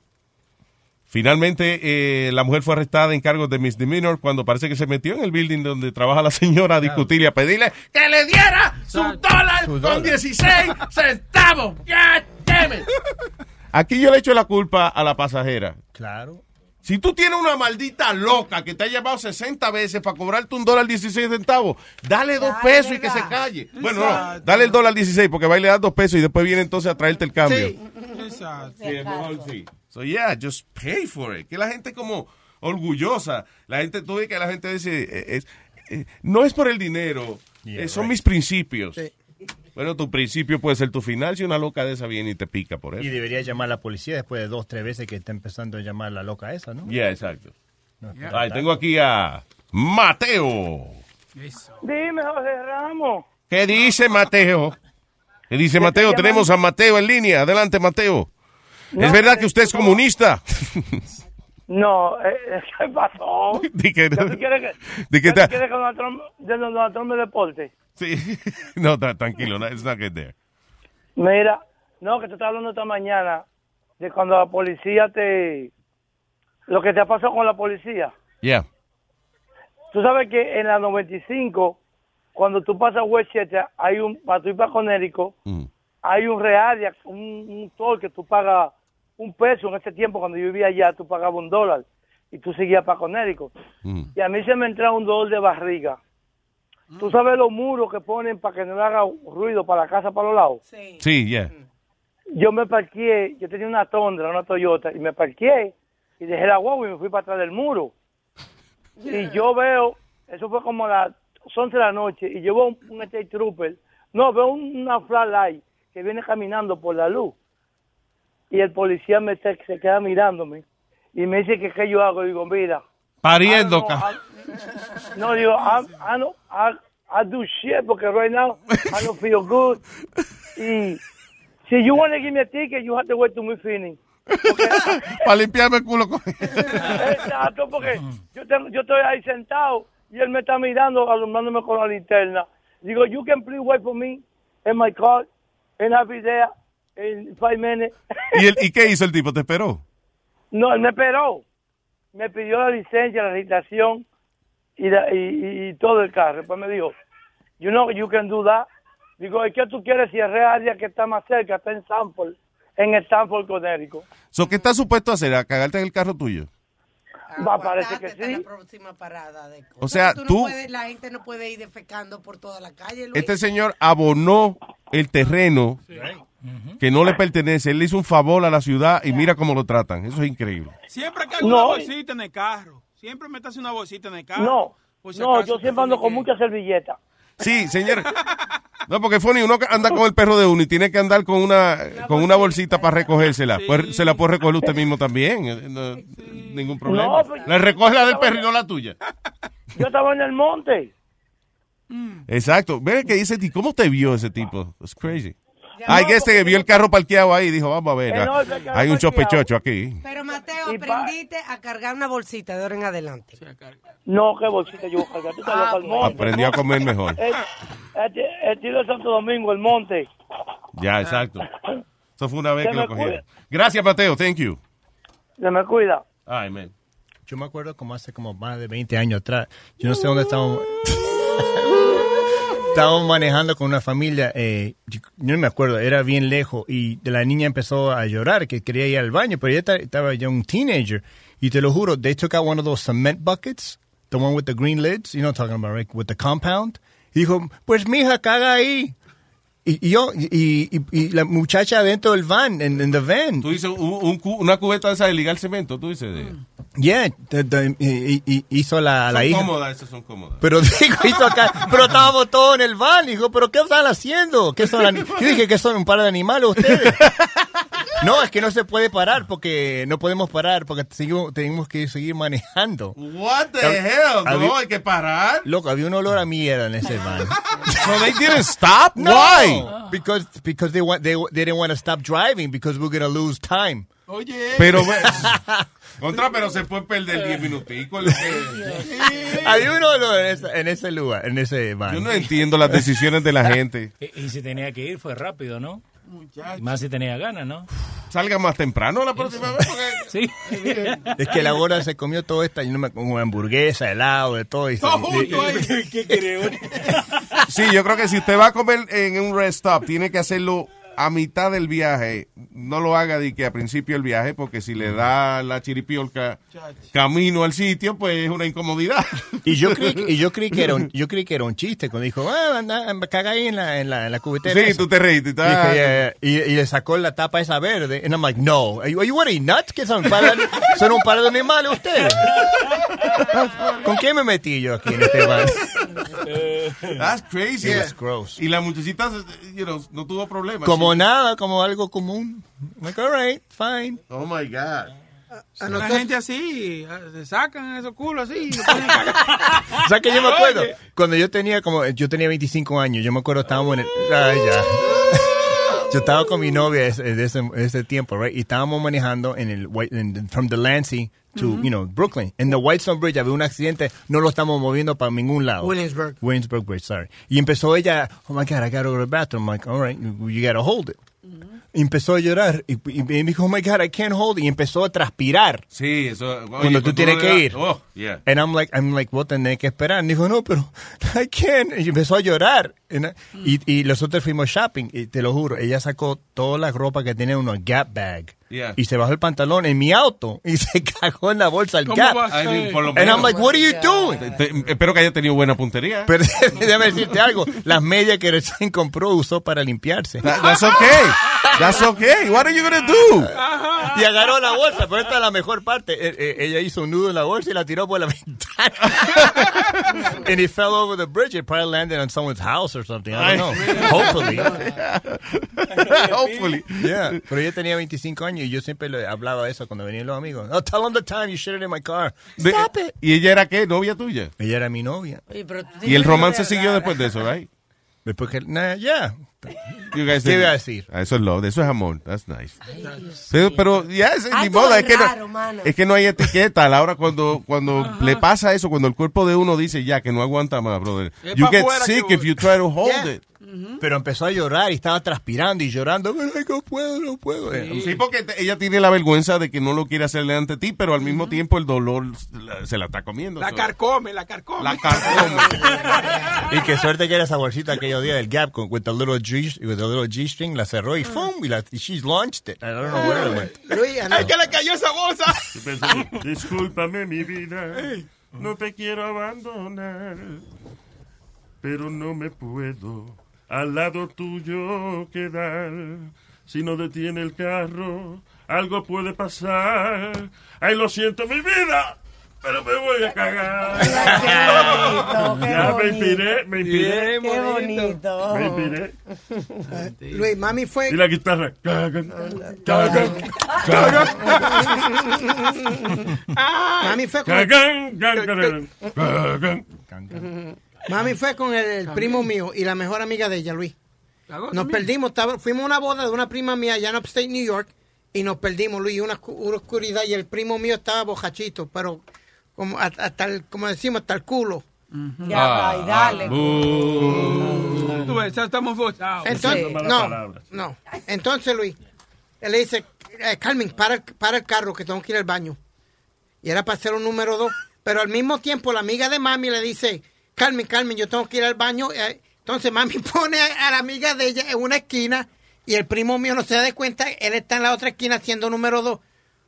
Finalmente, eh, la mujer fue arrestada en cargos de misdemeanor cuando parece que se metió en el building donde trabaja la señora a discutir y a pedirle que le diera su dólar con 16 centavos. God damn it. Aquí yo le echo la culpa a la pasajera. Claro. Si tú tienes una maldita loca que te ha llamado 60 veces para cobrarte un dólar 16 centavos, dale dos pesos y que se calle. Bueno, no, dale el dólar 16 porque va y le das dos pesos y después viene entonces a traerte el cambio. Sí. Exacto. Sí, es mejor sí. So yeah, just pay for it. Que la gente como orgullosa, la gente, tú ves que la gente dice, eh, es- eh, no es por el dinero, Yeah, eh, son right. mis principios. Bueno, tu principio puede ser tu final si una loca de esa viene y te pica por Y eso. debería llamar a la policía después de dos, tres veces que está empezando a llamar la loca esa, ¿no? Yeah, exacto. No, Ay, tengo aquí a Mateo. Dime, José Ramos. ¿Qué dice Mateo? ¿Qué dice Mateo? Tenemos a Mateo en línea. Adelante, Mateo. No, ¿Es verdad que usted es comunista? No, eh, eh, ¿qué pasó? Di que- ¿Ya tú quieres que, di que ya tú ta- quieres que Donald Trump, ya Donald Trump me deporte? Sí. No, tranquilo. no, It's not get there. Mira, no, que te estaba hablando esta mañana de cuando la policía te... Lo que te ha pasado con la policía. Yeah. Tú sabes que en la 95, cuando tú pasas Westchester, hay un, para tú ir para Conérico, Mm. hay un real, un, un toll que tú pagas un peso. En ese tiempo, cuando yo vivía allá, tú pagabas un dólar y tú seguías para Conérico. Mm. Y a mí se me entraba un dolor de barriga. Tú sabes los muros que ponen para que no le haga ruido para la casa para los lados. Sí, yeah. Yo me parqué, yo tenía una Tondra, una Toyota, y me parqué y dejé la guagua y me fui para atrás del muro. Y yo veo, eso fue como a las 11 de la noche, y yo veo un, un state trooper, no, veo un- una flashlight que viene caminando por la luz. Y el policía me se, se queda mirándome y me dice que qué yo hago. Digo, mira, Pariendo, I don't know, ca- I- no, digo, I, I, don't- I, I do shit porque right now I don't feel good. Y si you want to give me a ticket, you have to wait to me finish. Para limpiarme el culo con Exacto, porque yo, tengo, yo estoy ahí sentado y él me está mirando, alumbrándome con la linterna. Digo, you can please wait for me in my car and I'll be there in five minutes. ¿Y, el- ¿Y qué hizo el tipo? ¿Te esperó? No, él me esperó. Me pidió la licencia, la registración y, la- y, y- todo el carro. Después me dijo, you know, you can do that. Digo, ¿y qué tú quieres si es área que está más cerca? Está en Stanford, en Stanford, Connecticut. So, ¿Qué estás supuesto a hacer? ¿A cagarte en el carro tuyo? Va, parece que Hasta la sí. próxima parada de O sea, no tú- puedes- la gente no puede ir defecando por toda la calle. Luis. Este señor abonó el terreno que no le pertenece. Él le hizo un favor a la ciudad y mira cómo lo tratan. Eso es increíble. Siempre que hay una bolsita en el carro. Siempre metas una bolsita en el carro. No, si no, yo siempre ando con muchas servilletas. Sí, señor. No, porque funny, uno anda con el perro de uno y tiene que andar con una con una bolsita para recogérsela. Pues se la puede recoger usted mismo también. eh, ningún problema. No, pues- Le recoge la del perro y no la tuya. Yo estaba en el monte. Exacto. Ve que dice, "¿Y ¿cómo te vio ese tipo? It's crazy. Ay, que este vio el carro parqueado ahí y dijo, vamos a ver, Que ah, hay un sospechocho aquí. Pero Mateo, aprendiste a cargar una bolsita de ahora en adelante. No, qué bolsita yo voy a cargar. Tú monte. Aprendió a comer mejor. El, tiro de Santo Domingo, el monte. Ya, exacto. Eso fue una vez Se que lo cogieron. Gracias, Mateo. Thank you. Se me cuida. Ay, man. Yo me acuerdo como hace como más de 20 años atrás. Yo no sé dónde estábamos. Estábamos manejando con una familia. Eh, no me acuerdo, era bien lejos. Y la niña empezó a llorar que quería ir al baño, pero ella ta- estaba ya un teenager. Y te lo juro, they took out one of those cement buckets, the one with the green lids, you know what I'm talking about, right? With the compound. Y dijo, pues mija, caga ahí. Y, y yo, y, y- y la muchacha dentro del van, en en the van. Tú dices un- un cu- una cubeta de esa de ligar cemento, tú dices. De... Yeah, y hizo la, la son hija. cómodas, esas son cómodas. Pero digo, hizo acá, pero estábamos todos en el van. Dijo, pero ¿qué están haciendo? ¿Qué son Yo dije que son un par de animales ustedes. No, es que no se puede parar porque no podemos parar porque seguimos, tenemos que seguir manejando. What the Hab- hell? había- No, hay que parar. Loco, había un olor a mierda en ese van. So they didn't stop? No, Why? Because because they want they, they didn't want to stop driving because we're gonna lose time. Oye. Pero, contra, pero se puede perder 10 minuticos. lo que- Había un olor en ese, en ese lugar, en ese van. Yo no entiendo las decisiones de la gente. Y, y si tenía que ir, fue rápido, ¿no? Más si tenía ganas, ¿no? Salga más temprano la próxima vez. Sí. Es que la gorda se comió todo esta, y no me como hamburguesa, helado, de todo. Y, Todo junto ahí. ¿Qué quiere Sí, yo creo que si usted va a comer en un rest stop, tiene que hacerlo a mitad del viaje. No lo haga de que a principio del viaje, porque si le da la chiripiolca camino al sitio, pues es una incomodidad. Y yo creí, que- y yo creí que era un, yo creí que era un chiste cuando dijo, ah, anda, caga ahí en la, en la, en la cubetera. Sí, esa". tú te reíste. Dije, ah, "Yeah, yeah". Y, y le sacó la tapa esa verde. And I'm like, no. Are you, are you nuts? ¿Qué son? Para- son un par de animales ustedes. ¿Con qué me metí yo aquí en este bar? That's crazy. It was gross. Y la muchachita, you know, no tuvo problemas. Como nada, como algo común. Like, all right, fine. Oh my God. La gente así, se sacan esos culos así. a. O sea que yo me acuerdo, cuando yo tenía como, yo tenía 25 años, yo me acuerdo estábamos en el, ay ya. Yo estaba con mi novia de ese, ese tiempo, right? Y estábamos manejando en el White, en- from Delancey to, you know, Brooklyn. En the Whitestone Bridge había un accidente, no lo estamos moviendo para ningún lado. Williamsburg. Williamsburg Bridge, sorry. Y empezó ella, oh my God, I gotta go to the bathroom. I'm like, all right, you, you gotta hold it. Y empezó a llorar y, y me dijo, oh my God, I can't hold it. Y empezó a transpirar. Sí, eso. oye, Cuando tú tienes que ir. Oh, yeah. And I'm like, I'm like, vos tenés que esperar. Y dijo, no, pero I can't. Y empezó a llorar. And I- y, y nosotros fuimos shopping. Y te lo juro, ella sacó toda la ropa que tenía en una Gap bag. Yeah. y se bajó el pantalón en mi auto y se cagó en la bolsa del ¿Cómo Gap. va a I mean, ser? por lo And I'm like, what are you doing? Te- te- espero que haya tenido buena puntería. Pero déjame decirte algo, las medias que recién compró usó para limpiarse. That- that's okay. That's okay. What are you gonna do? Y agarró la bolsa, pero esta es la mejor parte. Eh, eh, ella hizo un nudo en la bolsa y la tiró por la ventana. And it fell over the bridge. It probably landed on someone's house or something. I don't know. Hopefully. Hopefully. Yeah. Pero ella tenía 25 años y yo siempre le hablaba eso cuando venían los amigos. Oh, tell them the time you shit it in my car. De- Stop it. ¿Y ella era qué? ¿Novia tuya? Ella era mi novia. Oye, pero Y el que romance siguió después de eso, right? Después que, nah, yeah. You guys ¿Qué iba a decir? Ah, Eso es love, eso es amor. That's nice. Pero, pero ya es ni modo, es que, raro, no, es que no hay etiqueta. A la hora cuando, cuando le pasa eso, cuando el cuerpo de uno dice ya que no aguanta más, brother. Es You get que sick voy. if you try to hold Yeah. it. Pero empezó a llorar y estaba transpirando y llorando. Pero no puedo, no puedo. Sí, porque te- ella tiene la vergüenza de que no lo quiere hacerle ante ti, pero al mismo tiempo el dolor la- se la está comiendo. La So- carcome, la carcome. La carcome. Y qué suerte que era esa bolsita aquellos días del Gap con with the little G, with the little G string, la cerró y ¡fum! Y, la, y she's launched it. I don't know where it went. Luis, ¡Ay, que le cayó esa bolsa! Discúlpame mi vida, no te quiero abandonar, pero no me puedo al lado tuyo quedar. Si no detiene el carro, algo puede pasar. Ay, lo siento mi vida, pero me voy a cagar. bonito, qué ya me bonito. inspiré, me inspiré. Qué bonito. Me inspiré. Luis, mami fue. Y la guitarra. Cagan, cagan, Mami fue con cagan, cagan, cagan, cagan. Mami fue con el, el primo mío y la mejor amiga de ella, Luis. Nos perdimos, estaba- fuimos a una boda de una prima mía allá en Upstate New York y nos perdimos, Luis, una, oscu- una oscuridad y el primo mío estaba bojachito, pero como hasta el, como decimos, hasta el culo. Ya, va, y dale. Tú ves, ya estamos. Entonces, no, no. Entonces, Luis, él le dice, eh, Carmen, para, el- para el carro que tengo que ir al baño. Y era para hacer un número dos. Pero al mismo tiempo la amiga de mami le dice, Carmen, Carmen, yo tengo que ir al baño. Eh, Entonces mami pone a, la amiga de ella en una esquina y el primo mío no se da cuenta, él está en la otra esquina haciendo número dos.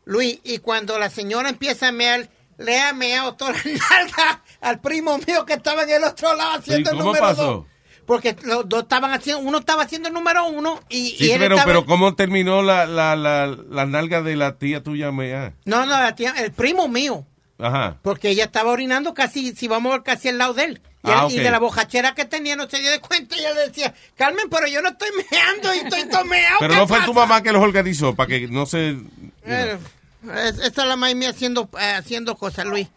Luis, y cuando la señora empieza a mear, le ha meado toda la nalga al primo mío que estaba en el otro lado haciendo el número pasó? dos. Porque los dos estaban haciendo, uno estaba haciendo el número uno y, y Sí, él pero, estaba... pero ¿cómo terminó la, la, la, la nalga de la tía tuya? Mea? No, no, la tía- el primo mío. Ajá. Porque ella estaba orinando casi, si vamos casi al lado de él. Y, Ah, él- y ok. de la bojachera que tenía no se dio de cuenta y él decía, Carmen, pero yo no estoy meando y estoy tomeado. Pero no fue tu mamá que los organizó para que no se... Eh, es- esta es la mía haciendo, eh, haciendo cosas, Luis.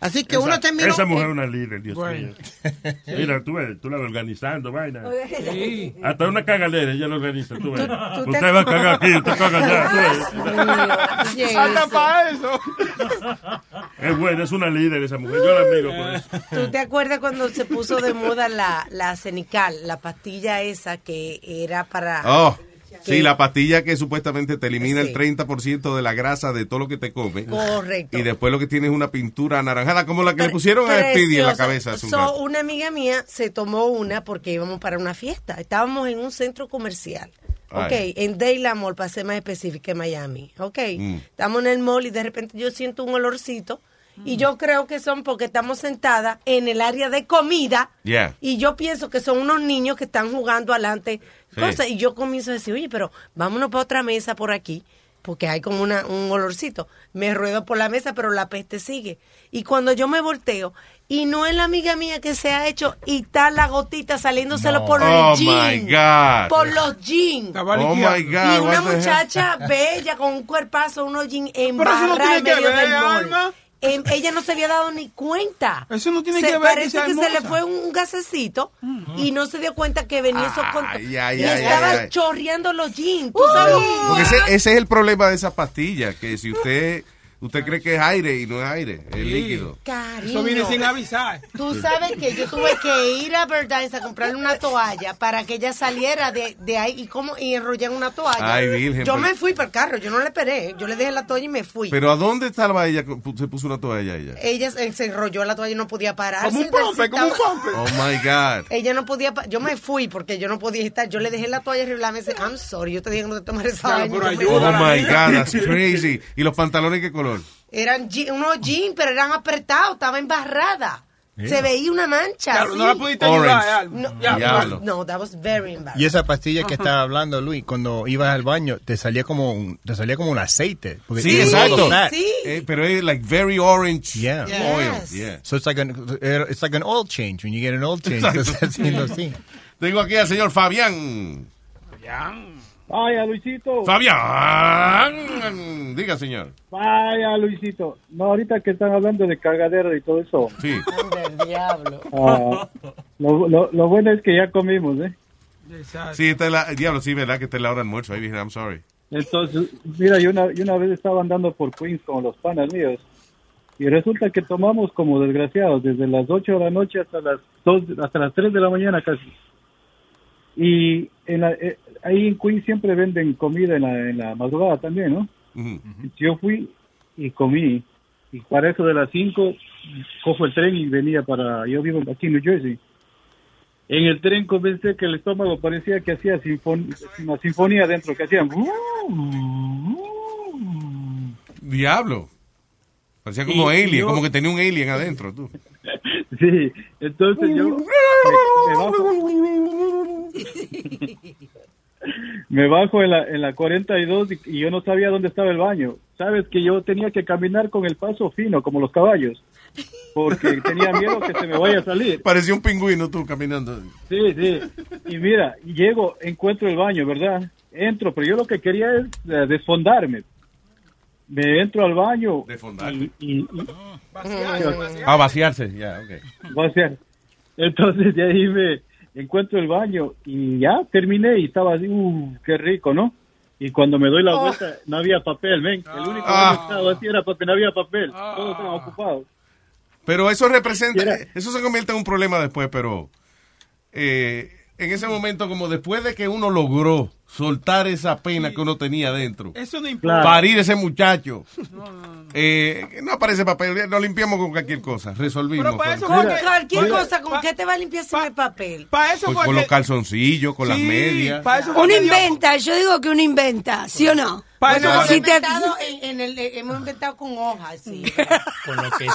Así que uno terminó... Esa mujer es una líder, Dios Bueno. mío. Mira, tú, ves, tú la ves organizando, vaina. Sí. Hasta una cagadera ella lo organiza, tú ves. tú te- Usted va a cagar aquí, usted caga allá. tú ves. Hasta para eso. Es buena, es una líder esa mujer. Yo la admiro por eso. ¿Tú te acuerdas cuando se puso de moda la, la cenical, la pastilla esa que era para... Oh, sí, la pastilla que supuestamente te elimina Sí. el 30% de la grasa de todo lo que te comes. Correcto. Y después lo que tienes es una pintura anaranjada, como la que le pusieron a Speedy en la Preciosa. cabeza. hace un So, rato. una amiga mía se tomó una porque íbamos para una fiesta. Estábamos en un centro comercial. Ok, Ay. en Dayland Mall, para ser más específica, en Miami. Ok, Mm. estamos en el mall y de repente yo siento un olorcito. Y yo creo que son porque estamos sentadas en el área de comida. Yeah. Y yo pienso que son unos niños que están jugando adelante. Sí. Cosas. Y yo comienzo a decir, oye, pero vámonos para otra mesa por aquí. Porque hay como una, un olorcito. Me ruedo por la mesa, pero la peste sigue. Y cuando yo me volteo, y no es la amiga mía que se ha hecho, y está la gotita saliéndoselo No. por Oh, el jean. my God. Por los jeans. Oh, my God, Y una muchacha bella con un cuerpazo, unos jeans eso no embarrados en tiene que medio ver, del mall. Alma. Em, ella no se había dado ni cuenta. Eso no tiene Se- que ver Parece que, se le fue un gasecito y no se dio cuenta que venía eso con... Y ay, estaba ay, ay. chorreando los jeans. ¿Tú sabes? Porque ese, ese es el problema de esa pastilla, que si usted usted cree que es aire y no es aire, es líquido. Cariño. Eso viene sin avisar. Tú sabes que yo tuve que ir a Verdice a comprarle una toalla para que ella saliera de, de ahí y como y enrollar una toalla. Ay, virgen, yo pero- me fui para el carro, yo no le esperé, yo le dejé la toalla y me fui. Pero ¿a dónde estaba ella? Se puso una toalla ella. ella se, enrolló la toalla y no podía parar. Como un pompe, como un pompe. Oh my God. Ella no podía, yo me fui porque yo no podía estar. Yo le dejé la toalla arriba y la mesa. I'm sorry, yo te dije que no te tomaras esa me- Oh my God, that's crazy. ¿Y los pantalones qué color? Eran je- unos jeans, pero eran apretados, estaba embarrada. Yeah. Se veía una mancha. Claro, no la pudiste ayudar. No, no, that was very embarrassing. Y esa pastilla que estaba hablando, Luis, cuando ibas al baño, te salía como un, te salía como un aceite. porque Sí, exacto. fat. Eh, pero es like very orange Yeah. oil. Yeah. So it's like an, it's like an oil change. When you get an oil change, Exacto. te está haciendo así. Tengo aquí al señor Fabián. Vaya, Luisito. Fabián. Diga, señor. Vaya, Luisito. No, ahorita que están hablando de cagadera y todo eso. Sí. Del diablo. ah, lo, lo, lo bueno es que ya comimos, ¿eh? Sí, esta es la, diablo, sí, verdad que es la hora del almuerzo. Ahí dije, I'm sorry. Entonces, mira, yo una, yo una vez estaba andando por Queens con los panas míos y resulta que tomamos como desgraciados desde las 8 de la noche hasta las 2, hasta las 3 de la mañana casi. Y en la, eh, ahí en Queens siempre venden comida en la, en la madrugada también, ¿no? Yo fui y comí y para eso de las 5 cojo el tren y venía para, yo vivo aquí en New Jersey. En el tren comencé que el estómago parecía que hacía sinfon- una sinfonía dentro, que hacían... Diablo. Parecía como y alien, yo- como que tenía un alien adentro, tú. Sí, entonces yo me, me bajo, me bajo en la, en la 42 y, y yo no sabía dónde estaba el baño. Sabes que yo tenía que caminar con el paso fino, como los caballos, porque tenía miedo que se me vaya a salir. Parecía un pingüino tú caminando. Sí, sí. Y mira, llego, encuentro el baño, ¿verdad? Entro, pero yo lo que quería es eh, desfondarme. Me entro al baño. Desfondarme. Y, y- y- Ah, vaciarse, ya, ok. Ser. Entonces de ahí me encuentro el baño y ya terminé y estaba así, uh, qué rico, ¿no? Y cuando me doy la Oh. vuelta, no había papel, ven. El único Ah. que estaba así era porque no había papel. Todos estaban ocupados. Pero eso representa, eso se convierte en un problema después, pero eh, en ese momento, como después de que uno logró soltar esa pena que uno tenía dentro, Eso no importa. parir ese muchacho, eh, no aparece papel, nos limpiamos con cualquier cosa, resolvimos. Pero para con, eso Con cualquier cosa, ¿con qué te va a limpiar sin el papel? Para eso con- fue con los calzoncillos, con las medias. para eso fue Uno inventa, yo digo que uno inventa, ¿sí o no? Para Bueno, eso hemos, fue- Si te- inventado en, en el, eh, hemos inventado con hojas, sí. Con lo que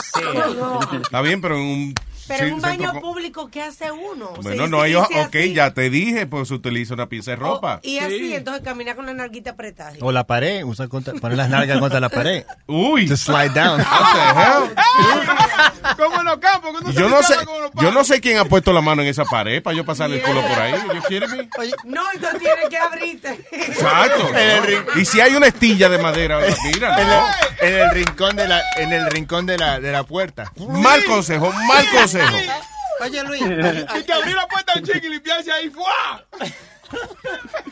Está bien, pero en un... Pero sí, en un baño público, ¿qué hace uno? Bueno, no hoja- ok, así. ya te dije, pues utiliza una pieza de ropa. Y así, entonces camina con la narguita apretada. O la pared, usa contra, poner las nalgas contra la pared. Uy. To slide down. Como en los campos. se Yo no sé, limpiaba como los yo no sé quién ha puesto la mano en esa pared para yo pasarle el culo por ahí. No, entonces tienes que abrirte. Exacto. Y si hay una estilla de madera, mira, En no. en el rincón de la, en el rincón de la, de la puerta. Mal consejo, mal consejo. Oye, Luis, Y que abrir la puerta del chico y limpiarse ahí. ¡fua!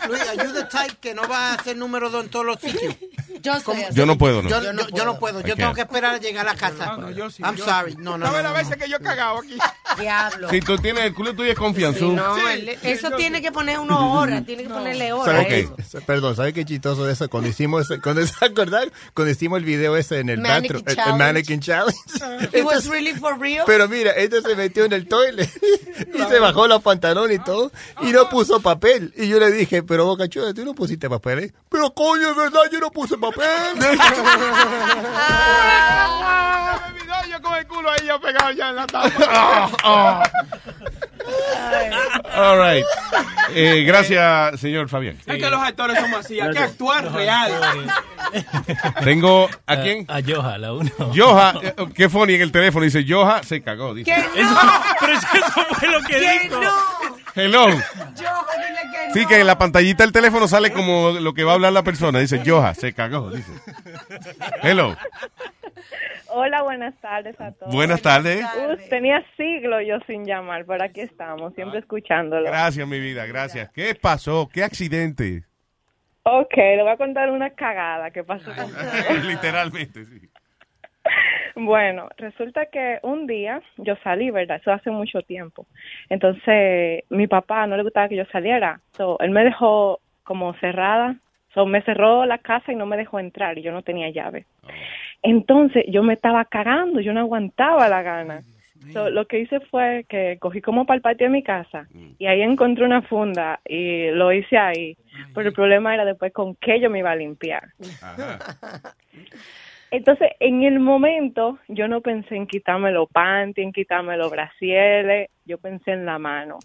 Luis, ayuda type que no va a ser número dos en todos los sitios. Yo soy así. Yo no puedo, ¿no? Yo, yo- yo no puedo. Yo tengo que esperar a llegar a la casa. No, yo sí. I'm yo sorry. sí. No, no, ¿Sabes no, las no, veces que yo he cagado aquí? Diablo. Si tú tienes el culo tuyo es confianza. Sí, no, eso tiene que poner uno hora, tiene que ponerle hora. ¿Sabe a qué? eso. Perdón, ¿sabe qué chistoso de eso? Cuando hicimos, ese- cuando se acordar, cuando hicimos el video ese en el bathroom, el- mannequin challenge. It was really for real. Pero mira, este se metió en el toilet y se bajó los pantalones y todo y no puso papel. Y yo le dije, pero Boca Chula, tú no pusiste papel, ¿eh? Pero coño, es verdad, yo no puse papel. Ah, me olvidó, yo con el culo ahí ya pegado ya en la tapa. All right. Eh, gracias, señor Fabián. Es que los actores somos así, hay que actuar real. Tengo, ¿a quién? A Joja, la uno. Joja, eh, qué funny en el teléfono, dice Joja se cagó, dice. Que no, Pero eso fue lo que que dijo. no. Hello. Yo, dile que no. Sí, que en la pantallita del teléfono sale como lo que va a hablar la persona. Dice Joja se cagó, dice. Hello. Hola, buenas tardes a todos. Buenas tardes. Tenía siglos yo sin llamar, pero aquí estamos, siempre escuchándolo. Gracias, mi vida, gracias. ¿Qué pasó? ¿Qué accidente? Ok, le voy a contar una cagada que pasó Literalmente, sí. Bueno, resulta que un día yo salí, ¿verdad? Eso hace mucho tiempo. Entonces, mi papá no le gustaba que yo saliera. So, él me dejó como cerrada. So, me cerró la casa y no me dejó entrar y yo no tenía llave. Entonces, yo me estaba cagando, yo no aguantaba la gana. So, lo que hice fue que cogí como para el patio de mi casa y ahí encontré una funda y lo hice ahí. Pero el problema era después con qué yo me iba a limpiar. Entonces, en el momento, yo no pensé en quitarme los panties, en quitarme los brasieles, yo pensé en la mano.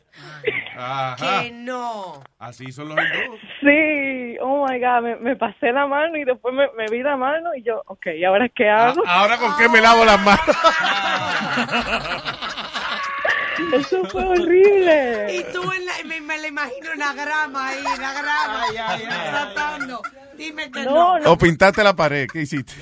Ajá. Que no. Así son los hindúes. Sí, oh my God, me, me pasé la mano y después me, me vi la mano y yo, ok, ¿y ahora qué hago? Ahora con qué me lavo las manos. Eso fue horrible. Y tú en la, me, me la imagino en la grama ahí, en la grama, tratando. Dime que no. No, no, O pintaste la pared. ¿Qué hiciste?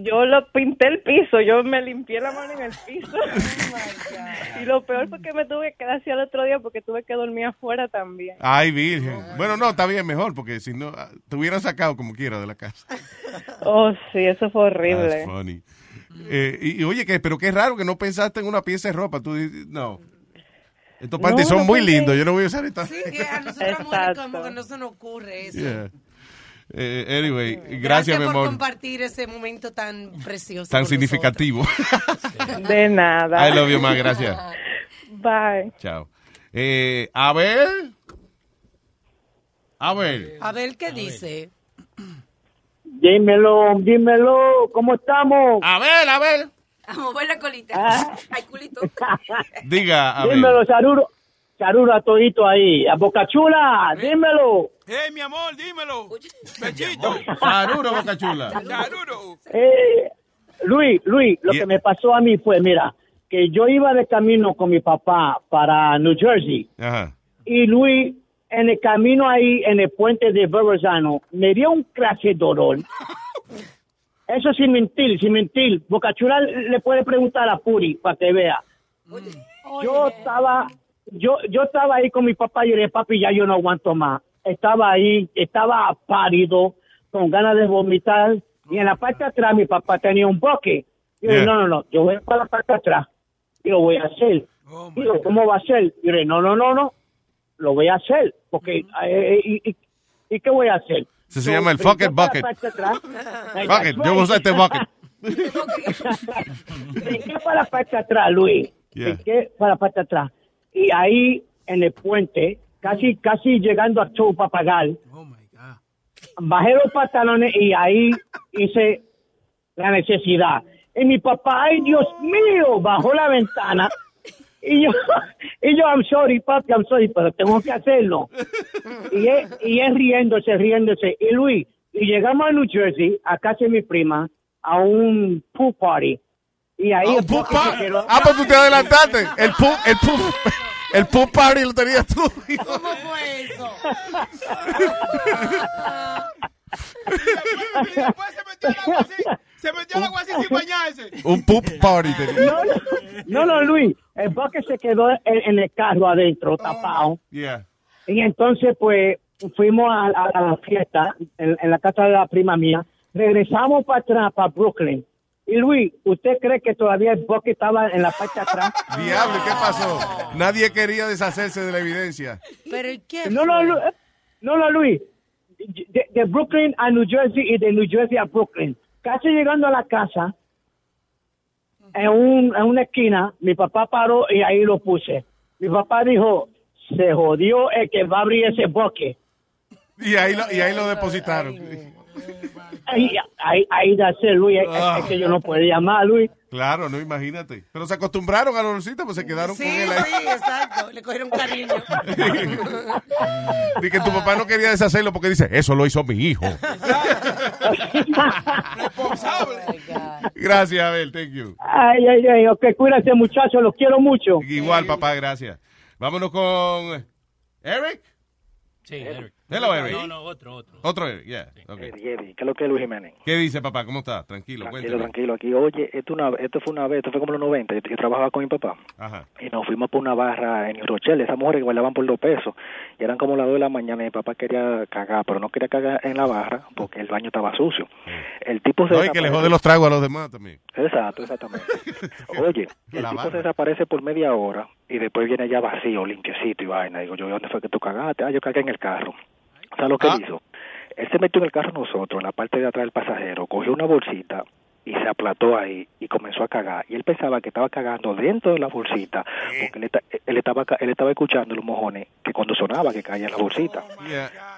Yo lo pinté el piso, yo me limpié la mano en el piso. y lo peor fue que me tuve que quedar así al otro día porque tuve que dormir afuera también. Ay, virgen. Bueno, no, está bien mejor, porque si no, ah, te hubieran sacado como quiera de la casa. Oh, sí, eso fue horrible. That's funny. Eh, y, y oye, que, pero qué raro que no pensaste en una pieza de ropa. Tú dices, no. Estos panties No, son no muy lindos. Yo no voy a usar esta. Sí, que a nosotros como que no se nos ocurre eso. Yeah. Eh, anyway, gracias, mi por amor. compartir ese momento tan precioso. Tan significativo. De nada. I love you, más. Gracias. Bye. Chao. Eh, Abel. Abel. nosotros. A ver qué dice. Dímelo, dímelo, ¿cómo estamos? Abel, Abel. A mover la colita. Ah. Ay, culito. Diga, Abel. Dímelo, Charuro. Charuro a todito ahí. A Boca Chula, dímelo. ¡Eh, mi amor, dímelo! ¡Bechito! Charuro, Boca Chula. ¡Charuro! Eh, Luis, Luis, lo que me pasó a mí fue, mira, que yo iba de camino con mi papá para New Jersey Ajá. y Luis, en el camino ahí, en el puente de Verrazano, me dio un clase de dolor. Eso sin mentir, sin mentir. Boca Chula le puede preguntar a Puri para que vea. Yo estaba, yo, yo estaba ahí con mi papá y yo le dije, papi, ya yo no aguanto más. Estaba ahí, estaba pálido, con ganas de vomitar. Y en la parte de atrás mi papá tenía un boque. Y yo, Yeah. no, no, no, yo voy para la parte de atrás y lo voy a hacer. y yo, ¿cómo va a ser? Y yo dije, no, no, no, no, lo voy a hacer. Porque, eh, y, y- ¿y qué voy a hacer? Eso se llama el fuck it bucket. Fuck it, yo usar este bucket. Brinqué para la parte de atrás, Luis. Yeah. Brinqué para la parte de atrás. Y ahí, en el puente, casi casi llegando a show para pagar, bajé los pantalones y ahí hice la necesidad. Y mi papá, ay Dios mío, bajó la ventana. Y yo, y yo, I'm sorry, papi, I'm sorry, pero tengo que hacerlo. Y él, y él riéndose, riéndose. Y Luis, y llegamos a New Jersey, a casa de mi prima, a un pool party. Y ahí Bucky se quedó- Ah, pues tú te adelantaste. El poop, el el poop party lo tenías tú. ¿Cómo fue eso? Se metió al agua así sin bañarse. Un poop party tenías. No, no, no, no, Luis, el Bucky se quedó en, en el carro adentro, tapado. Yeah. Y entonces, pues, fuimos a, a- a la fiesta en, en la casa de la prima mía. Regresamos para atrás, para Brooklyn. Y Luis, ¿usted cree que todavía el Bucky estaba en la parte atrás? Diablo, ¿qué pasó? Nadie quería deshacerse de la evidencia. Pero ¿y qué No, no, Lu- no, no, Luis. De, de Brooklyn a New Jersey y de New Jersey a Brooklyn. Casi llegando a la casa, en, un, en una esquina, mi papá paró y ahí lo puse. Mi papá dijo, se jodió el que va a abrir ese boque. Y ahí lo, y ahí lo depositaron. Ahí, ahí, ahí de hacer, Luis, es, es que yo no podía más, Luis. Claro, no, imagínate. Pero se acostumbraron al olorcito, pues se quedaron Sí, con él ahí. sí, exacto. Le cogieron cariño. Y que tu papá no quería deshacerlo porque dice, eso lo hizo mi hijo. Gracias, Abel, thank you. Ay, ay, ay, ok, cuídate muchachos, los quiero mucho. Igual, papá, gracias. Vámonos con Eric. Sí, Eric. Hello, Eric. No, no, otro, otro. Otro Eric, yeah. okay. Eddie, Eddie, ¿qué es lo que es Luis Jiménez? ¿Qué dice papá? ¿Cómo está? Tranquilo, Tranquilo, cuéntame. tranquilo. Aquí, oye, esto, una, esto fue una vez, esto fue como los 90. Yo, yo trabajaba con mi papá Ajá. y nos fuimos por una barra en New Rochelle. Esas mujeres que bailaban por dos pesos. Y eran como las dos de la mañana. y Mi papá quería cagar, pero no quería cagar en la barra porque el baño estaba sucio. El tipo se No, y que le jode los tragos a los demás también. Exacto, exactamente. Oye, el La tipo barra. se desaparece por media hora y después viene ya vacío, limpiecito y vaina. Digo yo, ¿dónde fue que tú cagaste? Ah, yo cagué en el carro. ¿Sabes lo que él hizo? Él se metió en el carro nosotros, en la parte de atrás del pasajero, cogió una bolsita y se aplató ahí y comenzó a cagar. Y él pensaba que estaba cagando dentro de la bolsita, porque él, esta- él estaba, ca- él estaba escuchando los mojones que cuando sonaba que caía en la bolsita.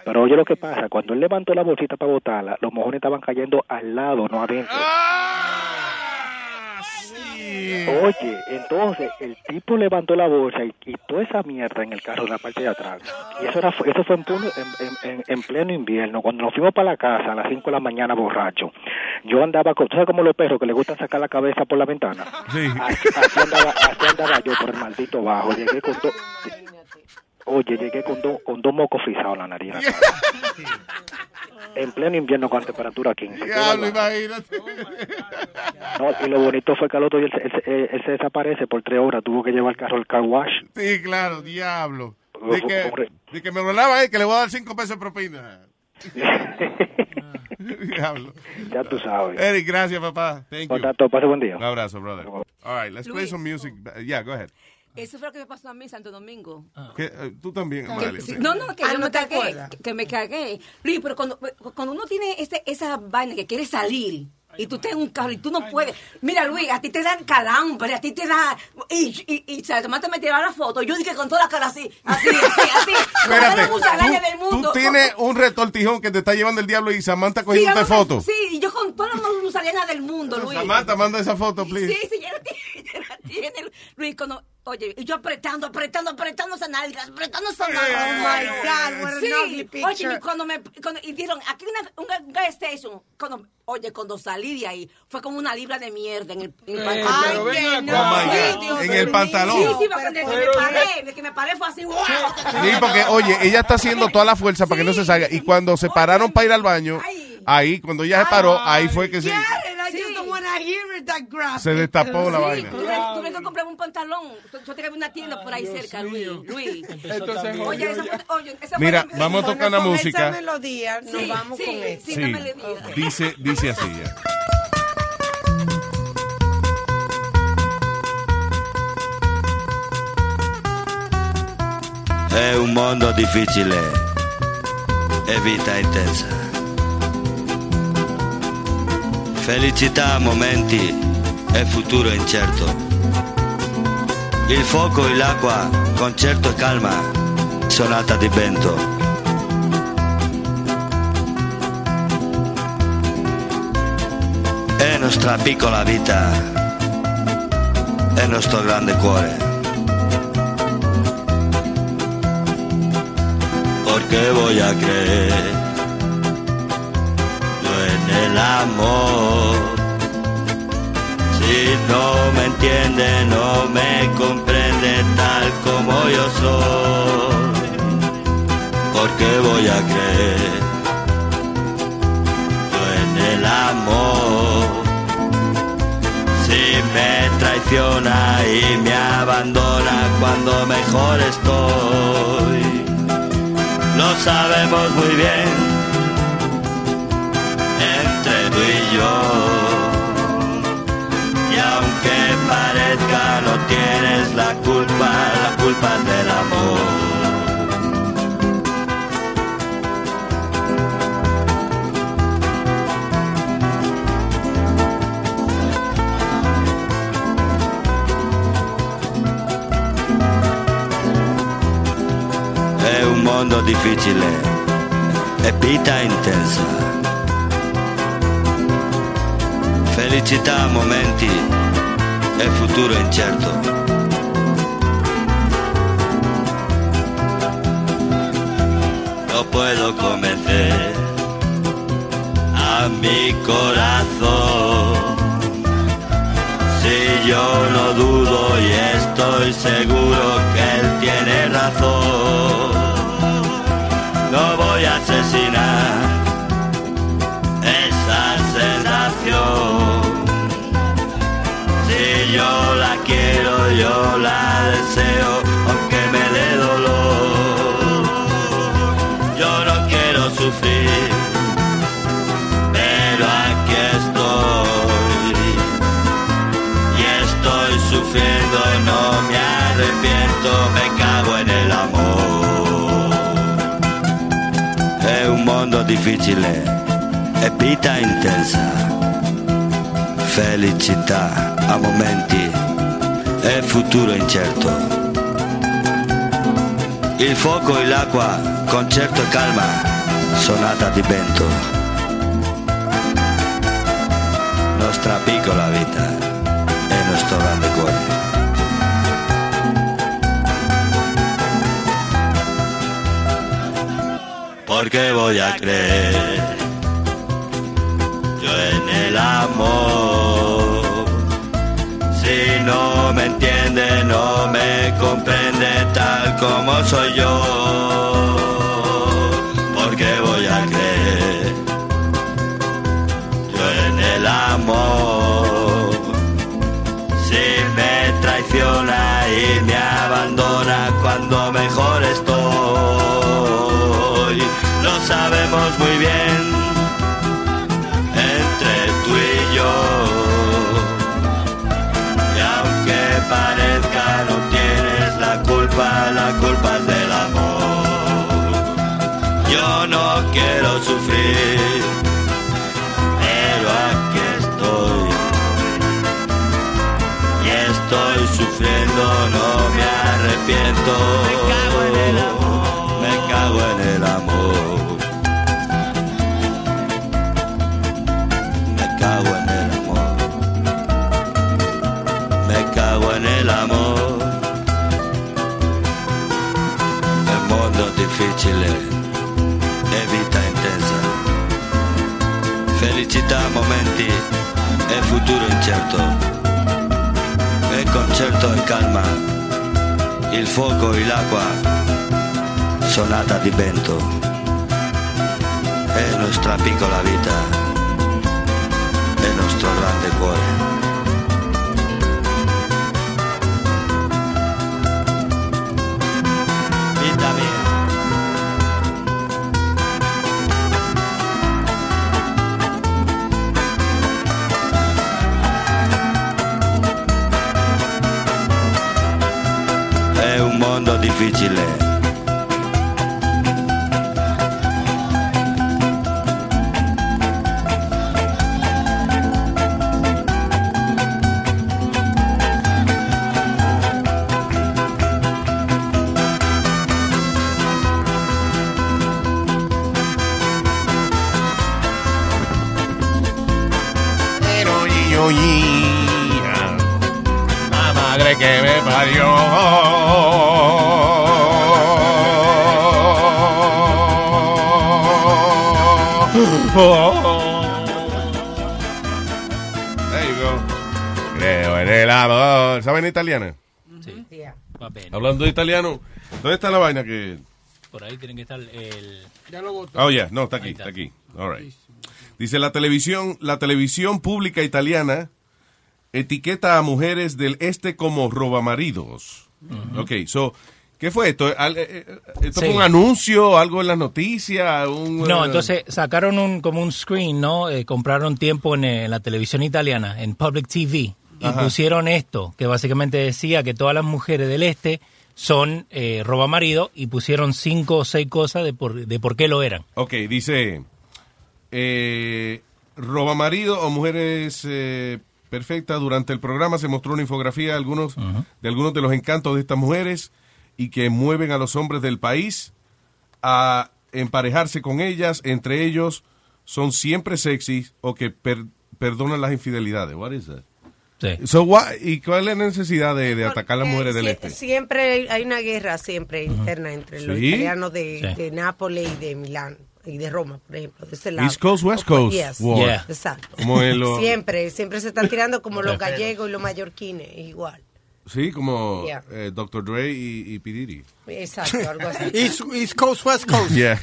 Pero oye lo que pasa, cuando él levantó la bolsita para botarla, los mojones estaban cayendo al lado, no adentro. Oye, entonces el tipo levantó la bolsa y quitó esa mierda en el carro de la parte de atrás. Y eso, era, eso fue en, pleno- en, en- en- en pleno invierno, cuando nos fuimos para la casa a las 5 de la mañana borracho. Yo andaba con, ¿tú sabes como los perros que le gusta sacar la cabeza por la ventana? Sí. Así, así andaba, así andaba yo por el maldito bajo. Llegué con dos... Oye, llegué con, dos con dos mocos frisados en la nariz. en la cara. en pleno invierno con temperatura 15. Qué Diablo, imagínate. No, y lo bonito fue que al otro día él, se- él se- él- él se desaparece por tres horas. Tuvo que llevar el carro al car wash. Sí, claro, diablo. De que, que me lo lava, eh, que le voy a dar cinco pesos de propina. diablo. Ya tú sabes. Eric, gracias, papá. Thank you. Contacto, pase buen día. Un abrazo, brother. All right, let's play some music. Yeah, go ahead. Eso fue lo que me pasó a mí en Santo Domingo. ¿Qué? Eh, tú también, Que- Amalia. sí, sí. no, no, que Ah, yo ¿no me te cagué, acuerdas? que me cagué. Luis, pero cuando, cuando uno tiene ese, esa vaina que quiere salir y tú estás en un carro y tú no puedes. Mira, Luis, a ti te dan calambre, a ti te da. Y, y, y se tomate me tiraba la foto. Yo dije con toda la cara así, así, así, así. con toda la Espérate, musaraña del tú, mundo. tú tienes un retortijón que te está llevando el diablo y Samantha Sí, cogiéndote a- fotos. Sí, y yo con toda la musaraña del mundo, Luis. Samantha, manda esa foto, please. Sí, sí, ya la tiene, ya la tiene. Luis, cuando, oye, y yo apretando, apretando, apretando esas nalgas, apretando esas nalgas. Oh, my God, what Sí. Oye, y cuando me, cuando, y dieron, aquí una, un gas station, cuando, oye, cuando salí de ahí, fue como una libra de mierda en el, en el Eh, pantalón. pero Ay, que Oh, my Sí. Dios En el pantalón. Sí, sí, porque de que me Pero- paré, de que me paré fue así, wow. Sí, porque, oye, ella está haciendo toda la fuerza para que no se salga. Y cuando se pararon para ir al baño, ahí, cuando ella se paró, ahí fue que se, I hear that graphic. se destapó la Sí, vaina. tuve, tuve que comprar un pantalón. Yo tenía una tienda por ahí cerca, Luis. Luis. Entonces, Oye, esa fue, oye, esa fue Mira, la- vamos a tocar una con música. esa melodía nos Sí, vamos sí, con eso. sí, la dice, dice así ya. È un mondo difficile e vita intensa. Felicità, momenti e futuro incerto. Il fuoco e l'acqua, concerto e calma, sonata di vento. È nostra piccola vita, è nostro grande cuore. a creer yo en el amor. Si no me entiende, no me comprende tal como yo soy, porque voy a creer yo en el amor. Si me traiciona y me abandona cuando mejor estoy lo sabemos muy bien yo. Y aunque parezca no tienes la culpa, la culpa del amor. È un mondo difficile e vita intensa. Felicità, momenti e futuro incerto. No puedo convencer a mi corazón. Si yo no dudo y estoy seguro que él tiene razón. La deseo, aunque me dé dolor. Yo no quiero sufrir, pero aquí estoy. Y estoy sufriendo, no me arrepiento, me cago en el amor. È un mondo difficile e vita intensa. Felicità a momenti futuro incerto. Il fuoco e l'acqua, concerto e calma, sonata di vento. Nostra piccola vita e nostro grande cuore. Porque voy a creer yo en el amor. No me comprende tal como soy yo. Porque voy a creer yo en el amor. Si me traiciona y me abandona cuando mejor estoy, lo sabemos muy bien la culpa es del amor. Yo no quiero sufrir, pero aquí estoy. Y estoy sufriendo, no me arrepiento. Difficile e vita intensa. Felicità a momenti e futuro incerto. E concerto e calma. Il fuoco e l'acqua. Sonata di vento. È nostra piccola vita è nostro grande cuore. Mondo Hablando de italiano, ¿dónde está la vaina que...? Por ahí tiene que estar el... Ya lo. Oh, yeah, no, está aquí, está aquí. All right. Dice la televisión, la televisión pública italiana etiqueta a mujeres del este como robamaridos. Ok, so, ¿qué fue esto? Eh, eh, ¿Esto Sí. fue un anuncio, algo en las noticias? Un, No, eh, entonces sacaron un como un screen, ¿no? Eh, compraron tiempo en, en la televisión italiana, en Public TV, y Ajá. pusieron esto, que básicamente decía que todas las mujeres del este son eh, robamarido, y pusieron cinco o seis cosas de por, de por qué lo eran. Ok, dice, eh, robamarido o mujeres eh, perfectas. Durante el programa se mostró una infografía de algunos, de algunos de los encantos de estas mujeres y que mueven a los hombres del país a emparejarse con ellas. Entre ellos son siempre sexys o que per- perdonan las infidelidades. What is that? So, why- ¿Y cuál es la necesidad de, de atacar a las mujeres del este? Siempre hay- una guerra siempre interna entre los Sí. italianos de, Sí. de Nápoles y de Milán y de Roma, por ejemplo, de ese lado. East Coast, West Coast Yes. war. Yeah. Exacto. Como lo- Siempre, siempre se están tirando como los gallegos y los mallorquines, igual. Sí, como Yeah. eh, Dr. Dre y, y P. Diddy. Exacto, algo así. East, East Coast, West Coast. Yeah.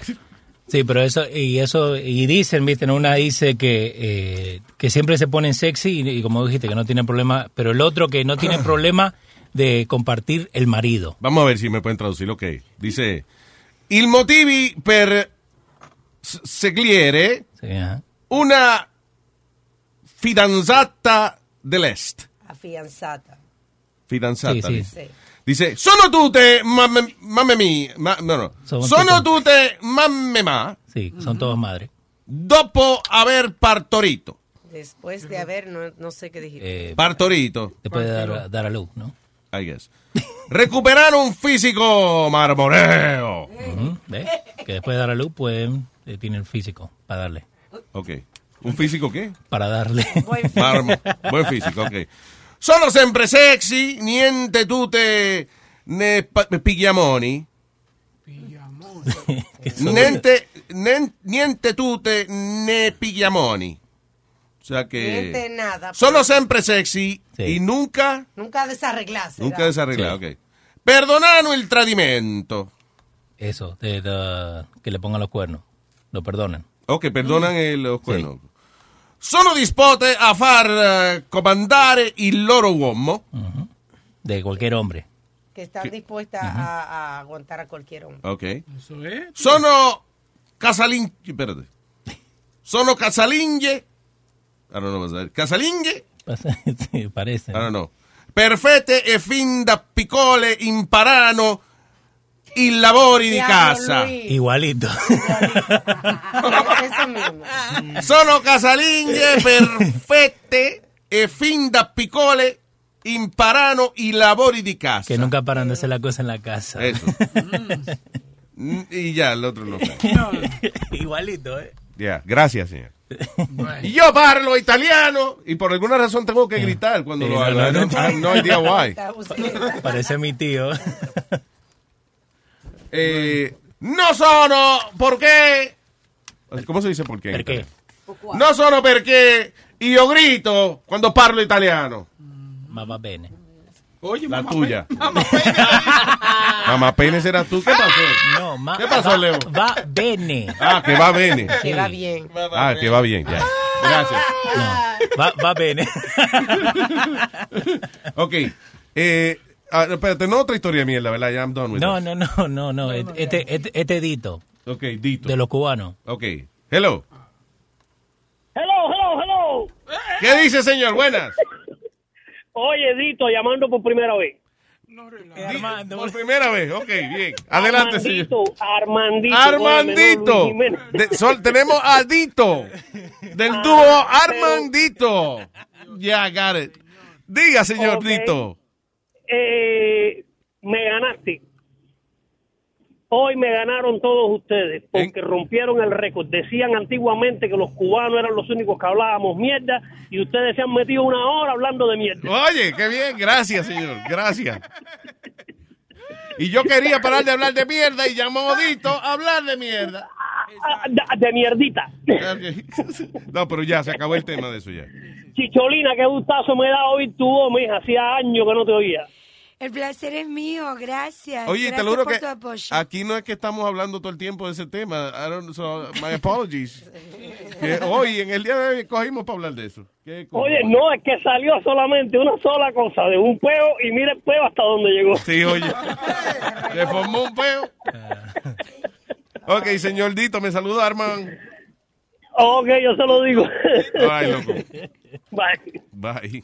Sí, pero eso, y eso, y dicen, viste, una dice que, eh, que siempre se ponen sexy y, y como dijiste, que no tienen problema, pero el otro que no tiene problema de compartir el marido. Vamos a ver si me pueden traducir. Ok. Dice: Il motivi per s- seguire Sí, una fidanzata dell'Est. Afianzata. Fidanzata. Sì, sì. Dice. Sono tutte mamme, mamme mie. ma- no, no. Sono Sono, tutte- mamme ma Sí, son todas madres. dopo aver partorito. Después de haber, no, no sé qué dijiste. Eh, Partorito. te puede dar, dar a luz, ¿no? I guess. Recuperar un físico marmoreo. Ujú, ¿Ves? Que después de dar a luz, pueden, eh, tienen físico para darle. Ok. ¿Un físico qué? Para darle. Marmo- buen fisico, ok. Sono sempre sexy, niente tutte ne pa- pigliamoni. Niente, nen- niente tutte ne pigliamoni. O sea que... Niente nada. Sono sempre sexy Sí. y nunca, Nunca desarreglarse. nunca desarreglado, ok. Perdonano il tradimento. Eso, de- de- que le pongan los cuernos. Lo perdonan. Ok, perdonan el- los cuernos. Sono disposte a far eh, comandare il loro uomo. De cualquier hombre. Que están dispuestas a, a aguantar a cualquier hombre. Ok. Eso es. Sono casalinghe. Espérate. Sono casalinghe. I don't know what's that. Casalinghe. sí, parece. I don't know. Perfette e fin da piccole imparano i lavori di casa. Luis. Igualito. Eso mismo. Sono casalinghe perfette e fin da piccole imparano i lavori di casa. que nunca paran de hacer la cosa en la casa. Eso. Mm, y ya, el otro no. Igualito, ¿eh? Ya, gracias, señor. Y yo parlo italiano y por alguna razón tengo que gritar cuando Sí, lo no, hago. no, no. no idea why. Parece mi tío. Eh, no sono perché. ¿Cómo se dice por qué? Perché. No sono perché io grito quando parlo italiano. Ma va bene. Oye, La mamá, tuya. ven. Mamá, Mamá Penes era tú. ¿Qué pasó? No, ma- ¿Qué pasó, va, Leo? Va bene. Ah, que va bene. Que va bien. Ah, que va bien, ya. Gracias. No, va, va bene. Ok. Eh, ah, espérate, no otra historia de mierda, ¿verdad? Ya I'm done with No, it. no, no, no, no. Este, este, este dito Ok, Dito. de los cubanos. Ok. Hello. Hello, hello, hello. ¿Qué dice, señor? Buenas. Oye, Dito, llamando por primera vez. Por primera vez. Ok, bien. Adelante, señor. Armandito. Armandito. Oye, menor Luis De- sol- tenemos a Dito. Del dúo Armandito. Ya, got it. Diga, señor. Dito. Eh, me ganaste. Hoy me ganaron todos ustedes porque rompieron el récord. Decían antiguamente que los cubanos eran los únicos que hablábamos mierda y ustedes se han metido una hora hablando de mierda. Oye, qué bien. Gracias, señor. Gracias. Y yo quería parar de hablar de mierda y llamó Dito a hablar de mierda. De, de mierdita. No, pero ya, se acabó el tema de eso ya. Chicholina, qué gustazo me da oír tu voz, mija. Hacía años que no te oía. El placer es mío, gracias. Oye, te gracias lo juro por que tu apoyo. aquí no es que estamos hablando todo el tiempo de ese tema. I don't- so, my apologies. Que hoy, en el día de hoy, cogimos para hablar de eso. ¿Qué co- Oye, no, es que salió solamente una sola cosa, de un peo y mira el peo hasta donde llegó. Sí, oye. Le formó un peo. Ok, señor Dito, me saluda Arman. Ok, yo se lo digo. Ay, loco. Bye. Bye.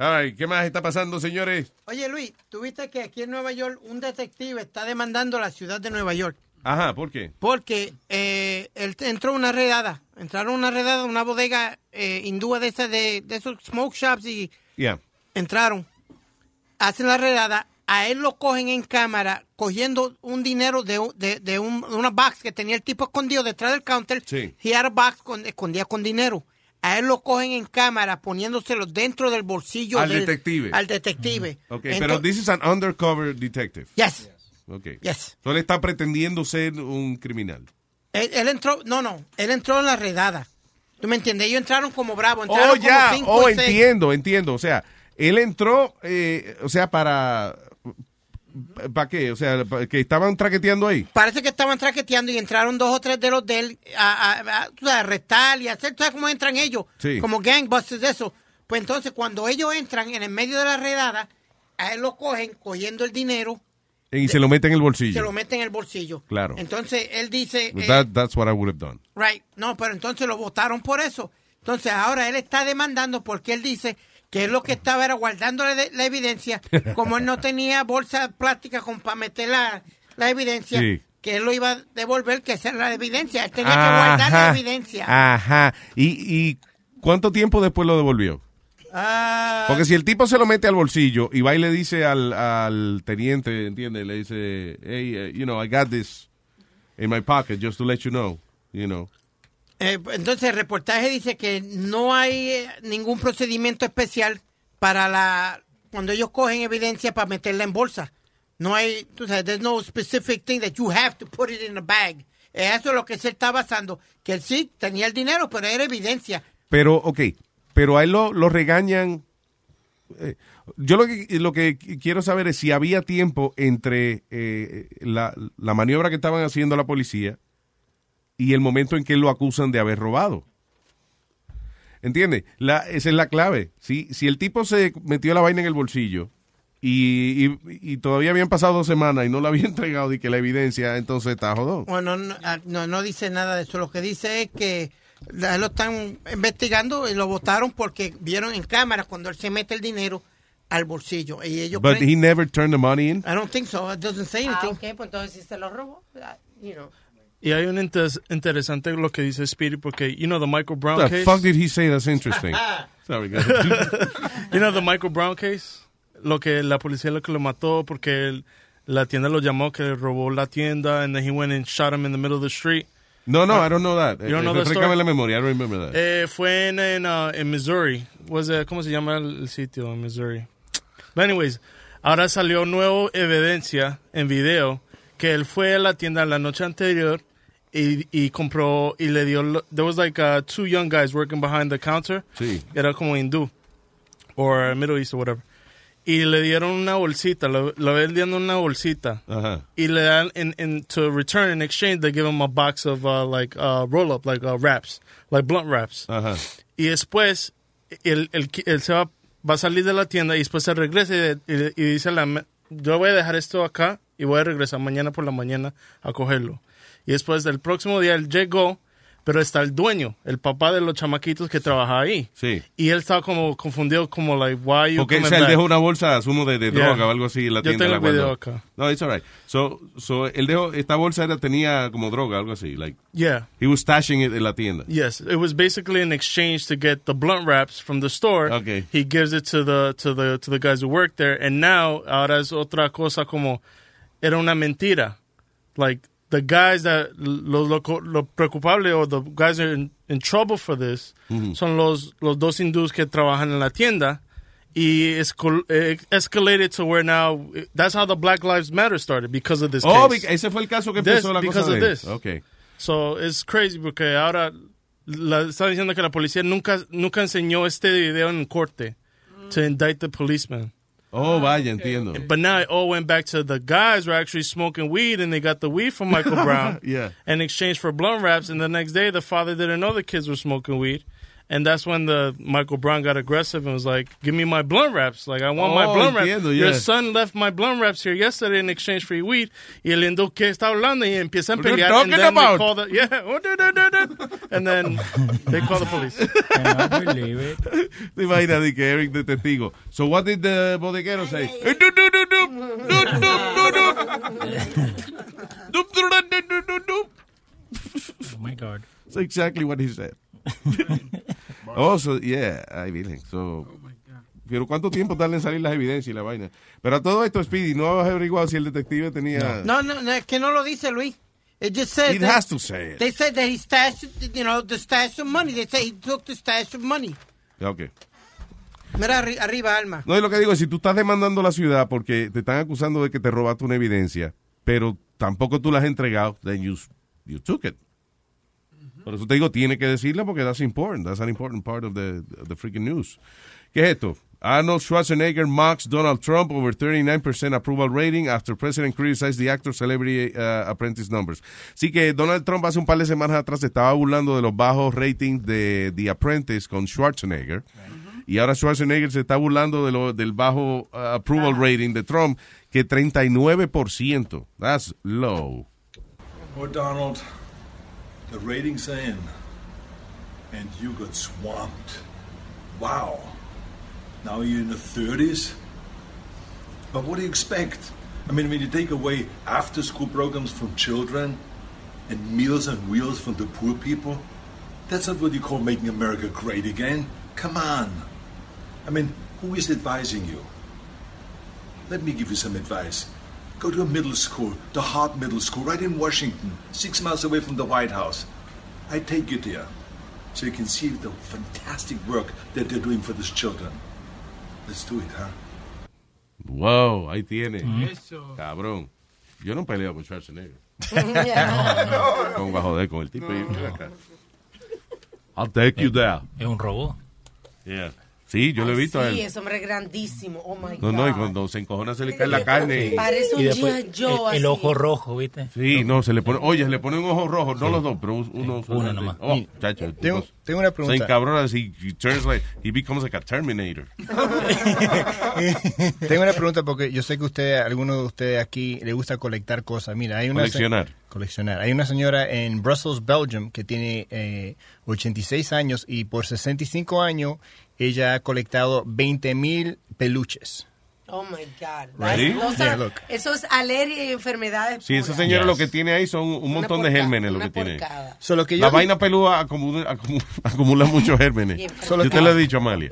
Ay, ¿qué más está pasando, señores? Oye, Luis, ¿tuviste que aquí en Nueva York un detective está demandando a la ciudad de Nueva York? Ajá, ¿por qué? Porque eh, él entró una redada. Entraron una redada, una bodega eh, hindúa de esas de, de esos smoke shops y Ya. entraron. Hacen la redada. A él lo cogen en cámara cogiendo un dinero de, de, de un- una box que tenía el tipo escondido detrás del counter. Sí. He had a box con, escondía con dinero. A él lo cogen en cámara poniéndoselo dentro del bolsillo Al del- detective. Al detective. Ok, Ento- pero this is an undercover detective. Yes. Ok. Yes. So él está pretendiendo ser un criminal. Él, él entró, no, no, él entró en la redada. ¿Tú me entiendes? Ellos entraron como bravos. Entraron Oh, como ya. cinco Oh, entiendo, entiendo. O sea, él entró, eh, o sea, para ¿Para qué? O sea, que estaban traqueteando ahí. Parece que estaban traqueteando y entraron dos o tres de los de él a, a- arrestar y hacer, ¿tú sabes cómo entran ellos? Sí. Como gangbusters de eso. Pues entonces cuando ellos entran en el medio de la redada, a él lo cogen cogiendo el dinero, Y se lo meten en el se bolsillo. lo meten en el bolsillo. Claro. Entonces él dice, eh, That- that's what I would have done. right, no, pero entonces lo votaron por eso. Entonces ahora él está demandando porque él dice que él lo que estaba era guardando la, la evidencia, como él no tenía bolsa plástica con para meter la, la evidencia, Sí. que él lo iba a devolver, que esa era la evidencia. Él tenía que guardar la evidencia. Ajá. ¿Y, ¿Y cuánto tiempo después lo devolvió? Ah, Porque si el tipo se lo mete al bolsillo y va y le dice al, al teniente, ¿entiendes? Le dice, hey, uh, you know, I got this in my pocket just to let you know, you know. Eh, entonces el reportaje dice que no hay eh, ningún procedimiento especial para la cuando ellos cogen evidencia para meterla en bolsa. No hay, tú sabes, there's no specific thing that you have to put it in a bag. Eh, Eso es lo que se está basando, que sí tenía el dinero, pero era evidencia. Pero, ok, pero a él lo, lo regañan. eh, yo lo que, lo que quiero saber es si había tiempo entre eh, la, la maniobra que estaban haciendo la policía y el momento en que lo acusan de haber robado. ¿Entiendes? La, esa es la clave. Si, si el tipo se metió la vaina en el bolsillo y, y- y todavía habían pasado dos semanas y no la había entregado y que la evidencia, entonces está jodón. Bueno, no, ah, no, no dice nada de eso. Lo que dice es que lo están investigando y lo votaron porque vieron en cámara cuando él se mete el dinero al bolsillo. Y ellos But creen- he never turned the money in. I don't think so. It doesn't say Ah, anything. ok, pues entonces si se lo robó, ah, you know. Y hay un inter- interesante lo que dice Speedy porque, you know, the Michael Brown What case. the fuck did he say that's interesting? Sorry, guys. you know the Michael Brown case? Lo que la policía lo que lo mató porque el- la tienda lo llamó que robó la tienda and then he went and shot him in the middle of the street. No, no, I don't know that. You don't know Eh, the refrescame la memoria, I don't remember that. Eh, fue en, en, uh, en Missouri. Was it- ¿Cómo se llama el, el sitio en Missouri? But anyways, ahora salió nueva evidencia en video que él fue a la tienda la noche anterior y, y compró y le dio... There was like uh, two young guys working behind the counter. Sí. Era como hindú. Or Middle East or whatever. Y le dieron una bolsita, lo, lo vendieron una bolsita. Y le dan, in, in, to return in exchange, they give him a box of uh, like uh, roll up, like uh, wraps, like blunt wraps. Ajá. Y después, él, él, él se va, va a salir de la tienda y después se regresa y, y- y dice, la, yo voy a dejar esto acá y voy a regresar mañana por la mañana a cogerlo. Y después del próximo día él llegó, pero está el dueño, el papá de los chamaquitos que trabaja ahí. Sí. Y él estaba como confundido, como like, why you Porque o coming sea, él back? dejó una bolsa, asumo, de, de Yeah. droga o algo así en la Yo tienda. tengo la el video acá. No, it's alright. So, so, él dejó, esta bolsa era, tenía como droga, algo así. Like, Yeah. he was stashing it en la tienda. Yes, it was basically an exchange to get the blunt wraps from the store. Okay. He gives it to the to the to the guys who work there, and now ahora es otra cosa como era una mentira. Like the guys that lo lo, lo preocupable or the guys are in, in trouble for this Mm-hmm. son los los dos hindús que trabajan en la tienda. Y eh, escalated to where now that's how the Black Lives Matter started because of this Oh, case. ese fue el caso que This- empezó la because cosa of de this. Okay. So it's crazy porque ahora la, está diciendo que la policía nunca nunca enseñó este video en corte to indict the policeman. Oh, ah, vaya, entiendo. But now it all went back to the guys were actually smoking weed and they got the weed from Michael Brown Yeah. in exchange for blunt wraps. And the next day, the father didn't know the kids were smoking weed. And that's when the Michael Brown got aggressive and was like, "Give me my blunt wraps! Like I want my Oh, blunt wraps. entiendo, Your son left my blunt wraps here yesterday in exchange for your weed." Y el hindú que está hablando y empieza a What are you pelear. talking and then they about? call the yeah, oh, do, do, do, do. and then they call the police. Te imaginas de que Eric de testigo. So what did the bodeguero say? Oh my God. That's exactly what he said. oh, so, yeah, mean, so... Pero ¿cuánto tiempo tarda en salir las evidencias y la vaina? Pero a todo esto, Speedy, ¿no has averiguado si el detective tenía...? No, no, no, es que no lo dice Luis. It just says It that- has to say it. They said that he stashed, you know, the stash of money. They say he took the stash of money. Ok. Mira arri- arriba, Alma. No, y lo que digo es, si tú estás demandando a la ciudad porque te están acusando de que te robaste una evidencia, pero tampoco tú la has entregado, then you, you took it. Por eso te digo, tiene que decirla porque that's important. That's an important part of the, the freaking news. ¿Qué es esto? Arnold Schwarzenegger mocks Donald Trump over 39% approval rating after president criticized the actor celebrity uh, apprentice numbers. Así que Donald Trump hace un par de semanas atrás se estaba burlando de los bajos ratings de The Apprentice con Schwarzenegger. Y ahora Schwarzenegger se está burlando de lo, del bajo uh, approval rating de Trump, que 39%. That's low. Well, Donald, the ratings are in, and you got swamped. Wow. Now you're in the 30s? But what do you expect? I mean, when you take away after school programs from children and meals and wheels from the poor people, that's not what you call making America great again. Come on. I mean, who is advising you? Let me give you some advice. Go to a middle school, the Hart Middle School, right in Washington, six miles away from the White House. I take you there so you can see the fantastic work that they're doing for these children. Let's do it, huh? Wow, ahí tiene. Mm-hmm. Eso. Cabrón. Yo no peleo con Schwarzenegger. Yeah. Con a joder con el tipo. y ven. I'll take you there. Es un robot. Yeah. Sí, yo lo he visto a Sí, él. ese hombre es grandísimo. Oh my No, God. no, y cuando se encojona se le cae la carne. Parece un Y después. Joe el, ojo rojo, ¿viste? Sí, no, se le pone, oye, se le pone un ojo rojo, no los dos, pero uno, uno nomás. Oh, chacho, Tengo- tengo una pregunta. Se encabrona así, he turns like, he becomes like a Terminator. Tengo una pregunta porque yo sé que usted, alguno de ustedes aquí le gusta colectar cosas. Mira, hay una Coleccionar. coleccionar. Hay una señora en Brussels, Belgium, que tiene eh, 86 años y por 65 años ella ha colectado 20 mil peluches. Oh my God. Ready? Those Yeah, are- look. Eso es alergia y enfermedades. Sí, esa señora lo que tiene ahí son un montón de gérmenes lo que tiene. porcada. Solo que La vaina pelúa acumula, acumula, acumula muchos gérmenes. Yo te lo he dicho, Amalia.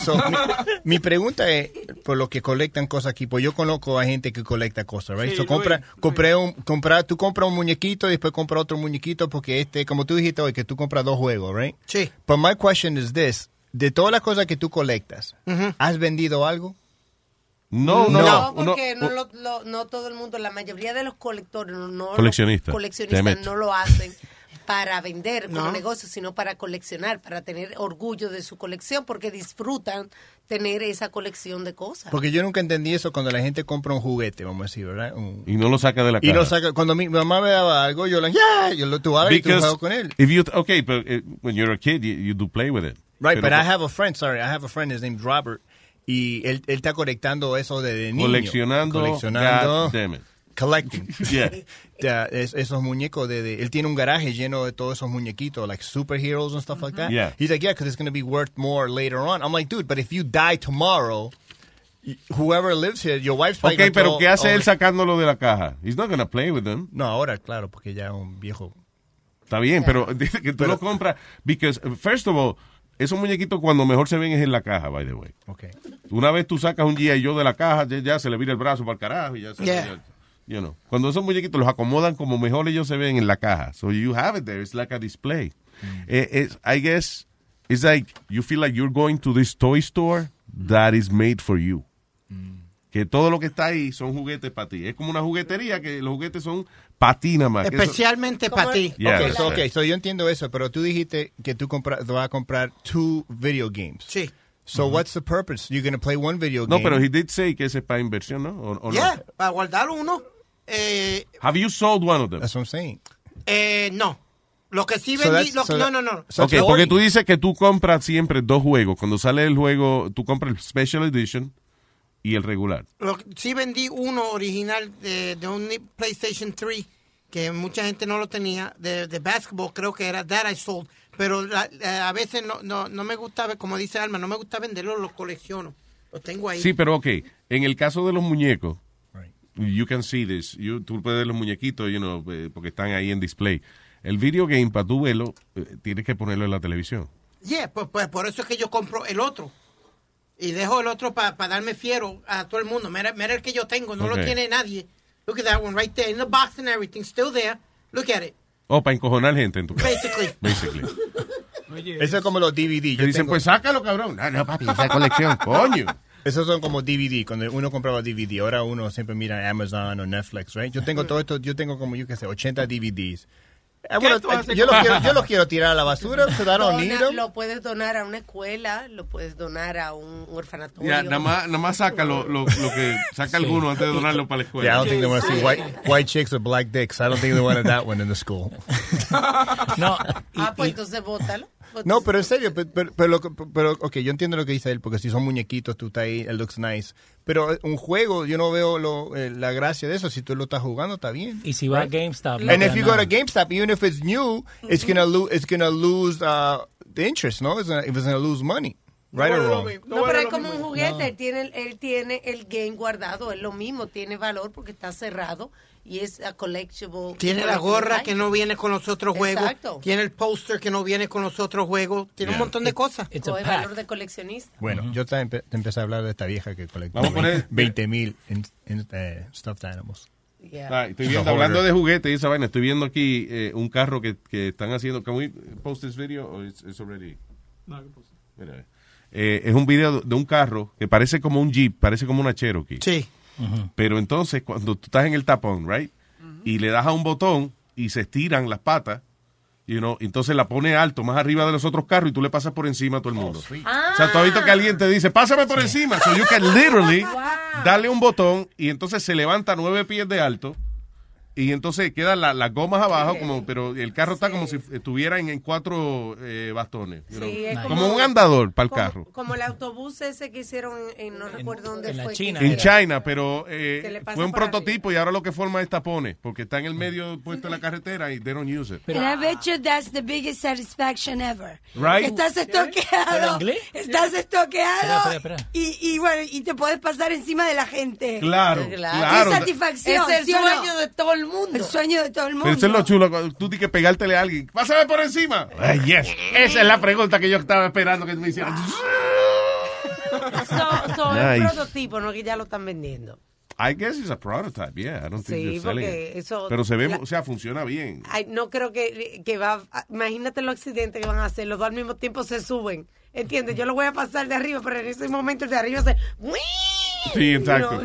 So, mi, mi pregunta es, por lo que colectan cosas aquí, pues yo conozco a gente que colecta cosas, right? Sí, so, compra, Luis, compré un, compra, tú compras un muñequito y después compras otro muñequito porque este, como tú dijiste hoy, que tú compras dos juegos, right? Sí. But my question is this, de todas las cosas que tú colectas, ¿has vendido algo? No, no, No, uno- no, lo- lo- no todo el mundo, la mayoría de los colectores, no, no- Coleccionistas. no lo hacen para vender como No. negocio, sino para coleccionar, para tener orgullo de su colección, porque disfrutan tener esa colección de cosas. Porque yo nunca entendí eso cuando la gente compra un juguete, vamos a decir, ¿verdad? Un- Y no lo saca de la y cara. lo saca, cuando mi mamá me daba algo, yo le, yeah, yo lo hagas y tú con él. if you, okay, but uh, when you're a kid, you, you do play with it. Right, Pero but I have a friend, sorry, I have a friend, his name's Robert, y él, él está colectando eso desde niño. Coleccionando, Coleccionando. God damn it. Collecting. Yeah. Es- esos muñecos de, de- él tiene un garaje lleno de todos esos muñequitos, like superheroes and stuff like that. Yeah. He's like, yeah, because it's going to be worth more later on. I'm like, dude, but if you die tomorrow, whoever lives here, your wife's probably Ok, pero ¿qué hace él sacándolo de la caja? He's not gonna play with them. No, ahora, claro, porque ya es un viejo. Está bien, pero dice que tú lo compras because first of all, esos muñequitos cuando mejor se ven es en la caja, by the way. Okay. Una vez tú sacas un G.I. Joe de la caja, ya, ya se le vira el brazo para el carajo y ya se Yeah. ya- you know. Cuando esos muñequitos los acomodan como mejor ellos se ven en la caja. So you have it there. It's like a display. Eh, it's- I guess it's like you feel like you're going to this toy store that is made for you. Que todo lo que está ahí son juguetes para ti. Es como una juguetería que los juguetes son para ti nada más. Especialmente para ti. Yeah, okay, that's so, okay, so yo entiendo eso, pero tú dijiste que tú vas a comprar two video games. Sí. So what's the purpose? You're going to play one video No, game. pero he did say que ese es para inversión, ¿no? ¿O, o no? Yeah, para guardar uno. Eh, Have you sold one of them? That's what I'm saying. eh, no. Lo que sí So vendí. that's- lo- so no, no, no. Ok, porque tú dices que tú compras siempre dos juegos. Cuando sale el juego, tú compras el Special Edition y el regular. Lo- sí vendí uno original de, de un PlayStation 3 que mucha gente no lo tenía de, de basketball creo que era that I sold pero la- la- a veces no, no, no me gusta como dice Alma no me gusta venderlo los colecciono los tengo ahí Sí, pero ok. En el caso de los muñecos, you can see this. You, tú puedes ver los muñequitos, you know, eh, porque están ahí en display. El video game, para tú verlo, eh, tienes que ponerlo en la televisión. yeah, pues, pues por eso es que yo compro el otro y dejo el otro para darme fiero a todo el mundo mira, mira el que yo tengo no Ok. lo tiene nadie look at that one right there in the box and everything still there look at it O para encojonar gente en tu casa. Basically. Basically. Eso es como los DVD. Que dicen, pues sácalo, cabrón. No, no, papi, esa colección, coño. Esos son como DVD, cuando uno compraba DVD. Ahora uno siempre mira Amazon o Netflix, right? Yo tengo todo esto, yo tengo como, yo qué sé, 80 DVDs. Ah, yo, lo con- quiero, yo lo quiero tirar a la basura, so I don't need Dona- 'em. lo puedes donar a una escuela, lo puedes donar a un orfanatorio. Ya, nada más, nada más saca lo, lo, lo que saca alguno antes de donarlo para la escuela. Yeah, I don't think they want to see white white chicks with black dicks. I don't think they wanted that one in the school. No, ah, pues entonces bótalo. No, pero en serio, pero, pero, pero, lo que- pero, ok, yo entiendo lo que dice él, porque si son muñequitos, tú estás ahí, it looks nice. Pero eh, un juego, yo no veo lo, eh, la gracia de eso. Si tú lo estás jugando, está bien. Y si va a GameStop. no And if you go to GameStop, even if it's new, it's gonna lose, it's gonna lose uh, the interest, no? It's gonna, it's gonna lose money, right or wrong. No, pero es como un juguete, él tiene, el- él tiene el game guardado, es lo mismo, tiene valor porque está cerrado y es a collectible. Tiene la gorra que no viene con los otros juegos. Exacto. Tiene el póster que no viene con los otros juegos. Tiene un Yeah. montón de cosas. O es valor de coleccionista. Bueno, yo te, empe- te empecé a hablar de esta vieja que colecta Vamos a poner- 20 mil eh, stuffed animals. Ah, estoy viendo, hablando de juguetes y esa vaina, estoy viendo aquí eh, un carro que, que están haciendo. Can we post this video or it's, it's already? Mira, eh, es un video de un carro que parece como un Jeep, parece como una Cherokee. Sí. Pero entonces, cuando tú estás en el tapón, right? Y le das a un botón y se estiran las patas, you know, entonces la pone alto, más arriba de los otros carros y tú le pasas por encima a todo el mundo. O sea, tú has visto que alguien te dice, pásame por encima. So you can literally darle un botón y entonces se levanta nueve pies de alto y entonces quedan la- las gomas abajo, como pero el carro está como si estuviera en, en cuatro eh, bastones. Sí, es como, como- un andador para el Como- carro. Como el autobús ese que hicieron en, no recuerdo dónde en fue. China. En China, pero eh, fue un prototipo y ahora lo que forma es tapones, porque está en el medio puesto en la carretera y they don't use it. And I bet you that's the biggest satisfaction ever. Right. Estás ¿Pero estoqueado. Estás estoqueado. Espera, espera, espera. Y, y bueno, y te puedes pasar encima de la gente. Claro, claro. Qué satisfacción. Es el ¿sí sueño de todo el mundo. El sueño de todo el mundo. Pero eso es lo chulo, cuando tú tienes que pegártele a alguien. Pásame por encima. Ay, yes. Esa es la pregunta que yo estaba esperando que me hicieran. So, so es un Nice. prototipo, no que ya lo están vendiendo. I guess it's a prototype, yeah. I don't think Sí, selling it. eso- Pero se ve, la- o sea, funciona bien. Ay, no creo que, que va. Imagínate los accidentes que van a hacer. Los dos al mismo tiempo se suben. ¿Entiendes? Yo lo voy a pasar de arriba, pero en ese momento el de arriba se. Sí, exacto.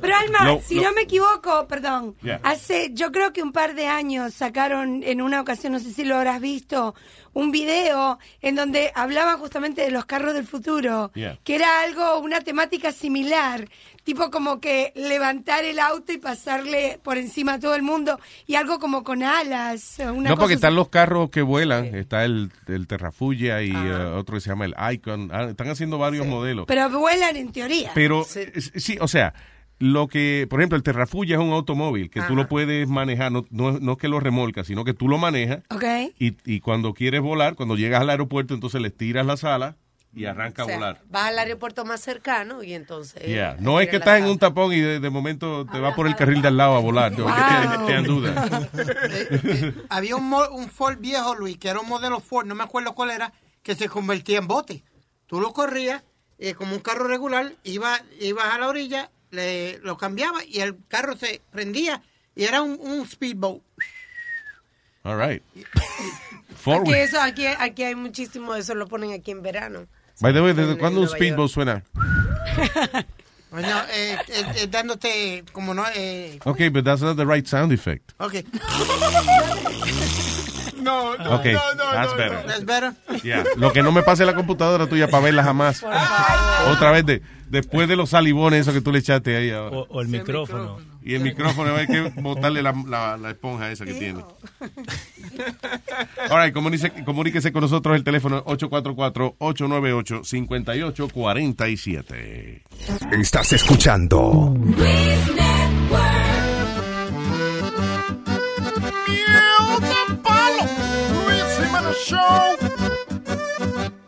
Pero Alma, No, si no. no. me equivoco, perdón, Yeah. hace yo creo que un par de años sacaron en una ocasión, no sé si lo habrás visto, un video en donde hablaban justamente de los carros del futuro, Yeah. que era algo, una temática similar, tipo como que levantar el auto y pasarle por encima a todo el mundo y algo como con alas. Una no, cosa porque están los carros que vuelan. Está el, el Terrafugia y eh, otro que se llama el Icon. Ah, están haciendo varios modelos. Pero vuelan en teoría. Pero, sí, o sea, lo que, por ejemplo, el Terrafugia es un automóvil que tú lo puedes manejar, no, no, no es que lo remolcas, sino que tú lo manejas Ok. y, y cuando quieres volar, cuando llegas al aeropuerto, entonces le tiras las alas y arranca O sea, a volar. vas al aeropuerto más cercano y entonces. Yeah. No es que estás en un tapón y de, de momento te vas por el carril de al lado a volar. No, que te, te dan duda. Había un, un Ford viejo, Luis, que era un modelo Ford, no me acuerdo cuál era, que se convertía en bote. Tú lo corrías eh, como un carro regular, iba, ibas a la orilla, le, lo cambiaba y el carro se prendía y era un, un speedboat. All right. Aquí, Forward. eso, aquí, aquí hay muchísimo de eso, lo ponen aquí en verano. By the way, ¿desde cuándo un speedboat suena? Bueno, eh, eh, eh, dándote como no... Eh, Okay, but that's not the right sound effect. ok. No, no, Okay, no, no, that's no, better. That's better. Yeah. Lo que no me pase la computadora tuya para verla jamás. Otra vez, de, después de los salivones esos que tú le echaste ahí ahora. O, o el micrófono. Y el micrófono, hay que botarle la, la, la esponja esa que tiene. All right, comuníquese, comuníquese con nosotros el teléfono 844-898-5847. Estás escuchando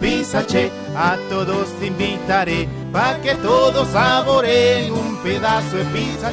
Pizza Che, a todos invitaré, pa' que todos saboreen un pedazo de Pizza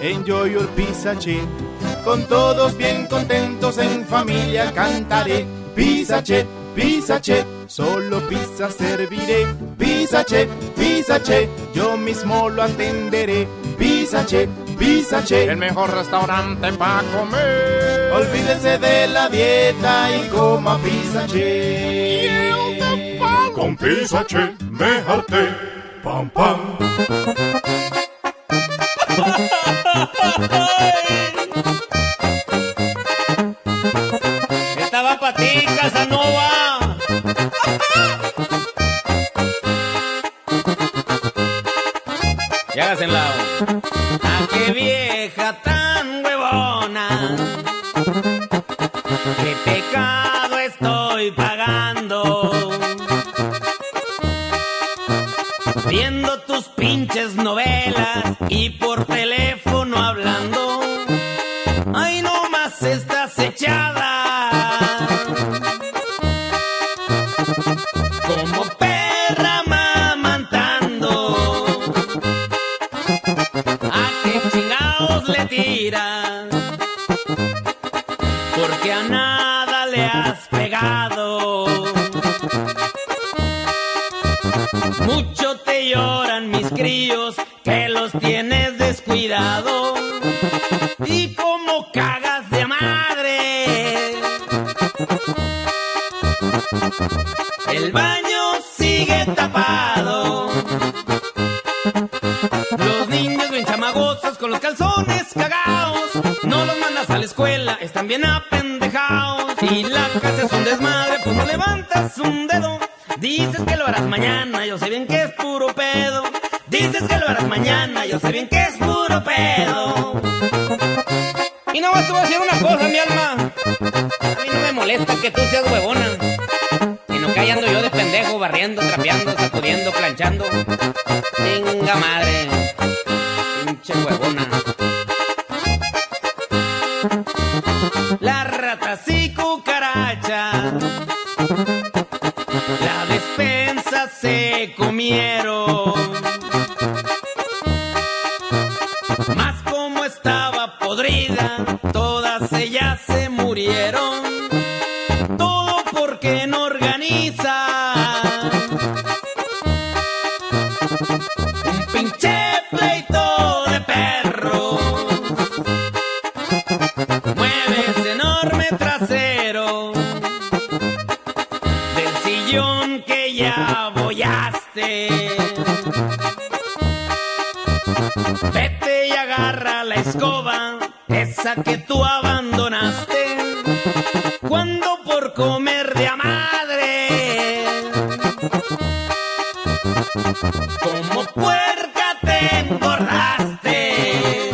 Enjoy your pizza che. Con todos bien contentos en familia cantaré. Pizza che, pizza che. Solo pizza serviré. Pizza che, pizza che. Yo mismo lo atenderé. Pizza che, pizza che. El mejor restaurante para comer. Olvídese de la dieta y coma pizza che. Con pizza che me harté. Pam, pam. Estaba para ti, Casanova. Y hágase en lado. ¡Ah, qué vieja tan huevona! ¡Qué pecado estoy pagando! Pinches novelas y por teléfono hablando. ¡Ay, no más estás echada! El baño sigue tapado. Los niños bien chamagosos con los calzones cagados. No los mandas a la escuela, están bien apendejados. Y la casa es un desmadre, pues no levantas un dedo. Dices que lo harás mañana, yo sé bien que es puro pedo. Dices que lo harás mañana, yo sé bien que es puro pedo. Y no voy a decir una cosa, mi alma. A mí no me molesta que tú seas huevona. Barriendo, trapeando, sacudiendo, planchando. Venga madre. Pinche huevona. Las ratas y cucarachas. La despensa se comieron. Que tú abandonaste. Cuando por comer de a madre, como puerca te engordaste.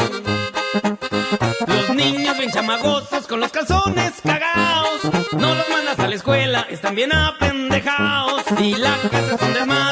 Los niños bien chamagosos con los calzones cagados. No los mandas a la escuela, están bien apendejados. Y la casa es un desmadre,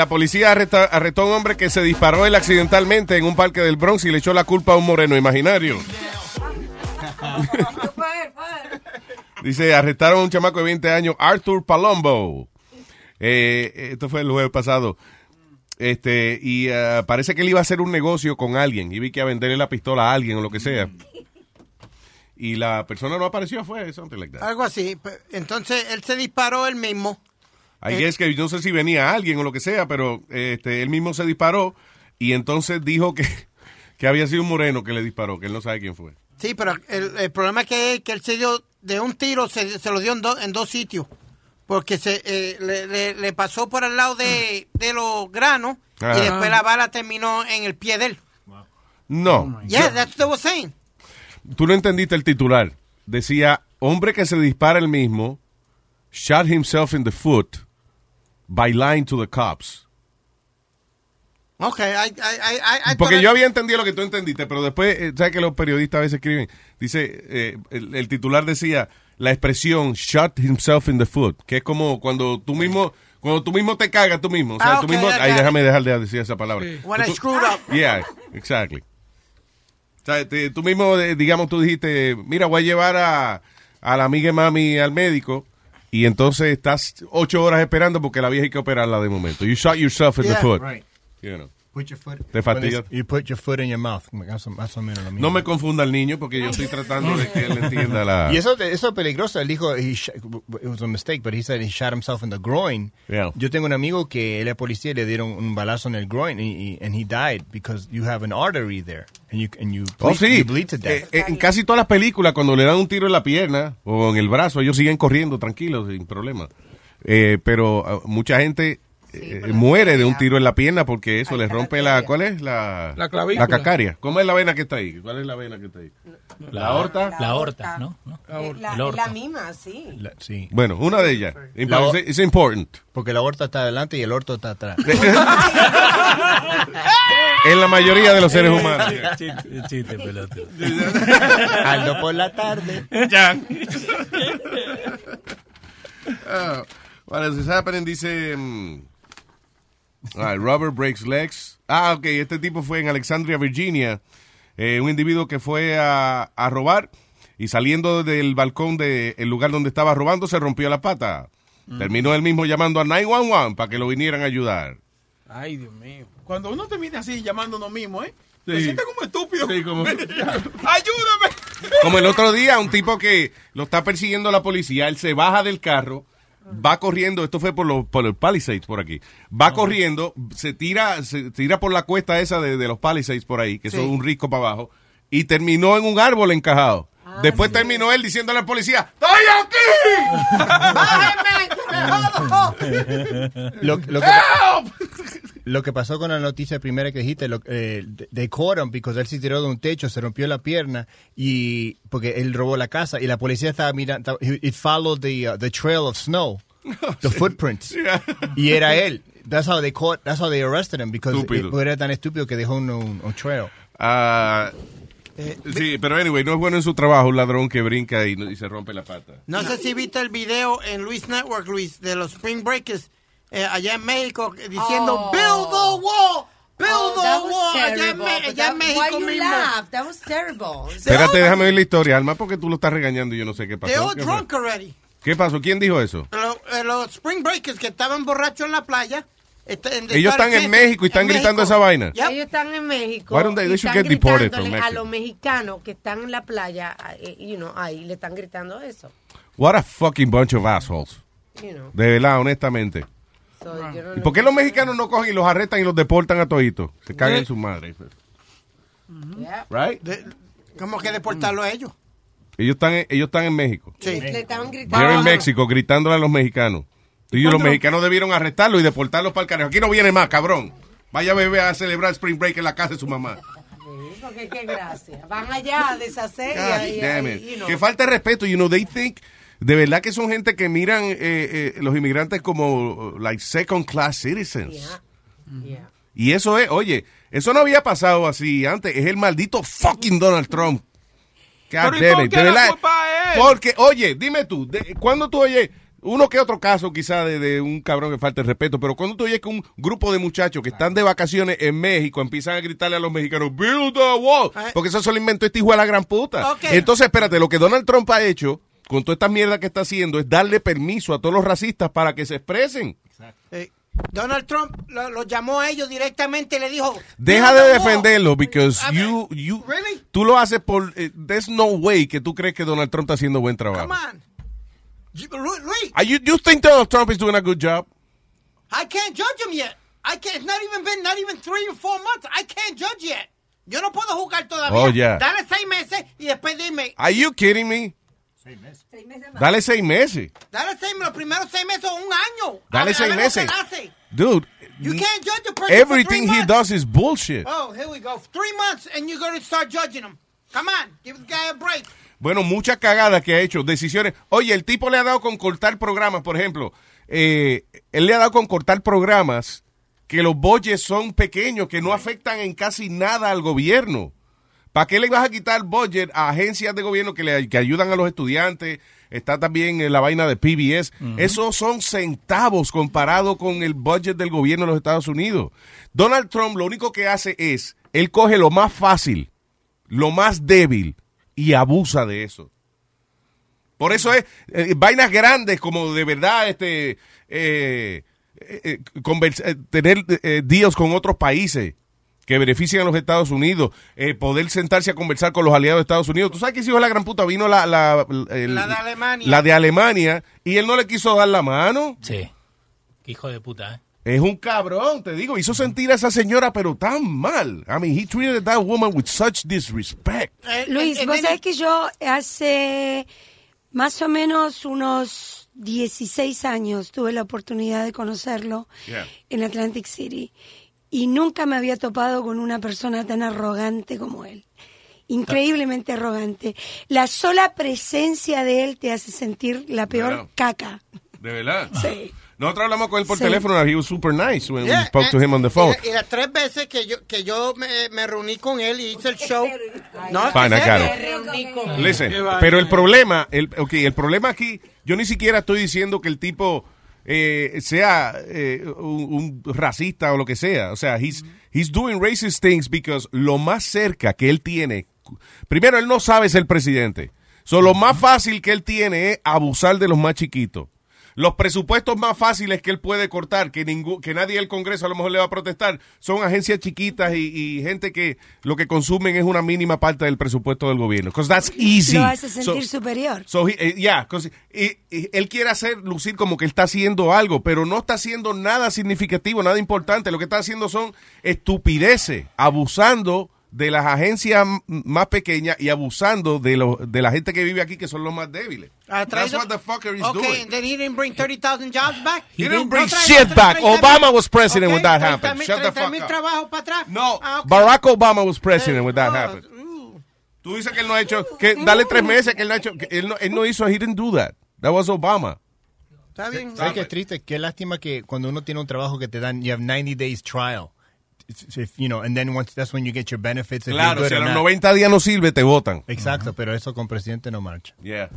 la policía arresta- arrestó a un hombre que se disparó él accidentalmente en un parque del Bronx y le echó la culpa a un moreno imaginario. Dice, arrestaron a un chamaco de 20 años, Arthur Palombo. Eh, esto fue el jueves pasado. Este, y eh, parece que él iba a hacer un negocio con alguien. Iba que a venderle la pistola a alguien o lo que sea. Y la persona no apareció, fue something like that. Algo así. Entonces él se disparó él mismo. I guess que no sé si venía alguien o lo que sea, pero este, él mismo se disparó y entonces dijo que, que había sido un moreno que le disparó, que él no sabe quién fue. Sí, pero el, el problema es que, que él se dio de un tiro, se, se lo dio en, do- en dos sitios. Porque se eh, le, le- le pasó por al lado de, de los granos Ajá. y después la bala terminó en el pie de él. No. Yeah, that's what I was saying. Tú no entendiste el titular. Decía, hombre que se dispara el mismo, shot himself in the foot by lying to the cops. Okay, I, I, I, Porque yo I- había entendido lo que tú entendiste, pero después, eh, ¿sabes que los periodistas a veces escriben? Dice, eh, el, el titular decía, la expresión shot himself in the foot, que es como cuando tú mismo, cuando tú mismo te cagas tú mismo. O sea, Ah, tú mismo, I ay, déjame dejar de decir esa palabra. When I screwed up. Yeah, exactly. O sea, te- tú mismo, eh, digamos, tú dijiste, mira, voy a llevar a, a la amiga de mami al médico y entonces estás ocho horas esperando porque la vieja hay que operarla de momento. You shot yourself in the foot. Right. You know. Put your foot. Te fatiga. You put your foot in your mouth. Más o- más o menos lo mismo. No me confunda el niño porque yo estoy tratando de que él entienda la... Y eso, eso es peligroso. Él dijo, he sh- it was a mistake, but he said he shot himself in the groin. Yeah. Yo tengo un amigo que él es policía y le dieron un balazo en el groin y, y- and he died because you have an artery there and you, and you, Oh, bleed, sí. you bleed to death. Eh, eh, en casi todas las películas, cuando le dan un tiro en la pierna o en el brazo, ellos siguen corriendo tranquilos, sin problema. Eh, pero ah, mucha gente eh, muere de un tiro en la pierna porque eso le rompe la... ¿Cuál es? La, La clavícula. cacaria. ¿Cómo es la vena que está ahí? ¿Cuál es la vena que está ahí? La, aorta. La aorta, ¿no? Eh, La, la misma, sí. La- sí. Bueno, una de ellas. La Es important. Porque la aorta está adelante y el orto está atrás. En la mayoría de los seres humanos. Chiste, chiste, pelota. Aldo por la tarde. Ya. What else is happening? Dice. mm, all right, Robert breaks legs. Ah, ok. Este tipo fue en Alexandria, Virginia. eh, un individuo que fue a, a robar y saliendo del balcón del lugar donde estaba robando se rompió la pata. Mm. Terminó él mismo llamando a 911 para que lo vinieran a ayudar. Ay, Dios mío. Cuando uno termina así llamando uno mismo, ¿eh? Sí. Me siento como estúpido. Sí, como- ¡Ayúdame! Como el otro día, un tipo que lo está persiguiendo la policía, él se baja del carro, va corriendo, esto fue por los, por los Palisades por aquí, va corriendo, se tira, se tira por la cuesta esa de, de los Palisades por ahí, que Sí. son un risco para abajo, y terminó en un árbol encajado. Después terminó él diciéndole al policía, ¡Estoy Lo, lo que, lo que pasó con la noticia primera que dijiste, lo, eh, they caught him because él se tiró de un techo, se rompió la pierna y porque él robó la casa y la policía estaba mirando, it followed the, uh, the trail of snow, the footprints, y era él. That's how they caught, that's how they arrested him because it- era tan estúpido que dejó un, un, un trail. Ah, sí, pero anyway, no es bueno en su trabajo un ladrón que brinca y, y se rompe la pata. No sé si viste el video en Luis Network, Luis, de los Spring Breakers eh, allá en México eh, diciendo Oh. Build the wall, build Oh, the wall. Allá en, allá that- en México why you mismo. laugh? That was terrible. Espérate, déjame ver la historia, Alma, porque tú lo estás regañando y yo no sé qué They're pasó. all ¿Qué, fue? drunk already. ¿Qué pasó? ¿Quién dijo eso? Lo- eh, Los, Spring Breakers que estaban borrachos en la playa. está- Ellos están en México y están gritando esa vaina. Ellos están en México. Why don't they- y they should están get deported from gritándole a los mexicanos que están en la playa, eh, you know, ahí le están gritando eso. What a fucking bunch of assholes. You know. De verdad, honestamente. So, yo no ¿Y por qué los mexicanos no cogen y los arrestan y los deportan a toditos? Se cagan en su madre. Yeah. Right? De- ¿Cómo que deportarlo a ellos? Ellos están, en- ellos están en México. Sí. Le estaban gritando. They're en México gritándole a los mexicanos. Y los mexicanos debieron arrestarlo y deportarlos para el carajo. Aquí no viene más, cabrón. Vaya bebé a celebrar Spring Break en la casa de su mamá. Sí, porque qué gracia. Van allá a deshacer y, know. Que falta de respeto. You know, they think... De verdad que son gente que miran eh, eh, los inmigrantes como like second class citizens. Yeah. Y eso es, oye, eso no había pasado así antes. Es el maldito fucking Donald Trump. God Pero ¿y damn por it, qué de la verdad. culpa es él? Porque, oye, dime tú, de- ¿cuándo tú oyes uno que otro caso quizá de, de un cabrón que falta el respeto, pero cuando tú oyes que un grupo de muchachos que están de vacaciones en México empiezan a gritarle a los mexicanos, build a wall, porque eso se lo inventó este hijo de la gran puta. Entonces, espérate, lo que Donald Trump ha hecho con toda esta mierda que está haciendo es darle permiso a todos los racistas para que se expresen. Eh, Donald Trump lo, lo llamó a ellos directamente y le dijo... Deja "Build de the wall". defenderlo, because you, you, Really? tú lo haces por, eh, there's no way que tú crees que Donald Trump está haciendo buen trabajo. Come on. You- Lu- Luis, Are you, you think Donald Trump is doing a good job? I can't judge him yet. I can't, it's not even been, not even three or four months. I can't judge yet. Yo no puedo jugar todavía. Oh, yeah. Dale seis meses y después dime. Are you kidding me? Dale seis meses. Dale seis, los primeros seis meses o un año. Dale A ver- a seis ver lo que meses. Dude, You can't judge a person for everything three he months. does is bullshit. Oh, here we go. Three months and you're going to start judging him. Come on, give the guy a break. Bueno, muchas cagadas que ha hecho, decisiones. Oye, el tipo le ha dado con cortar programas, por ejemplo. eh, él le ha dado con cortar programas que los budgets son pequeños, que no afectan en casi nada al gobierno. ¿Para qué le vas a quitar budget a agencias de gobierno que, le, que ayudan a los estudiantes? Está también en la vaina de PBS. Esos son centavos comparado con el budget del gobierno de los Estados Unidos. Donald Trump lo único que hace es, él coge lo más fácil, lo más débil y abusa de eso. Por eso es eh, vainas grandes como de verdad este eh, eh, eh, eh, tener eh, deals con otros países que beneficien a los Estados Unidos, eh, poder sentarse a conversar con los aliados de Estados Unidos. ¿Tú sabes que ese hijo de la gran puta vino la, la, el- La de Alemania. la de Alemania y él no le quiso dar la mano? Sí. Qué hijo de puta, ¿eh? Es un cabrón, te digo. Hizo sentir a esa señora, pero tan mal. I mean, he treated that woman with such disrespect. Eh, Luis, vos sabés que yo hace más o menos unos 16 años tuve la oportunidad de conocerlo Yeah. en Atlantic City y nunca me había topado con una persona tan arrogante como él. Increíblemente arrogante. La sola presencia de él te hace sentir la peor Claro. caca. ¿De verdad? Sí. Nosotros hablamos con él por Sí. teléfono. He was super nice when Yeah, we spoke to eh, him on the y phone. Y, las tres veces que yo, que yo me, me reuní con él y hice el show. No, reuní con- Listen, pero el problema, el, okay, el problema aquí, yo ni siquiera estoy diciendo que el tipo eh, sea eh, un, racista o lo que sea. O sea, he's, he's doing racist things because lo más cerca que él tiene, primero, él no sabe ser presidente. So, lo más fácil que él tiene es abusar de los más chiquitos. Los presupuestos más fáciles que él puede cortar, que ningún, que nadie del Congreso a lo mejor le va a protestar, son agencias chiquitas y, y gente que lo que consumen es una mínima parte del presupuesto del gobierno. Because that's easy. Lo hace So- sentir superior. So, he- eh, yeah, y- y él quiere hacer lucir como que está haciendo algo, pero no está haciendo nada significativo, nada importante. Lo que está haciendo son estupideces, abusando de las agencias más pequeñas y abusando de, lo- de la gente que vive aquí, que son los más débiles. Ha That's what the fucker is okay, doing. then he didn't bring 30,000 jobs back. He didn't bring shit back. 30,000 Obama was president when that 30,000 happened. Shut the fuck 30,000 up. trabajos para atrás. No, Ah. Barack Obama was president when that happened. Tú dices que él no ha hecho, que dale tres meses que él no ha hecho, que él no, él no hizo, he didn't do that. That was Obama. Está bien. ¿Sabes qué es triste? Qué lástima que cuando uno tiene un trabajo que te dan, you have 90 days trial. If, you know, and then once that's when you get your benefits. Claro, si a los not. 90 días no sirve, te votan. Exacto, pero eso con presidente no marcha. Yeah.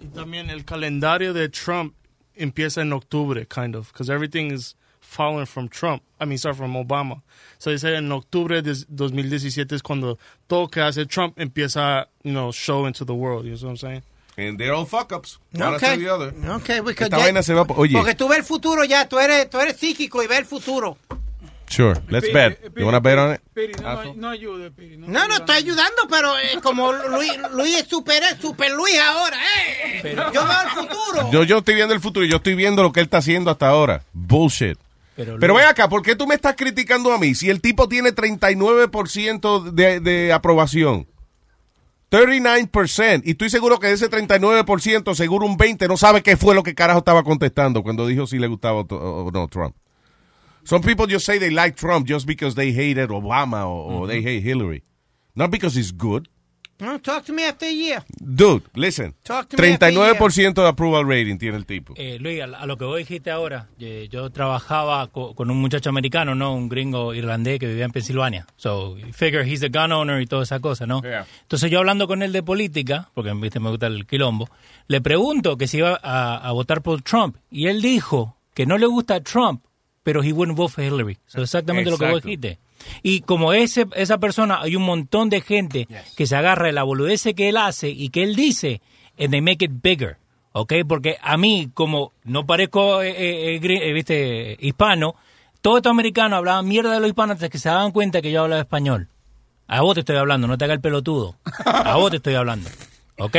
Y también el calendario de Trump empieza en octubre, kind of, because everything is following from Trump. I mean, sorry, from Obama. So dice en octubre de 2017 es cuando todo que hace Trump empieza, you know, show into the world. You know what I'm saying? And they're all fuck ups. One Okay. after the other. Okay, Esta ya- vaina se va. Oye, Porque tú ves el futuro ya, tú eres, tú eres psíquico y ves el futuro. Sure. Let's bet. You wanna bet on it? Piri, no, no ayude, Piri. No, No, no, estoy ayudando, pero eh, como Luis, Luis es super, super Luis ahora, ¿eh? Yo veo el futuro. Yo, yo estoy viendo el futuro y yo estoy viendo lo que él está haciendo hasta ahora. Bullshit. Pero, Pero ven acá, ¿por qué tú me estás criticando a mí? Si el tipo tiene 39% de, de aprobación. 39%. Y estoy seguro que de ese 39%, seguro un 20% no sabe qué fue lo que carajo estaba contestando cuando dijo si le gustaba o, to- o no Trump. Some people just say they like Trump just because they hated Obama or, or they hate Hillary. Not because he's good. No, talk to me after a year. Dude, listen. Talk to me after 39% de approval rating tiene el tipo. Eh, Luis, a, a lo que vos dijiste ahora, eh, yo trabajaba co- con un muchacho americano, ¿no? Un gringo irlandés que vivía en Pensilvania. So, figure he's the gun owner y toda esa cosa, ¿no? Entonces yo hablando con él de política, porque viste me gusta el quilombo, le pregunto que si iba a, a votar por Trump y él dijo que no le gusta Trump, pero he wouldn't vote for Hillary. So, exactamente lo que vos dijiste. Y como ese, esa persona, hay un montón de gente que se agarra de la boludez que él hace y que él dice, and they make it bigger. ¿Ok? Porque a mí, como no parezco, eh, eh, eh, eh, viste, hispano, todos estos americanos hablaban mierda de los hispanos hasta que se daban cuenta que yo hablaba español. A vos te estoy hablando, no te hagas el pelotudo. A vos te estoy hablando. ¿Ok?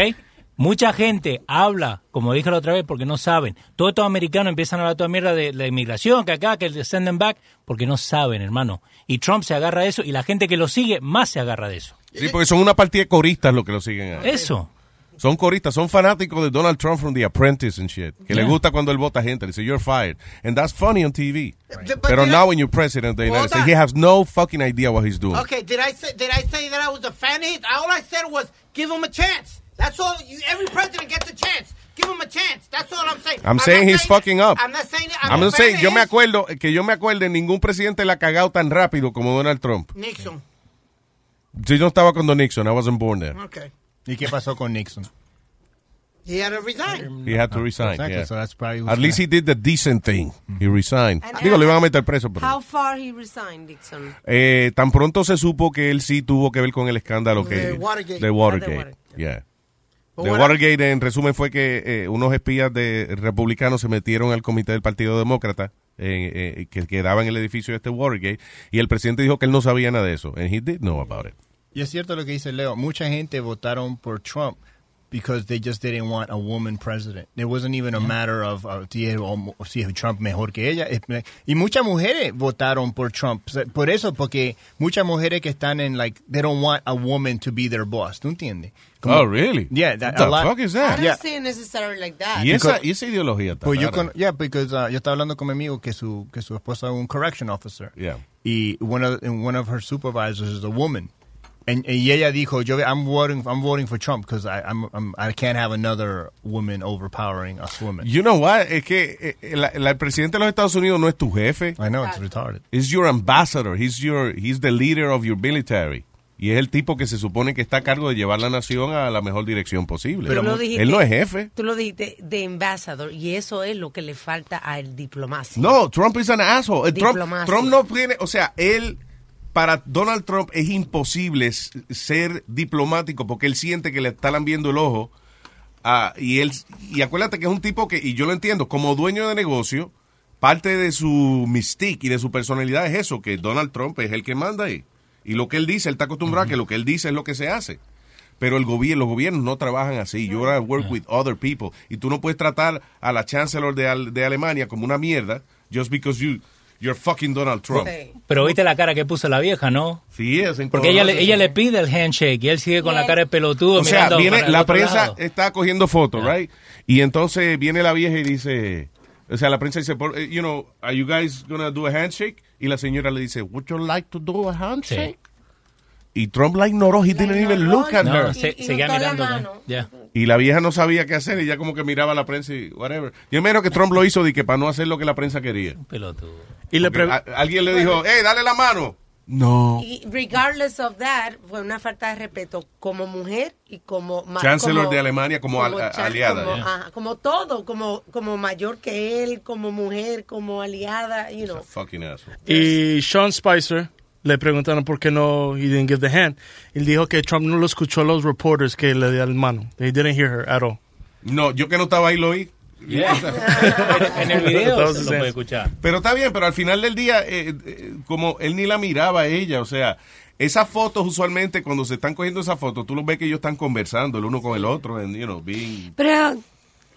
Mucha gente habla, como dije la otra vez, porque no saben. Todos estos americanos empiezan a hablar toda mierda de la inmigración, que acá, que el send them back, porque no saben, hermano. Y Trump se agarra de eso y la gente que lo sigue más se agarra de eso. Sí, porque son una partida de coristas los que lo siguen. Eso. Son coristas, son fanáticos de Donald Trump from The Apprentice and shit. Que le gusta cuando él vota gente. Le dice, you're fired. And that's funny on TV. But Pero now I- when you're president of the United States, he has no fucking idea what he's doing. Okay, did I say did I say that I was a fan of his? All I said was give him a chance. That's all. You, every president gets a chance. Give him a chance. That's all I'm saying. I'm not saying he's saying- fucking up. I'm not saying. I'm, I'm fan saying, yo me acuerdo, que yo me acuerdo, ningún presidente le ha cagado tan rápido como Donald Trump. Nixon. Yo no estaba con Don Nixon, I wasn't born there. Okay. ¿Y qué pasó con Nixon? He had to resign. He had to resign, Exactly, yeah. so that's probably At least he did the decent thing. He resigned. And- Digo, le iban a meter preso, pero... How far he resigned, Dixon? Eh, tan pronto se supo que él sí tuvo que ver con el escándalo que De Watergate. de Ah, de Watergate. Watergate. Yeah. De Watergate, en resumen, fue que eh, unos espías de republicanos se metieron al comité del Partido Demócrata eh, eh, que quedaba en el edificio de este Watergate y el presidente dijo que él no sabía nada de eso. And he did know about it. Y es cierto lo que dice Leo. Mucha gente votaron por Trump because they just didn't want a woman president. It wasn't even a matter of uh, si, es, si Trump mejor que ella. Es- Y muchas mujeres votaron por Trump. Por eso, porque muchas mujeres que están en, like, they don't want a woman to be their boss. ¿Tú entiendes? Oh, really? Yeah. That, What the lot- fuck is that? I Yeah. don't see it necessarily like that. Y esa, Because- y esa ideología está Pues yo, con, yeah, because uh, yo estaba hablando con mi amigo que su que su esposa es un correction officer. Yeah. Y one of and one of her supervisors is a woman. And, y ella dijo, yo I'm voting I'm voting for Trump because I I'm, I'm I can't have another woman overpowering us women. You know what? Es que eh, la- la- el presidente de los Estados Unidos no es tu jefe. I know it's retarded. He's your ambassador. He's your he's the leader of your military. Y es el tipo que se supone que está a cargo de llevar la nación a la mejor dirección posible. Tú lo dijiste- él no es jefe. Tú lo dijiste de ambassador y eso es lo que le falta al diplomacia. No, Trump is an asshole. Eh, Trump. Trump no tiene, o sea, él para Donald Trump es imposible ser diplomático porque él siente que le están viendo el ojo Ah, y él, y acuérdate que es un tipo que, y yo lo entiendo, como dueño de negocio, parte de su mystique y de su personalidad es eso, que Donald Trump es el que manda ahí. Y lo que él dice, él está acostumbrado a que lo que él dice es lo que se hace. Pero el gobierno, los gobiernos no trabajan así. You gotta work with other people. Y tú no puedes tratar a la chancellor de, de Alemania como una mierda just because you, you're fucking Donald Trump. Pero viste la cara que puso la vieja, ¿no? Sí, es en Porque ella le, ella le pide el handshake y él sigue con la cara de pelotudo O sea, viene la prensa lado. está cogiendo fotos, right? Y entonces viene la vieja y dice, o sea, la prensa dice, por- eh, you know, are you guys gonna do a handshake? Y la señora le dice, would you like to do a handshake? Y Trump la ignoró, he didn't even look at No, her. se- seguía mirando. Ya. Y la vieja no sabía qué hacer, ella como que miraba a la prensa y whatever. Yo menos que Trump lo hizo de que para no hacer lo que la prensa quería. Y le alguien le dijo, hey, dale la mano. No. Y regardless of that, fue una falta de respeto como mujer y como... Chancellor como- de Alemania como, al- aliada. Como, yeah. ajá, como todo, como, como mayor que él, como mujer, como aliada, you know. Fucking asshole. Y Sean Spicer le preguntaron por qué no he didn't give the hand. Él dijo que Trump no lo escuchó a los reporters que le dio la mano. They didn't hear her at all. No, yo que no estaba ahí lo oí. en el video Entonces, se lo puede escuchar. Pero está bien, pero al final del día, eh, eh, como él ni la miraba a ella, o sea, esas fotos usualmente cuando se están cogiendo esas fotos, tú los ves que ellos están conversando el uno con el otro, and, you know, being- Pero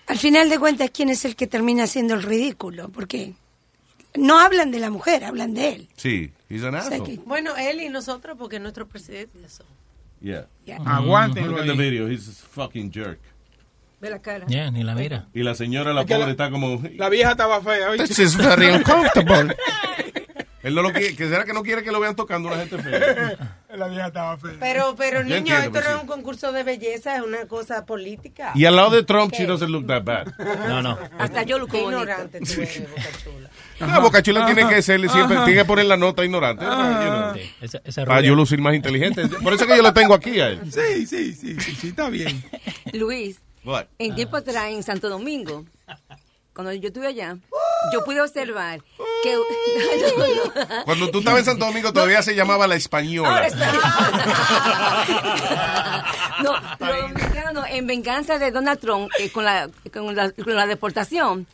al final de cuentas, ¿quién es el que termina haciendo el ridículo? Porque no hablan de la mujer, hablan de él. sí, he's an asshole. Bueno, él y nosotros, porque es nuestro presidente. eso. Yeah. Aguántenlo Look at the video, he's a fucking jerk. Ve la cara. Ya, ni la mira. Y la señora, la Es que pobre, la- está como... La vieja estaba fea. This is very uncomfortable. Él no lo quiere, que será que no quiere que lo vean tocando una gente fea. La vieja estaba fea. Pero, pero niño, entiendo, esto no sí. es un concurso de belleza, es una cosa política. Y al lado de Trump, ¿Qué? she doesn't look that bad. No, no. Hasta yo lo Qué ignorante tú eres, Boca Chula. La Boca Chula tiene que ser siempre, tiene que poner la nota ignorante. para, you know, Sí, esa- esa para rubia- yo lucir más inteligente. Por eso es que yo lo tengo aquí a él. Sí, sí, sí, sí, sí, está bien. Luis, What? en tiempo atrás en Santo Domingo, cuando yo estuve allá, yo pude observar que... Cuando tú estabas en Santo Domingo todavía se llamaba la española. No, los dominicanos, en venganza de Donald Trump, eh, con, la, con, la, con la deportación,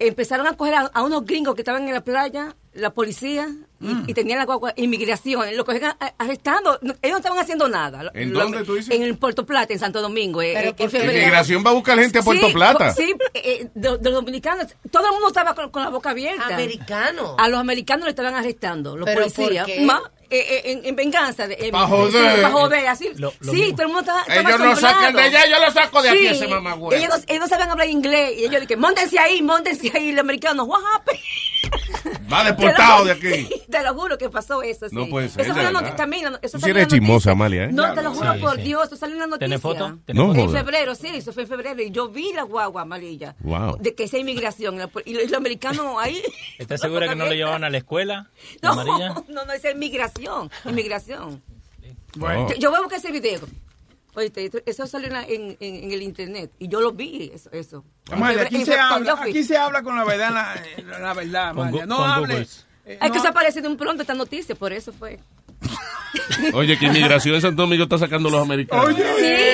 empezaron a coger a, a unos gringos que estaban en la playa, la policía, y, Mm. y tenían la guagua, inmigración, lo cogían arrestando. Ellos no estaban haciendo nada. ¿En Lo- dónde tú dices? En el Puerto Plata, en Santo Domingo. eh, eh, ¿por en. Inmigración va a buscar gente a Puerto Sí, Plata. Sí, eh, eh, de, de los dominicanos. Todo el mundo estaba con, con la boca abierta. Americano. A los americanos le estaban arrestando, los ¿Pero policías. por qué? Ma- eh, eh, en, en venganza. De, en- Pa' joder. Para joder, así. Lo- lo sí, mismo. todo el mundo estaba. Ellos no sacan de allá, yo lo saco de aquí, ese mamagüevo. Ellos, no- ellos no sabían hablar inglés. Y ellos dicen, montense ahí, montense ahí. Y los americanos, what happened? Va deportado de aquí. Te lo juro que pasó eso. No puede ser, Eso fue una también. Eso en eres chismosa, Amalia, ¿eh? No, te lo juro Sí, por sí. Dios, eso salió en la noticia. ¿Tenés foto? ¿Tenés No foto? En febrero, sí, eso fue en febrero. Y yo vi la guagua amarilla. Wow. De que esa inmigración. Y los, americanos ahí. ¿Estás segura que no le llevaban a la escuela? ¿La No, no, no, esa es inmigración. Inmigración. Bueno. Yo, voy a buscar ese video. Oíste, eso salió en, la- en, en- el internet. Y yo lo vi, eso. eso. Amalia, aquí, se habla, aquí se habla con la verdad, la, la verdad, Amalia. No con hable. Googles. eh, Es que no- se aparece de un pronto esta noticia, por eso fue. Oye, que inmigración en Santo Domingo está sacando los americanos. Sí,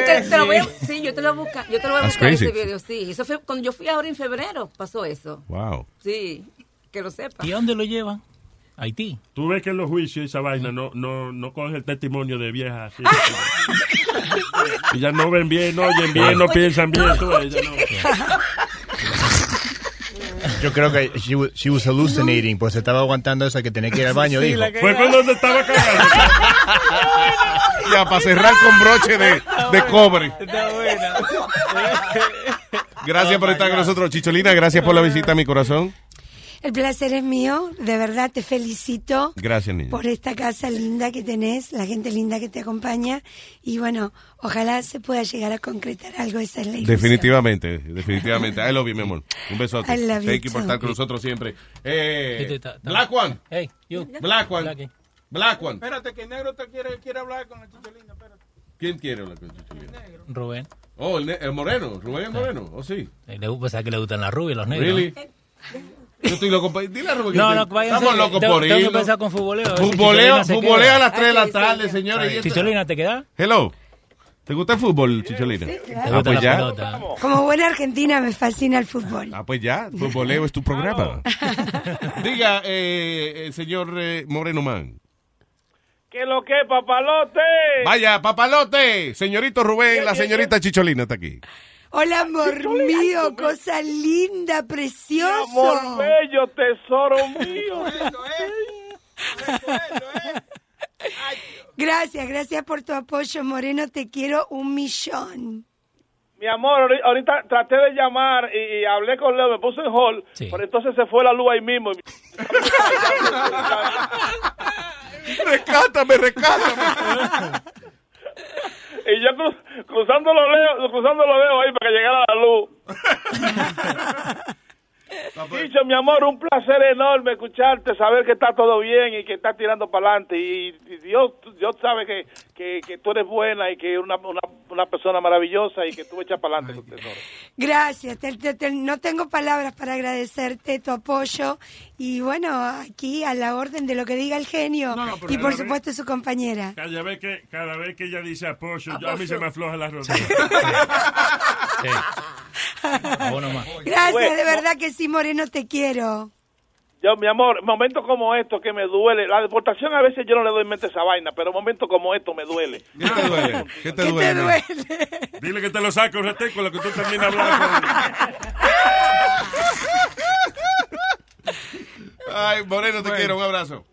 te, te lo voy a, sí, yo te lo voy a buscar, yo te lo voy a buscar ese video, sí. Eso fue cuando yo fui ahora en febrero, pasó eso. Wow. Sí, que lo sepa. ¿Y a dónde lo llevan? Haití. Tú ves que en los juicios esa vaina no, no, no coge el testimonio de viejas. así. y ya no ven bien, no oyen bien, no piensan bien. Tú ves, ya no. Yo creo que she was, she was hallucinating, pues se estaba aguantando eso que tenía que ir al baño, dijo. Fue cuando te estaba cagando. Ya, para cerrar con broche de, de cobre. Gracias por estar con nosotros, Chicholina. Gracias por la visita a mi corazón. El placer es mío, de verdad te felicito Gracias, niña. por esta casa linda que tenés, la gente linda que te acompaña y bueno, ojalá se pueda llegar a concretar algo, esa es la ilusión. Definitivamente, definitivamente. I love you, mi amor. Un besote. I love you Thank you por estar con nosotros siempre. Eh, Black One. Hey, you. Black One. Black One. Espérate, que el negro te quiere, quiere hablar con el chicholino. Espérate. ¿Quién quiere hablar con Chicholina? Rubén. Oh, el, ne- el moreno. Rubén el moreno. Oh, sí. Eh, Le gusta que le gustan las rubias, los negros. Really? Yo estoy loco Dile a Rubén No, no, váyanse. Estamos locos Tengo- por tengo que ir. empezar con futboleo, si Futboleo, futboleo queda. a las 3 de la Ah, tarde, sí. señores. Chicholina, ¿te queda? Hello. ¿Te gusta el fútbol, Chicholina? claro. Ah, pues ya. Como buena argentina me fascina el fútbol. Ah, pues ya. Futboleo es tu programa. Diga, eh, el señor eh, Moreno Man. ¿Qué lo que, papalote? Vaya, papalote. Señorito Rubén, la señorita Chicholina está aquí. Hola, amor mío, cosa linda, precioso. Amor bello, tesoro mío. Gracias, gracias por tu apoyo, Moreno. Te quiero un millón. Mi amor, ahori- ahorita traté de llamar y, y hablé con Leo, me puse en hall, pero entonces se fue la luz ahí mismo. Rescátame, rescátame. y yo cru- cruzando los leo, cruzando los dedos ahí para que llegara la luz. Dicho, mi amor, un placer enorme escucharte, saber que está todo bien y que estás tirando para adelante. Y, y Dios, Dios sabe que, que, que tú eres buena y que una, una, una persona maravillosa y que tú echas para adelante, tu tesoro. Gracias, te- te- te- no tengo palabras para agradecerte tu apoyo y bueno, aquí a la orden de lo que diga el genio y por supuesto su compañera. Cada vez que, cada vez que ella dice apoyo, yo- a mí se me afloja la rodilla. Gracias, de verdad que sí, Moreno, te quiero. Yo, mi amor, momentos como estos que me duele. La deportación a veces yo no le doy mente a esa vaina, pero momentos como estos me duele. ¿Qué te duele? ¿Qué te duele? Dile que te lo saco un ratico con lo que tú terminas hablando. Ay, Moreno, te quiero. Un abrazo.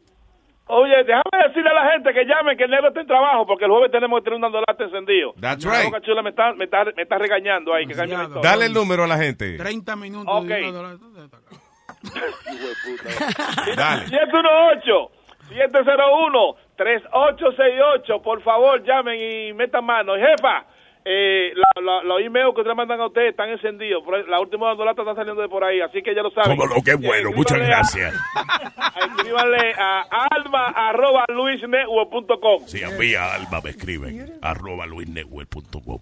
Oye, déjame decirle a la gente que llamen, que el negro está en trabajo, porque el jueves tenemos que tener un andolate encendido. That's La right. Boca Chula me está, me está, me está regañando ahí. Que. Dale el número a la gente. 30 minutos. Ok. de una hora. Dale. 718-701-3868. Por favor, llamen y metan mano. Jefa, eh, la- la- los emails que ustedes mandan a ustedes están encendidos. La última andolata está saliendo de por ahí, así que ya lo saben. Como lo que bueno, Eh, muchas escríbanle a- gracias. Escríbanle a alma arroba luisnetwork.com. Si a mí a Alma me escriben, arroba luisnetwork.com.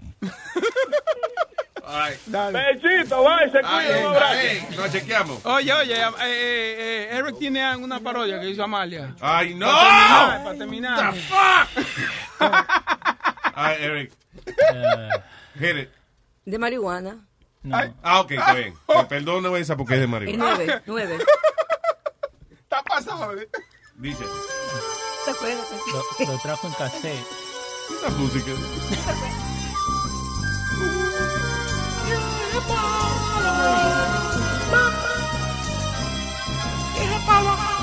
Bechito, bye, se cuida, un abrazo. Nos chequeamos. Oye, oye, eh, eh, eh, Eric tiene una parodia que hizo Amalia. ¡Ay, no! Para terminar. Para terminar. Ay, Eric. Hit it. De marihuana. Ah, ok, está bien. Te perdono esa porque es de marihuana. nueve, nueve. Está pasado. Dice. ¿Te acuerdas? Lo, lo trajo en cassette. Esta música.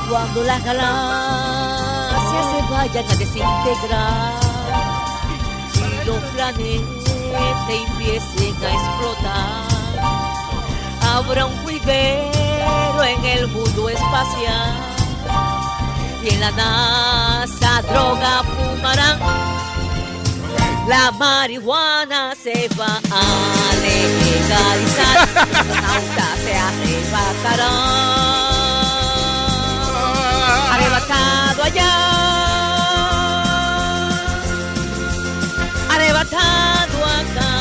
Cuando las galaxias se vayan a desintegrar los planetas empiecen a explotar, habrá un juiguero en el mundo espacial. Y en la NASA droga fumarán. La marihuana se va a legalizar, los se arrebatarán arrebatado acá.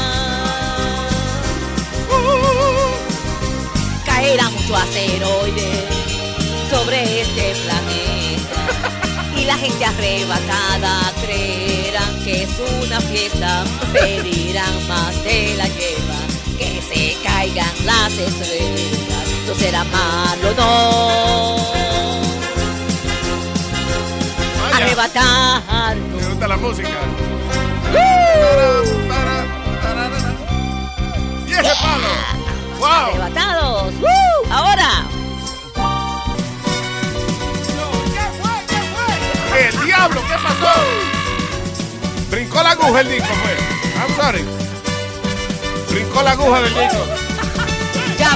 Uh, caerá mucho asteroide sobre este planeta y la gente arrebatada creerán que es una fiesta, pedirán más de la lleva, que se caigan las estrellas, no será malo, no arrebatar. Me gusta la música. ¡Y ese palo! ¡Wow! Arrebatados. ¡Woo! Ahora. ¡El diablo! ¿Qué pasó? Brincó la aguja el disco, fue. I'm sorry. Brincó la aguja del disco. Ya